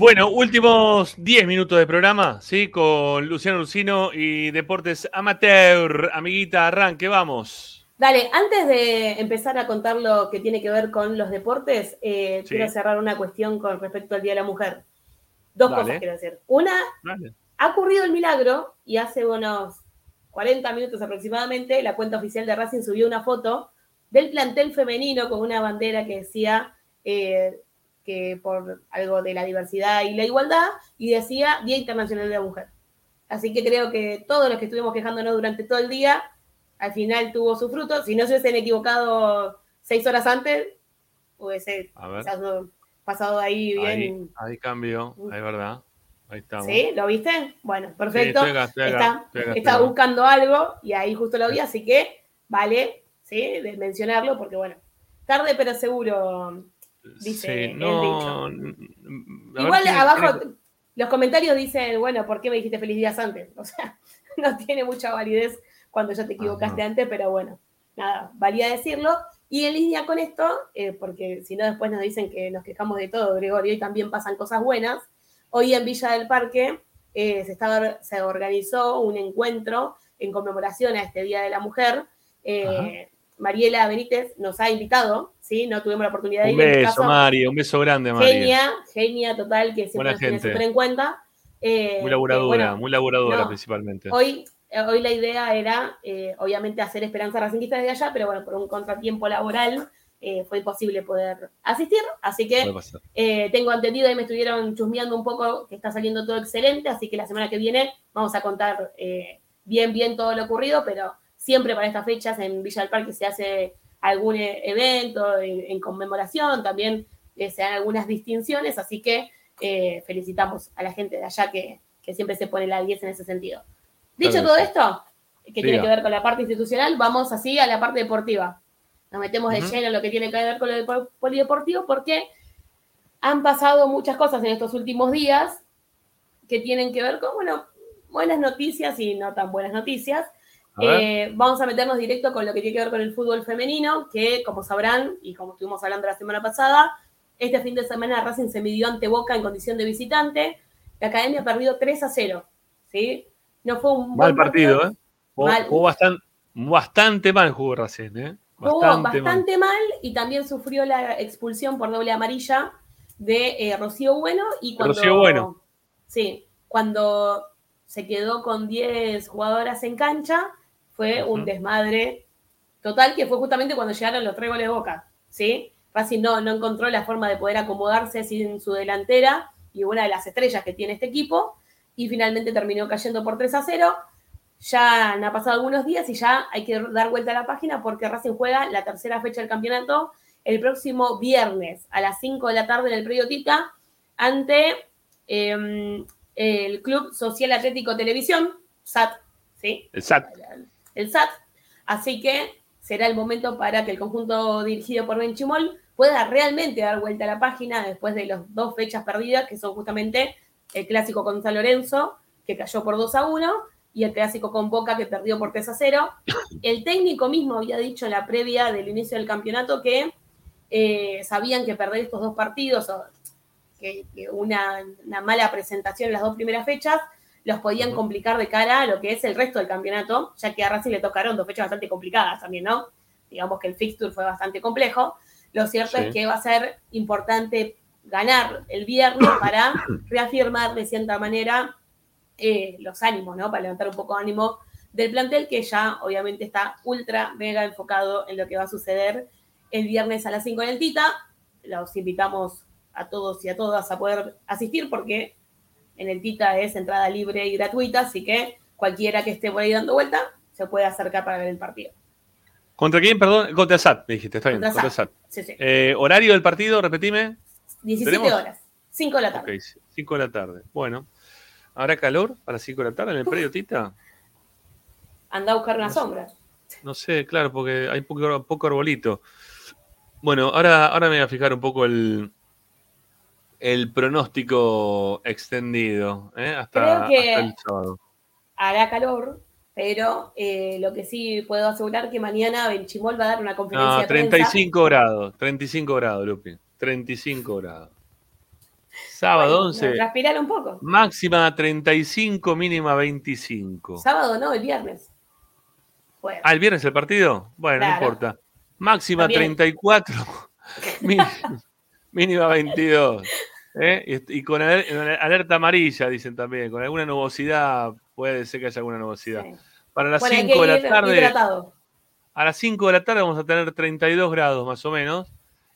Bueno, últimos 10 minutos de programa, ¿sí? Con Luciano Lucino y Deportes Amateur. Amiguita, arranque, vamos. Dale, antes de empezar a contar lo que tiene que ver con los deportes, eh, Sí. quiero cerrar una cuestión con respecto al Día de la Mujer. Dos Dale. cosas quiero decir. Una, Dale. ha ocurrido el milagro y hace unos 40 minutos aproximadamente la cuenta oficial de Racing subió una foto del plantel femenino con una bandera que decía eh, que por algo de la diversidad y la igualdad y decía Día Internacional de la Mujer. Así que creo que todos los que estuvimos quejándonos durante todo el día al final tuvo su fruto. Si no se hubiesen equivocado seis horas antes, hubiese pasado, ahí bien. Ahí, ahí cambió, es verdad. Ahí estamos. ¿Sí? ¿Lo viste? Bueno, perfecto. estoy acá, estoy acá, está estoy acá, está buscando algo y ahí justo lo vi, así que vale, ¿sí? De mencionarlo porque, bueno, tarde pero seguro, dice Sí, el no. ver, Igual abajo tiene- los comentarios dicen, bueno, ¿por qué me dijiste feliz días antes? O sea, no tiene mucha validez cuando ya te equivocaste antes, pero bueno, nada, valía decirlo. Y en línea con esto, eh, porque si no después nos dicen que nos quejamos de todo, Gregorio, y también pasan cosas buenas. Hoy en Villa del Parque eh, se, estaba, se organizó un encuentro en conmemoración a este Día de la Mujer. Eh, Mariela Benítez nos ha invitado, ¿sí? No tuvimos la oportunidad de Un ir. en mi beso, caso. Mari, un beso grande, Mari. Genia, genia total, que siempre nos tiene súper en cuenta. Eh, Muy laburadora, bueno, muy laburadora no, principalmente. Hoy, eh, hoy la idea era, eh, obviamente, hacer Esperanza Racinguista desde allá, pero bueno, por un contratiempo laboral fue imposible poder asistir. Así que tengo entendido y me estuvieron chusmeando un poco que está saliendo todo excelente, así que la semana que viene vamos a contar bien, bien todo lo ocurrido, pero siempre para estas fechas en Villa del Parque se hace algún eh, evento en, en conmemoración, también eh, se dan algunas distinciones, así que eh, felicitamos a la gente de allá que, que siempre se pone la 10 en ese sentido. Dicho Claro todo esto, que tiene que ver con la parte institucional, vamos así a la parte deportiva. Nos metemos de Ujú. lleno en lo que tiene que ver con lo depo- polideportivo porque han pasado muchas cosas en estos últimos días que tienen que ver con, bueno, buenas noticias y no tan buenas noticias. Eh, vamos a meternos directo con lo que tiene que ver con el fútbol femenino, que como sabrán, y como estuvimos hablando la semana pasada, este fin de semana Racing se midió ante Boca en condición de visitante. La academia perdió 3 a 0. ¿sí? No fue un Mal buen partido, ¿eh? Jugó, Mal. jugó bastante, bastante mal jugó Racing, ¿eh? Jugó Bastante, bastante, mal. mal. y también sufrió la expulsión por doble amarilla de eh, Rocío Bueno. Y cuando, Rocío Bueno. Sí, cuando se quedó con 10 jugadoras en cancha, fue un desmadre total, que fue justamente cuando llegaron los tres goles de Boca. ¿sí? Racing no, no encontró la forma de poder acomodarse sin su delantera y una de las estrellas que tiene este equipo, y finalmente terminó cayendo por 3 a 0 ya han pasado algunos días y ya hay que dar vuelta a la página porque Racing juega la tercera fecha del campeonato el próximo viernes a las 5 de la tarde en el Predio Tita ante eh, el Club Social Atlético Televisión, SAT, ¿sí? El SAT. El SAT. Así que será el momento para que el conjunto dirigido por Ben Chimol pueda realmente dar vuelta a la página después de las dos fechas perdidas, que son justamente el clásico con San Lorenzo, que cayó por 2 a 1, y el clásico con Boca, que perdió por 3 a 0. El técnico mismo había dicho en la previa del inicio del campeonato que eh, sabían que perder estos dos partidos, o que, que una, una mala presentación en las dos primeras fechas, los podían complicar de cara a lo que es el resto del campeonato, ya que a Racing le tocaron dos fechas bastante complicadas también, ¿no? Digamos que el fixture fue bastante complejo. Lo cierto Sí. es que va a ser importante ganar el viernes para reafirmar de cierta manera eh, los ánimos, ¿no? Para levantar un poco de ánimo del plantel que ya obviamente está ultra mega enfocado en lo que va a suceder el viernes a las 5 en el Tita. Los invitamos a todos y a todas a poder asistir porque en el Tita es entrada libre y gratuita, así que cualquiera que esté por ahí dando vuelta se puede acercar para ver el partido. ¿Contra quién, perdón? Contra SAT, me dijiste, está bien. Contra Contra SAT. SAT. Sí, sí. Eh, horario del partido, repetime. 17 ¿tenemos? horas, 5 de la tarde. Ok, 5 de la tarde. Bueno. ¿Habrá calor para 5 de la tarde en el predio, Tita? Anda a buscar una sombra. No sé, claro, porque hay poco, poco arbolito. Bueno, ahora, ahora me voy a fijar un poco el, el pronóstico extendido, ¿eh? hasta, Creo que- hasta el sábado. Hará calor, pero eh, lo que sí puedo asegurar que mañana Benchimol va a dar una conferencia No, de prensa. 35 grados, 35 grados, Lupi. 35 grados. Sábado Bueno, 11, Transpirar un poco. máxima 35, mínima 25. Sábado no, el viernes. Ah, el viernes el partido? Bueno, no Claro. importa. Máxima También. 34, mí- mínima 22. ¿Eh? Y, y con aler- alerta amarilla, dicen también. Con alguna nubosidad, puede ser que haya alguna nubosidad. Para las Bueno, hay 5 de la tarde. hidratado. A las 5 de la tarde vamos a tener 32 grados más o menos.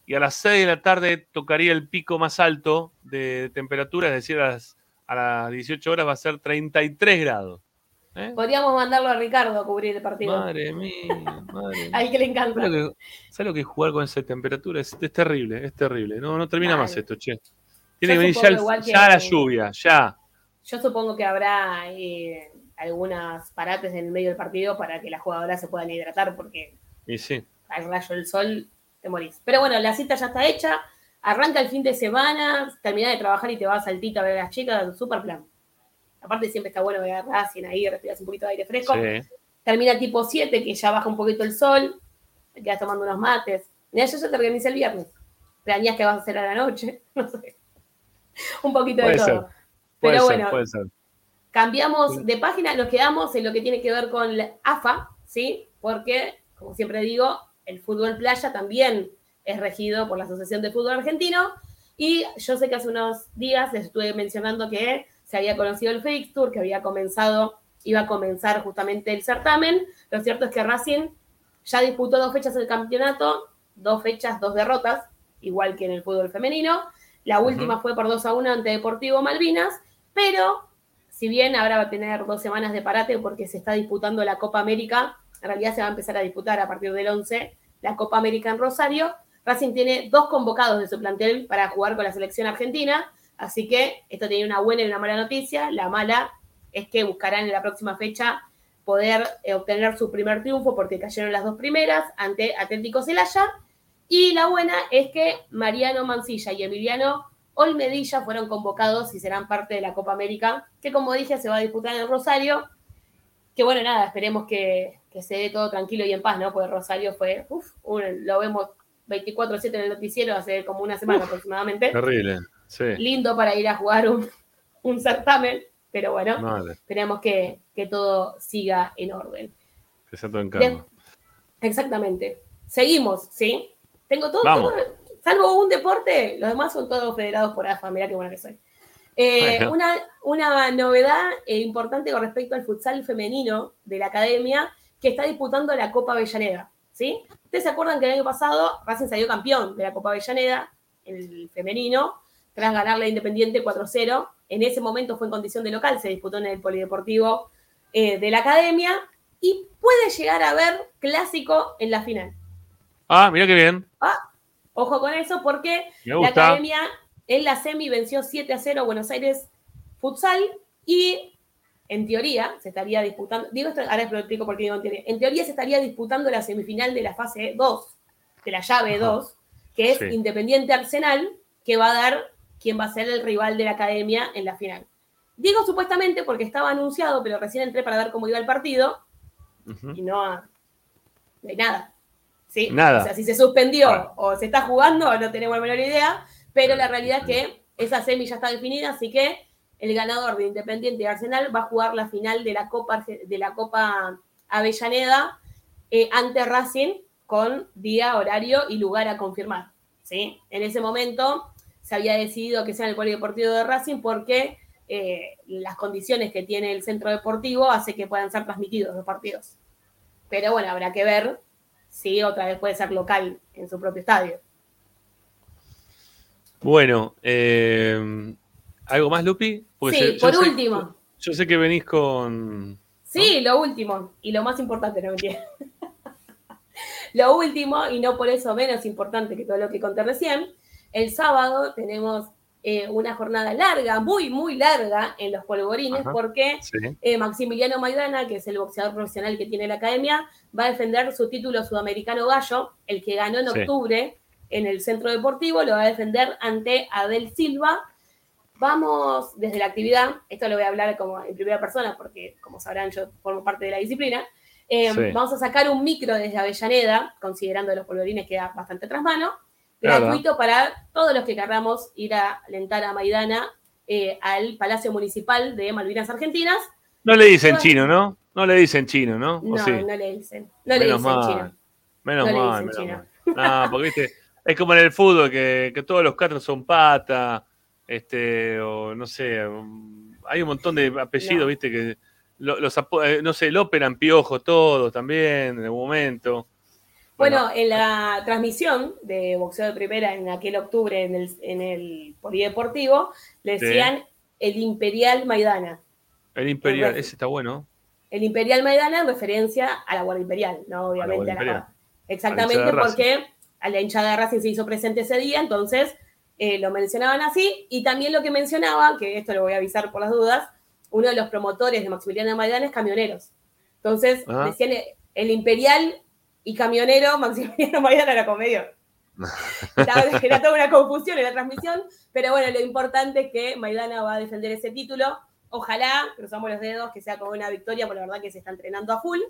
Y a las 6 de la tarde tocaría el pico más alto de temperatura, es decir, a las, a las 18 horas va a ser 33 grados. ¿eh? Podríamos mandarlo a Ricardo a cubrir el partido. Madre mía, madre mía. Al que le encanta. ¿Sabes lo que, sabes lo que es jugar con esa temperatura? Es, es terrible, es terrible. No, no termina más esto, che. Tiene que venir ya, el- que- la lluvia, ya. Yo supongo que habrá eh, algunas parates en el medio del partido para que las jugadoras se puedan hidratar, porque Y sí. al rayo del sol te morís. Pero bueno, la cita ya está hecha. Arranca el fin de semana, terminás de trabajar y te vas saltito a ver a las chicas, super plan. Aparte siempre está bueno ver a Racing ahí, respiras un poquito de aire fresco. Sí. Termina tipo 7, que ya baja un poquito el sol, quedas tomando unos mates. Mira, yo ya te organizé el viernes. Planeás qué vas a hacer a la noche, no sé. Un poquito Puede de todo. ser. Puede Pero ser, bueno, puede ser. Cambiamos de página, nos quedamos en lo que tiene que ver con la AFA, ¿sí? Porque, como siempre digo, el fútbol playa también es regido por la Asociación de Fútbol Argentino. Y yo sé que hace unos días les estuve mencionando que se había conocido el fixture, que había comenzado, iba a comenzar justamente el certamen. Lo cierto es que Racing ya disputó dos fechas del campeonato, dos fechas, dos derrotas, igual que en el fútbol femenino. La última fue por 2 a 1 ante Deportivo Malvinas, pero si bien ahora va a tener dos semanas de parate porque se está disputando la Copa América, en realidad se va a empezar a disputar a partir del 11 la Copa América en Rosario. Racing tiene dos convocados de su plantel para jugar con la selección argentina, así que esto tiene una buena y una mala noticia. La mala es que buscarán en la próxima fecha poder eh, obtener su primer triunfo porque cayeron las dos primeras ante Atlético Celaya. Y la buena es que Mariano Mancilla y Emiliano Olmedilla fueron convocados y serán parte de la Copa América, que como dije se va a disputar en Rosario. Que bueno, nada, esperemos que, que se dé todo tranquilo y en paz, ¿no? Porque Rosario fue, uff, lo vemos 24-7 en el noticiero hace como una semana aproximadamente. Terrible. Sí. Lindo para ir a jugar un, un certamen, pero bueno, Madre, esperemos que, que todo siga en orden. que sea todo en calma. Exactamente. Seguimos, ¿sí? Tengo todo, salvo un deporte, los demás son todos federados por AFA, mirá qué buena que soy. Eh, Bueno. una, una novedad eh, importante con respecto al futsal femenino de la academia, que está disputando la Copa Avellaneda, ¿sí? Ustedes se acuerdan que el año pasado Racing salió campeón de la Copa Avellaneda, el femenino, tras ganarle a Independiente 4-0. En ese momento fue en condición de local, se disputó en el Polideportivo eh, de la academia y puede llegar a haber clásico en la final. Ah, mira qué bien. Ah, ojo con eso porque la academia en la semi venció 7 a 0 a Buenos Aires Futsal y en teoría se estaría disputando, digo esto, ahora lo explico por qué digo en teoría, en teoría se estaría disputando la semifinal de la fase 2, de la llave Ajá. 2, que es Sí. Independiente Arsenal, que va a dar quién va a ser el rival de la academia en la final. Digo supuestamente porque estaba anunciado, pero recién entré para ver cómo iba el partido y no, no hay nada. ¿Sí? Nada. O sea, si se suspendió Bueno. o se está jugando, no tenemos la menor idea, pero la realidad es que esa semi ya está definida, así que el ganador de Independiente y Arsenal va a jugar la final de la Copa, de la Copa Avellaneda eh, ante Racing con día, horario y lugar a confirmar. ¿sí? En ese momento se había decidido que sea en el Polideportivo de Racing porque eh, las condiciones que tiene el centro deportivo hace que puedan ser transmitidos los partidos. Pero bueno, habrá que ver si otra vez puede ser local en su propio estadio. Bueno, eh, ¿algo más, Lupi? Porque sí, yo- yo por sé- último. Yo sé que venís con. Sí, lo último. Y lo más importante, no mentira. lo último, y no por eso menos importante que todo lo que conté recién, el sábado tenemos eh, una jornada larga, muy, muy larga en los polvorines, Ajá. porque Sí. eh, Maximiliano Maidana, que es el boxeador profesional que tiene la academia, va a defender su título sudamericano gallo, el que ganó en Sí. octubre en el centro deportivo, lo va a defender ante Abel Silva. Vamos desde la actividad, esto lo voy a hablar como en primera persona, porque como sabrán yo formo parte de la disciplina. Eh, Sí. Vamos a sacar un micro desde Avellaneda, considerando los polvorines queda bastante tras mano. Gratuito para todos los que querramos ir a alentar a Maidana eh, al Palacio Municipal de Malvinas Argentinas. No le dicen chino, ¿no? No le dicen chino, ¿no? ¿O No, sí? no le dicen. No le Menos dicen mal. chino. Menos No le mal, dicen menos mal. No, porque viste, es como en el fútbol, que, que todos los cuatro son pata, este, o no sé, um, hay un montón de apellidos, No. viste, que lo- los, apo- eh, no sé, el operan piojo todos también, en algún momento. Bueno, en la transmisión de boxeo de primera en aquel octubre en el, en el Polideportivo, le Sí. decían el Imperial Maidana. El Imperial, ese está bueno. el Imperial Maidana en referencia a la Guardia Imperial, ¿no? Obviamente. Guardia a la- exactamente, A la porque a la hinchada de Racing se hizo presente ese día, entonces eh, lo mencionaban así. Y también lo que mencionaba, que esto lo voy a avisar por las dudas, uno de los promotores de Maximiliano Maidana es camioneros. Entonces, Ah. decían eh, el Imperial y camionero, Maximiliano Maidana era. Estaba- Era toda una confusión en la transmisión, pero bueno, lo importante es que Maidana va a defender ese título. Ojalá, cruzamos los dedos, que sea como una victoria, porque la verdad que se está entrenando a full.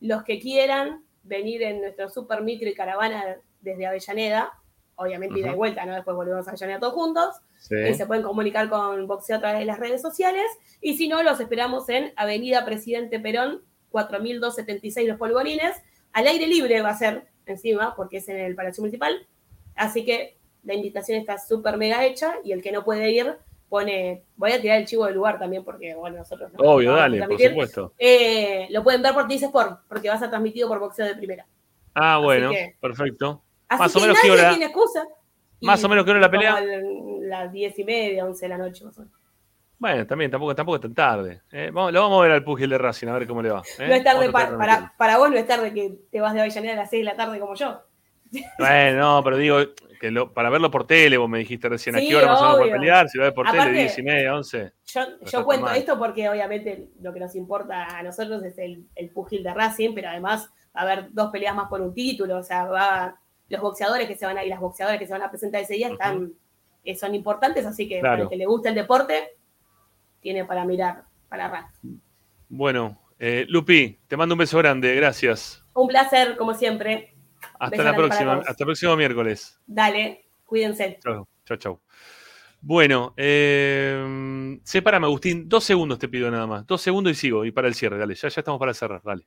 Los que quieran venir en nuestro super micro y caravana desde Avellaneda, obviamente ida y vuelta, ¿no? Después volvemos a Avellaneda todos juntos. Sí. Eh, se pueden comunicar con Boxeo a través de las redes sociales. Y si no, los esperamos en Avenida Presidente Perón, 4276 Los Polvorines. Al aire libre va a ser encima, porque es en el Palacio Municipal. Así que la invitación está súper mega hecha y el que no puede ir pone, voy a tirar el chivo del lugar también porque, bueno, nosotros no. Obvio, no dale, por supuesto. Eh, lo pueden ver por Dice Sport, porque va a ser transmitido por boxeo de primera. Ah, bueno, que- perfecto. Así Más o que menos qué nadie hora. tiene excusa. Más o menos qué hora la pelea. Las diez y media, once de la noche, más o menos. Bueno, también, tampoco, tampoco es tan tarde. Eh, vamos, lo vamos a ver al pugil de Racing, a ver cómo le va. eh. No es tarde a para, para, para vos, no es tarde que te vas de Avellaneda a las 6 de la tarde como yo. Bueno, no, pero digo, que lo- para verlo por tele, vos me dijiste recién, ¿a Sí, qué hora más o para pelear? Si lo ves por Aparte- tele, 10 y media, 11. Yo, cuento mal. esto porque obviamente lo que nos importa a nosotros es el, el pugil de Racing, pero además va a haber dos peleas más por un título, o sea, va, los boxeadores que se van a y las boxeadoras que se van a presentar ese día están, eh, son importantes, así que para Claro. el que le gusta el deporte, tiene para mirar, para Racing. Bueno, eh, Lupi, te mando un beso grande, gracias. Un placer, como siempre. Hasta Beso la próxima, hasta el próximo miércoles. Dale, cuídense. Chau, chau, chau. Bueno, eh, sepárame, Agustín. Dos segundos te pido nada más. Dos segundos y sigo. Y para el cierre, dale. Ya, ya estamos para cerrar, dale.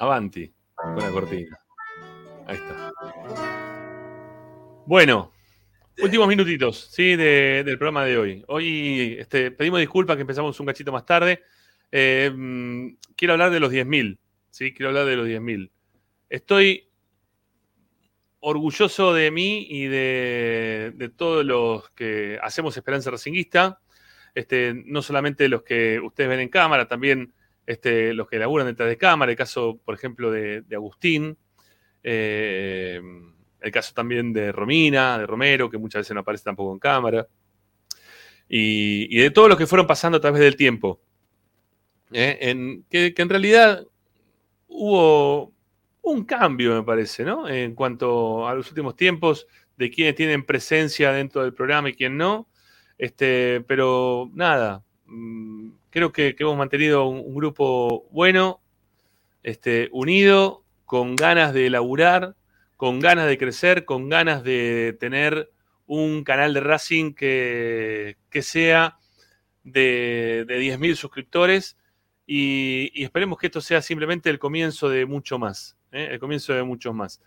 Avanti, con la cortina. Ahí está. Bueno, últimos minutitos ¿sí? de- del programa de hoy. Hoy este, pedimos disculpas que empezamos un cachito más tarde. Eh, mm, quiero hablar de los 10.000. ¿sí? Quiero hablar de los 10.000. Estoy orgulloso de mí y de, de todos los que hacemos Esperanza Racinguista. Este, no solamente los que ustedes ven en cámara, también este, los que laburan detrás de cámara, el caso, por ejemplo, de, Agustín, eh, el caso también de Romina, de Romero, que muchas veces no aparece tampoco en cámara, y, de todos los que fueron pasando a través del tiempo. ¿eh? Que, que en realidad hubo un cambio, me parece, ¿no? En cuanto a los últimos tiempos, de quienes tienen presencia dentro del programa y quién no. Este, pero nada, mm, creo que, hemos mantenido un, grupo bueno, este, unido, con ganas de laburar, con ganas de crecer, con ganas de tener un canal de Racing que, que sea de, de 10.000 suscriptores y, y esperemos que esto sea simplemente el comienzo de mucho más, ¿eh? el comienzo de muchos más.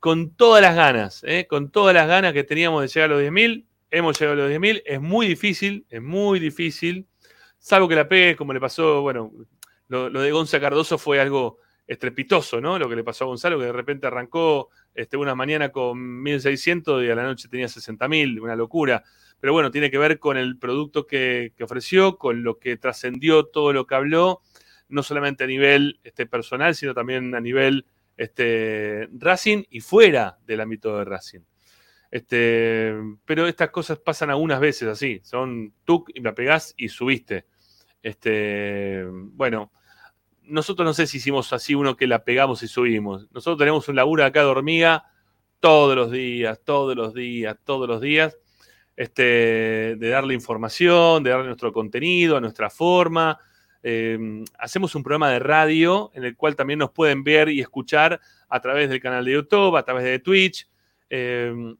Con todas las ganas, ¿eh? con todas las ganas que teníamos de llegar a los 10.000, hemos llegado a los 10.000, es muy difícil, es muy difícil, salvo que la pegue, como le pasó, bueno, lo, de Gonza Cardoso fue algo estrepitoso, ¿no? Lo que le pasó a Gonzalo, que de repente arrancó este, una mañana con 1.600 y a la noche tenía 60.000, una locura. Pero bueno, tiene que ver con el producto que, que ofreció, con lo que trascendió todo lo que habló, no solamente a nivel este, personal, sino también a nivel este, Racing y fuera del ámbito de Racing. Este, pero estas cosas pasan algunas veces así, son tú y la pegás y subiste. Este, bueno, nosotros no sé si hicimos así uno que la pegamos y subimos. Nosotros tenemos un laburo acá de hormiga todos los días, todos los días, todos los días, este, de darle información, de darle nuestro contenido, nuestra forma, eh, hacemos un programa de radio en el cual también nos pueden ver y escuchar a través del canal de YouTube, a través de Twitch. Eh,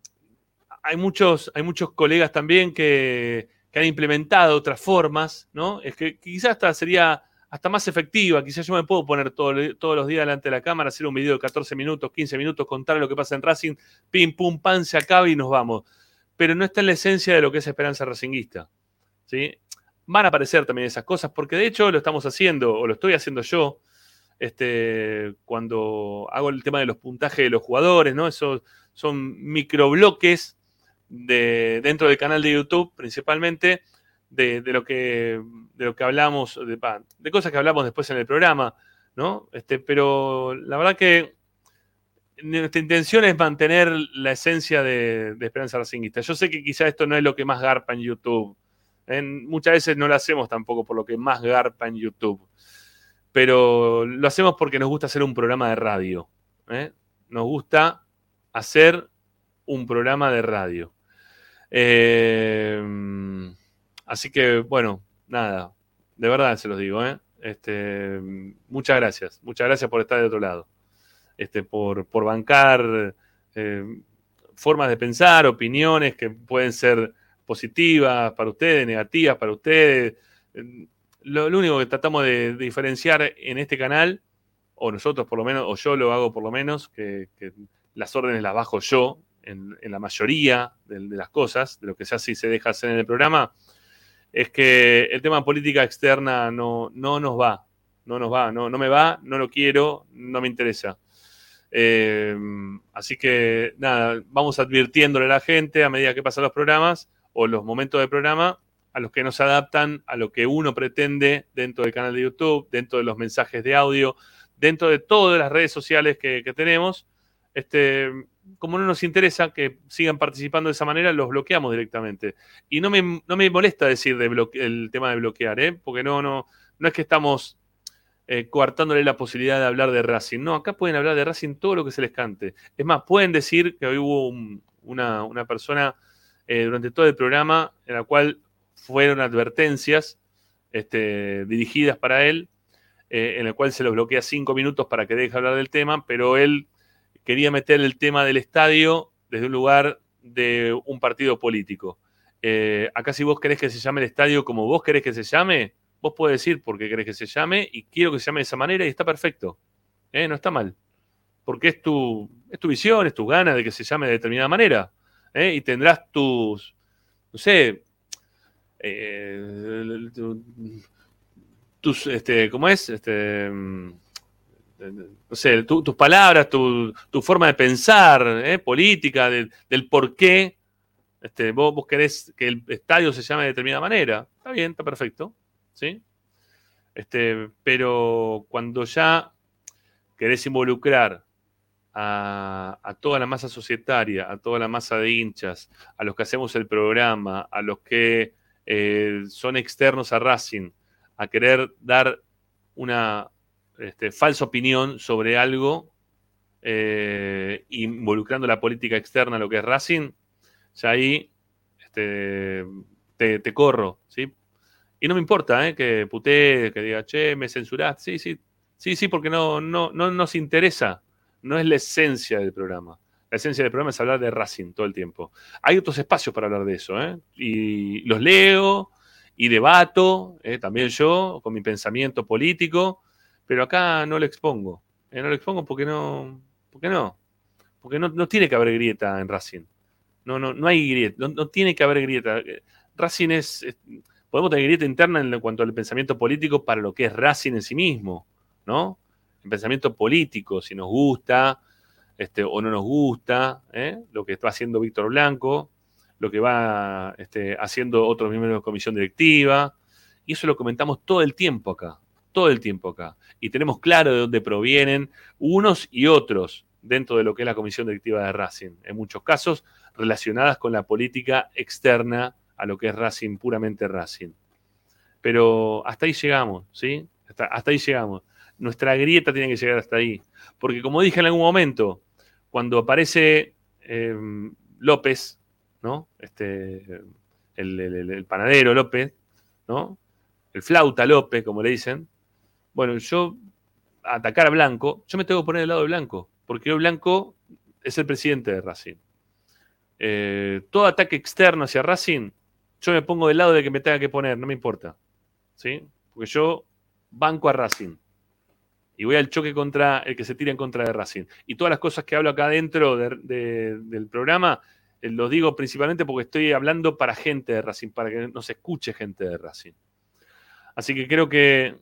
hay, muchos, hay muchos colegas también que, que han implementado otras formas, ¿no? Es que quizás hasta sería hasta más efectiva. Quizás yo me puedo poner todo- todos los días delante de la cámara, hacer un video de 14 minutos, 15 minutos, contar lo que pasa en Racing, pim, pum, pan, se acaba y nos vamos. Pero no está en la esencia de lo que es Esperanza Racinguista. ¿sí? Van a aparecer también esas cosas, porque de hecho lo estamos haciendo, o lo estoy haciendo yo, este, cuando hago el tema de los puntajes de los jugadores, ¿no? Esos son microbloques de, dentro del canal de YouTube, principalmente, de, lo, que, de lo que hablamos, de, de cosas que hablamos después en el programa, ¿no? Este, pero la verdad que nuestra intención es mantener la esencia de, Esperanza Racinguista. Yo sé que quizá esto no es lo que más garpa en YouTube. En- muchas veces no lo hacemos tampoco por lo que más garpa en YouTube. Pero lo hacemos porque nos gusta hacer un programa de radio. ¿eh? Nos gusta hacer un programa de radio. Eh, así que, bueno, nada. De verdad se los digo, ¿eh? Este, muchas gracias. Muchas gracias por estar de otro lado. Este, por, por bancar eh, formas de pensar, opiniones que pueden ser positivas para ustedes, negativas para ustedes. Lo, único que tratamos de, de diferenciar en este canal, o nosotros por lo menos, o yo lo hago por lo menos, que, que las órdenes las bajo yo en, en la mayoría de, de las cosas, de lo que se hace y se deja hacer en el programa, es que el tema política externa no, no nos va, no nos va, no, no me va, no lo quiero, no me interesa. Eh, así que nada, vamos advirtiéndole a la gente a medida que pasan los programas o los momentos del programa a los que no se adaptan a lo que uno pretende dentro del canal de YouTube, dentro de los mensajes de audio, dentro de todas las redes sociales que, que tenemos. Este, como no nos interesa que sigan participando de esa manera, los bloqueamos directamente. Y no me, no me molesta decir el tema de bloquear, ¿eh? porque no, no, no es que estamos eh, coartándole la posibilidad de hablar de Racing. No, acá pueden hablar de Racing todo lo que se les cante. Es más, pueden decir que hoy hubo un- una, una persona eh, durante todo el programa en la cual fueron advertencias este, dirigidas para él, en el cual se lo bloquea cinco minutos para que deje hablar del tema, pero él quería meter el tema del estadio desde un lugar de un partido político. Eh, acá si vos querés que se llame el estadio como vos querés que se llame, vos podés decir por qué querés que se llame y quiero que se llame de esa manera y está perfecto. Eh, No está mal. Porque es tu, visión, es tu gana de que se llame de determinada manera. ¿eh? Y tendrás tus, no sé, tu- tus, este, ¿cómo es? Este, mm, no sé, tu- tus palabras, tu, tu forma de pensar, ¿eh? política, de- del por qué este, vos, querés que el estadio se llame de determinada manera. Está bien, está perfecto. ¿sí? Este, pero cuando ya querés involucrar a, a toda la masa societaria, a toda la masa de hinchas, a los que hacemos el programa, a los que eh, son externos a Racing, a querer dar una este, falsa opinión sobre algo, eh, involucrando la política externa lo que es Racing, ya ahí este, te, te corro, ¿sí? Y no me importa ¿eh? que putee, que diga, che, me censurás. Sí, sí, sí, sí, porque no, no, no nos interesa. No es la esencia del programa. La esencia del programa es hablar de Racing todo el tiempo. Hay otros espacios para hablar de eso, ¿eh? Y los leo y debato, ¿eh? también yo, con mi pensamiento político, pero acá no lo expongo. ¿eh? No lo expongo porque no. Porque no. Porque no, tiene que haber grieta en Racing. No, no, no hay grieta. No, tiene que haber grieta. Racing es, es- Podemos tener grieta interna en cuanto al pensamiento político para lo que es Racing en sí mismo, ¿no? El pensamiento político, si nos gusta este, o no nos gusta, ¿eh? lo que está haciendo Víctor Blanco, lo que va este, haciendo otros miembros de la comisión directiva, y eso lo comentamos todo el tiempo acá, todo el tiempo acá. Y tenemos claro de dónde provienen unos y otros dentro de lo que es la comisión directiva de Racing, en muchos casos relacionadas con la política externa a lo que es Racing, puramente Racing. Pero hasta ahí llegamos, ¿sí? Hasta, hasta ahí llegamos. Nuestra grieta tiene que llegar hasta ahí. Porque como dije en algún momento, cuando aparece eh, López, ¿no? Este, el, el- panadero López, ¿no? el flauta López, como le dicen. Bueno, yo atacar a Blanco, yo me tengo que poner del lado de Blanco, porque hoy Blanco es el presidente de Racing. Eh, todo ataque externo hacia Racing, yo me pongo del lado de que me tenga que poner, no me importa. ¿Sí? Porque yo banco a Racing. Y voy al choque contra el que se tira en contra de Racing. Y todas las cosas que hablo acá dentro del programa, eh, los digo principalmente porque estoy hablando para gente de Racing, para que nos escuche gente de Racing. Así que creo que,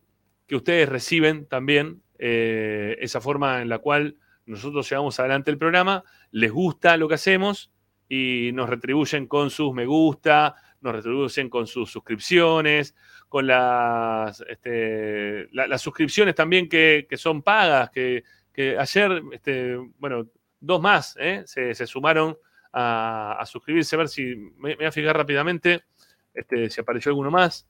ustedes reciben también eh, esa forma en la cual nosotros llevamos adelante el programa, les gusta lo que hacemos y nos retribuyen con sus me gusta, nos retribuyen con sus suscripciones, con las, este, las suscripciones también que, son pagas, que, ayer, este, bueno, dos más ¿eh? se, sumaron a, suscribirse, a ver si me, voy a fijar rápidamente. Este, si apareció alguno más,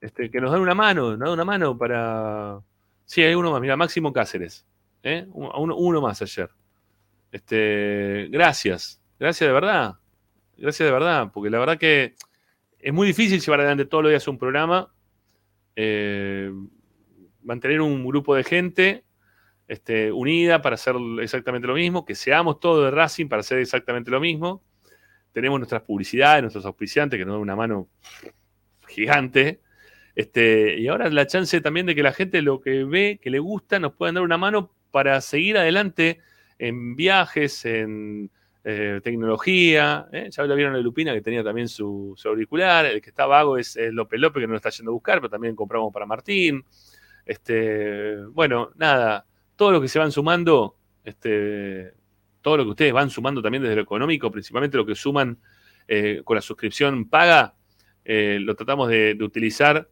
este, que nos dan una mano, nos dan una mano para... Sí, hay uno más, mira, Máximo Cáceres, ¿eh? uno, más ayer. Este, gracias, gracias de verdad, gracias de verdad, porque la verdad que es muy difícil llevar adelante todos los días un programa, eh, mantener un grupo de gente este, unida para hacer exactamente lo mismo, que seamos todos de Racing para hacer exactamente lo mismo. Tenemos nuestras publicidades, nuestros auspiciantes que nos dan una mano gigante. Este, y ahora la chance también de que la gente lo que ve, que le gusta, nos puedan dar una mano para seguir adelante en viajes, en eh, tecnología. ¿eh? Ya lo vieron a Lupina que tenía también su, auricular. El que está vago es López López que nos está yendo a buscar, pero también compramos para Martín. Este, bueno, nada, todo lo que se van sumando, este, todo lo que ustedes van sumando también desde lo económico, principalmente lo que suman eh, con la suscripción paga, lo tratamos de, utilizar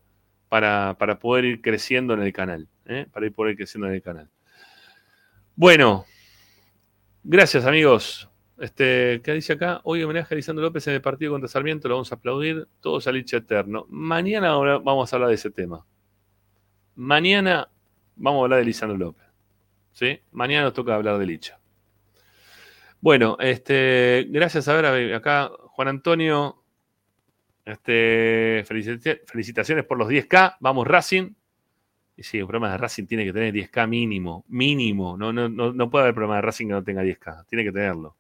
para, poder ir creciendo en el canal. ¿eh? Para ir poder ir creciendo en el canal. Bueno, gracias amigos. Este, ¿Qué dice acá? Hoy homenaje a Lisandro López en el partido contra Sarmiento, lo vamos a aplaudir. Todos a Licha Eterno. Mañana vamos a hablar de ese tema. Mañana vamos a hablar de Lisandro López. ¿sí? Mañana nos toca hablar de Licha. Bueno, este, gracias a ver acá Juan Antonio. Este, felicitaciones por los 10K. Vamos Racing. Y sí, el programa de Racing tiene que tener 10K mínimo. Mínimo. No, no, no, puede haber programa de Racing que no tenga 10K. Tiene que tenerlo.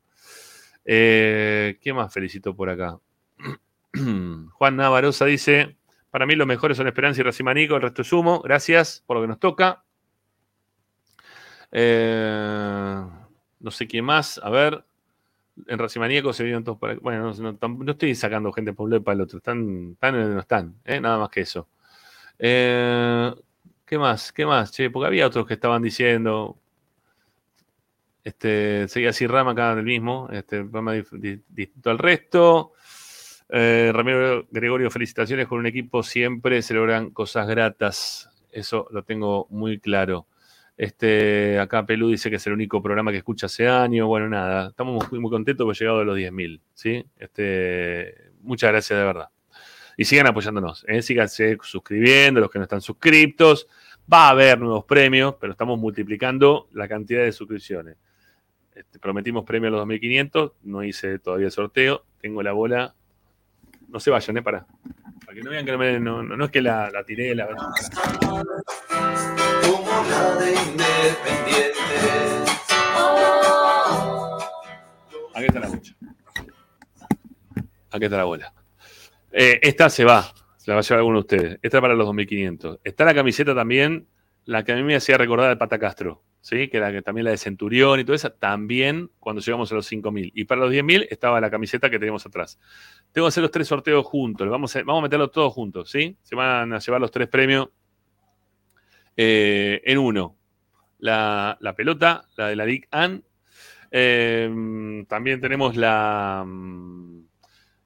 Eh, ¿Qué más felicito por acá? Juan Navarosa dice: Para mí los mejores son Esperanza y Racimanico, el resto es humo. Gracias por lo que nos toca. Eh, no sé quién más. A ver. En Racimaníaco se vieron todos para. Bueno, no, estoy sacando gente por un para el otro. Están, están no están. ¿eh? Nada más que eso. Eh, ¿Qué más? ¿Qué más? Che, porque había otros que estaban diciendo. Este, seguía así Rama acá del mismo. Este, Rama distinto al resto. Ramiro Gregorio, felicitaciones con un equipo. Siempre se logran cosas gratas. Eso lo tengo muy claro. Este, acá Pelú dice que es el único programa que escucha hace años. Bueno, nada, estamos muy, muy contentos por llegado a los 10.000. ¿sí? Este, muchas gracias de verdad. Y sigan apoyándonos. ¿eh? Síganse suscribiendo, los que no están suscriptos. Va a haber nuevos premios, pero estamos multiplicando la cantidad de suscripciones. Este, prometimos premio a los 2.500. No hice todavía el sorteo. Tengo la bola. No se vayan, ¿eh? Para. Para que no vean que no, me, no, no, es que la, la tiré. La de Independiente. Aquí está la mucha. Aquí está la bola. Eh, esta se va, se la va a llevar alguno de ustedes. Esta es para los 2500. Está la camiseta también, la que a mí me hacía recordar al Pata Castro, ¿sí? que, la, también la de Centurión y todo eso, también cuando llegamos a los 5000. Y para los 10000 estaba la camiseta que tenemos atrás. Tengo que hacer los tres sorteos juntos, vamos a, vamos a meterlos todos juntos, ¿sí? Se van a llevar los tres premios eh, en uno. La, pelota, la de la Dick Ann. Eh, también tenemos la, mm,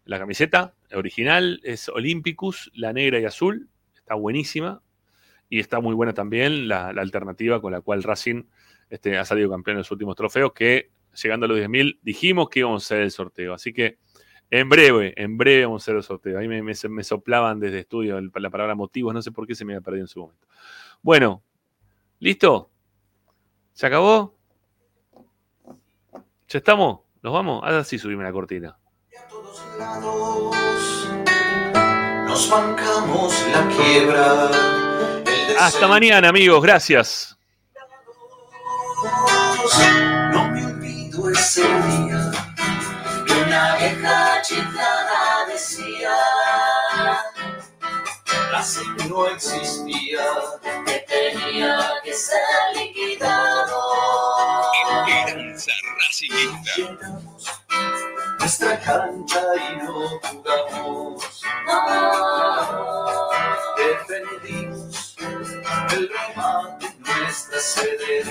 la camiseta original, es Olympicus, la negra y azul. Está buenísima. Y está muy buena también la, alternativa con la cual Racing este, ha salido campeón en los últimos trofeos, que llegando a los 10.000 dijimos que íbamos a hacer el sorteo. Así que en breve, en breve vamos a hacer el sorteo. Ahí me, me, soplaban desde estudio la palabra motivos, no sé por qué se me había perdido en su momento. Bueno, ¿listo? ¿Se acabó? ¿Ya estamos? ¿Nos vamos? Ahora sí subime la cortina. nos bancamos la quiebra. Hasta mañana, amigos. Gracias. No me olvido ese día que una vieja chiflada decía. Así no existía, que tenía que ser liquidado. Esperanza Racingista. Nuestra cancha y no jugamos. Defendimos el remate en nuestra sede.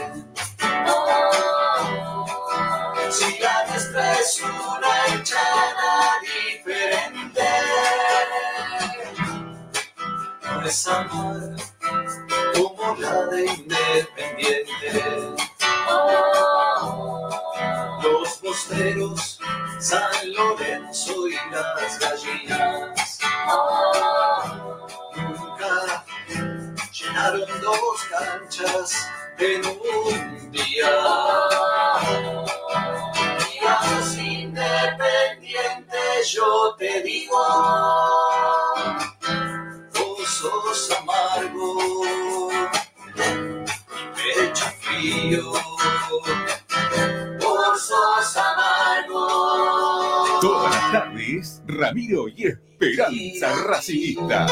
Si la nuestra es una hinchada diferente, no es amar como la de Independiente. Los posteros, San Lorenzo y las gallinas dos canchas en un día. Y a los independientes yo te digo, vos sos amargo, mi pecho frío, vos amargo. Todas las tardes, Ramiro y Esperanza Racingista.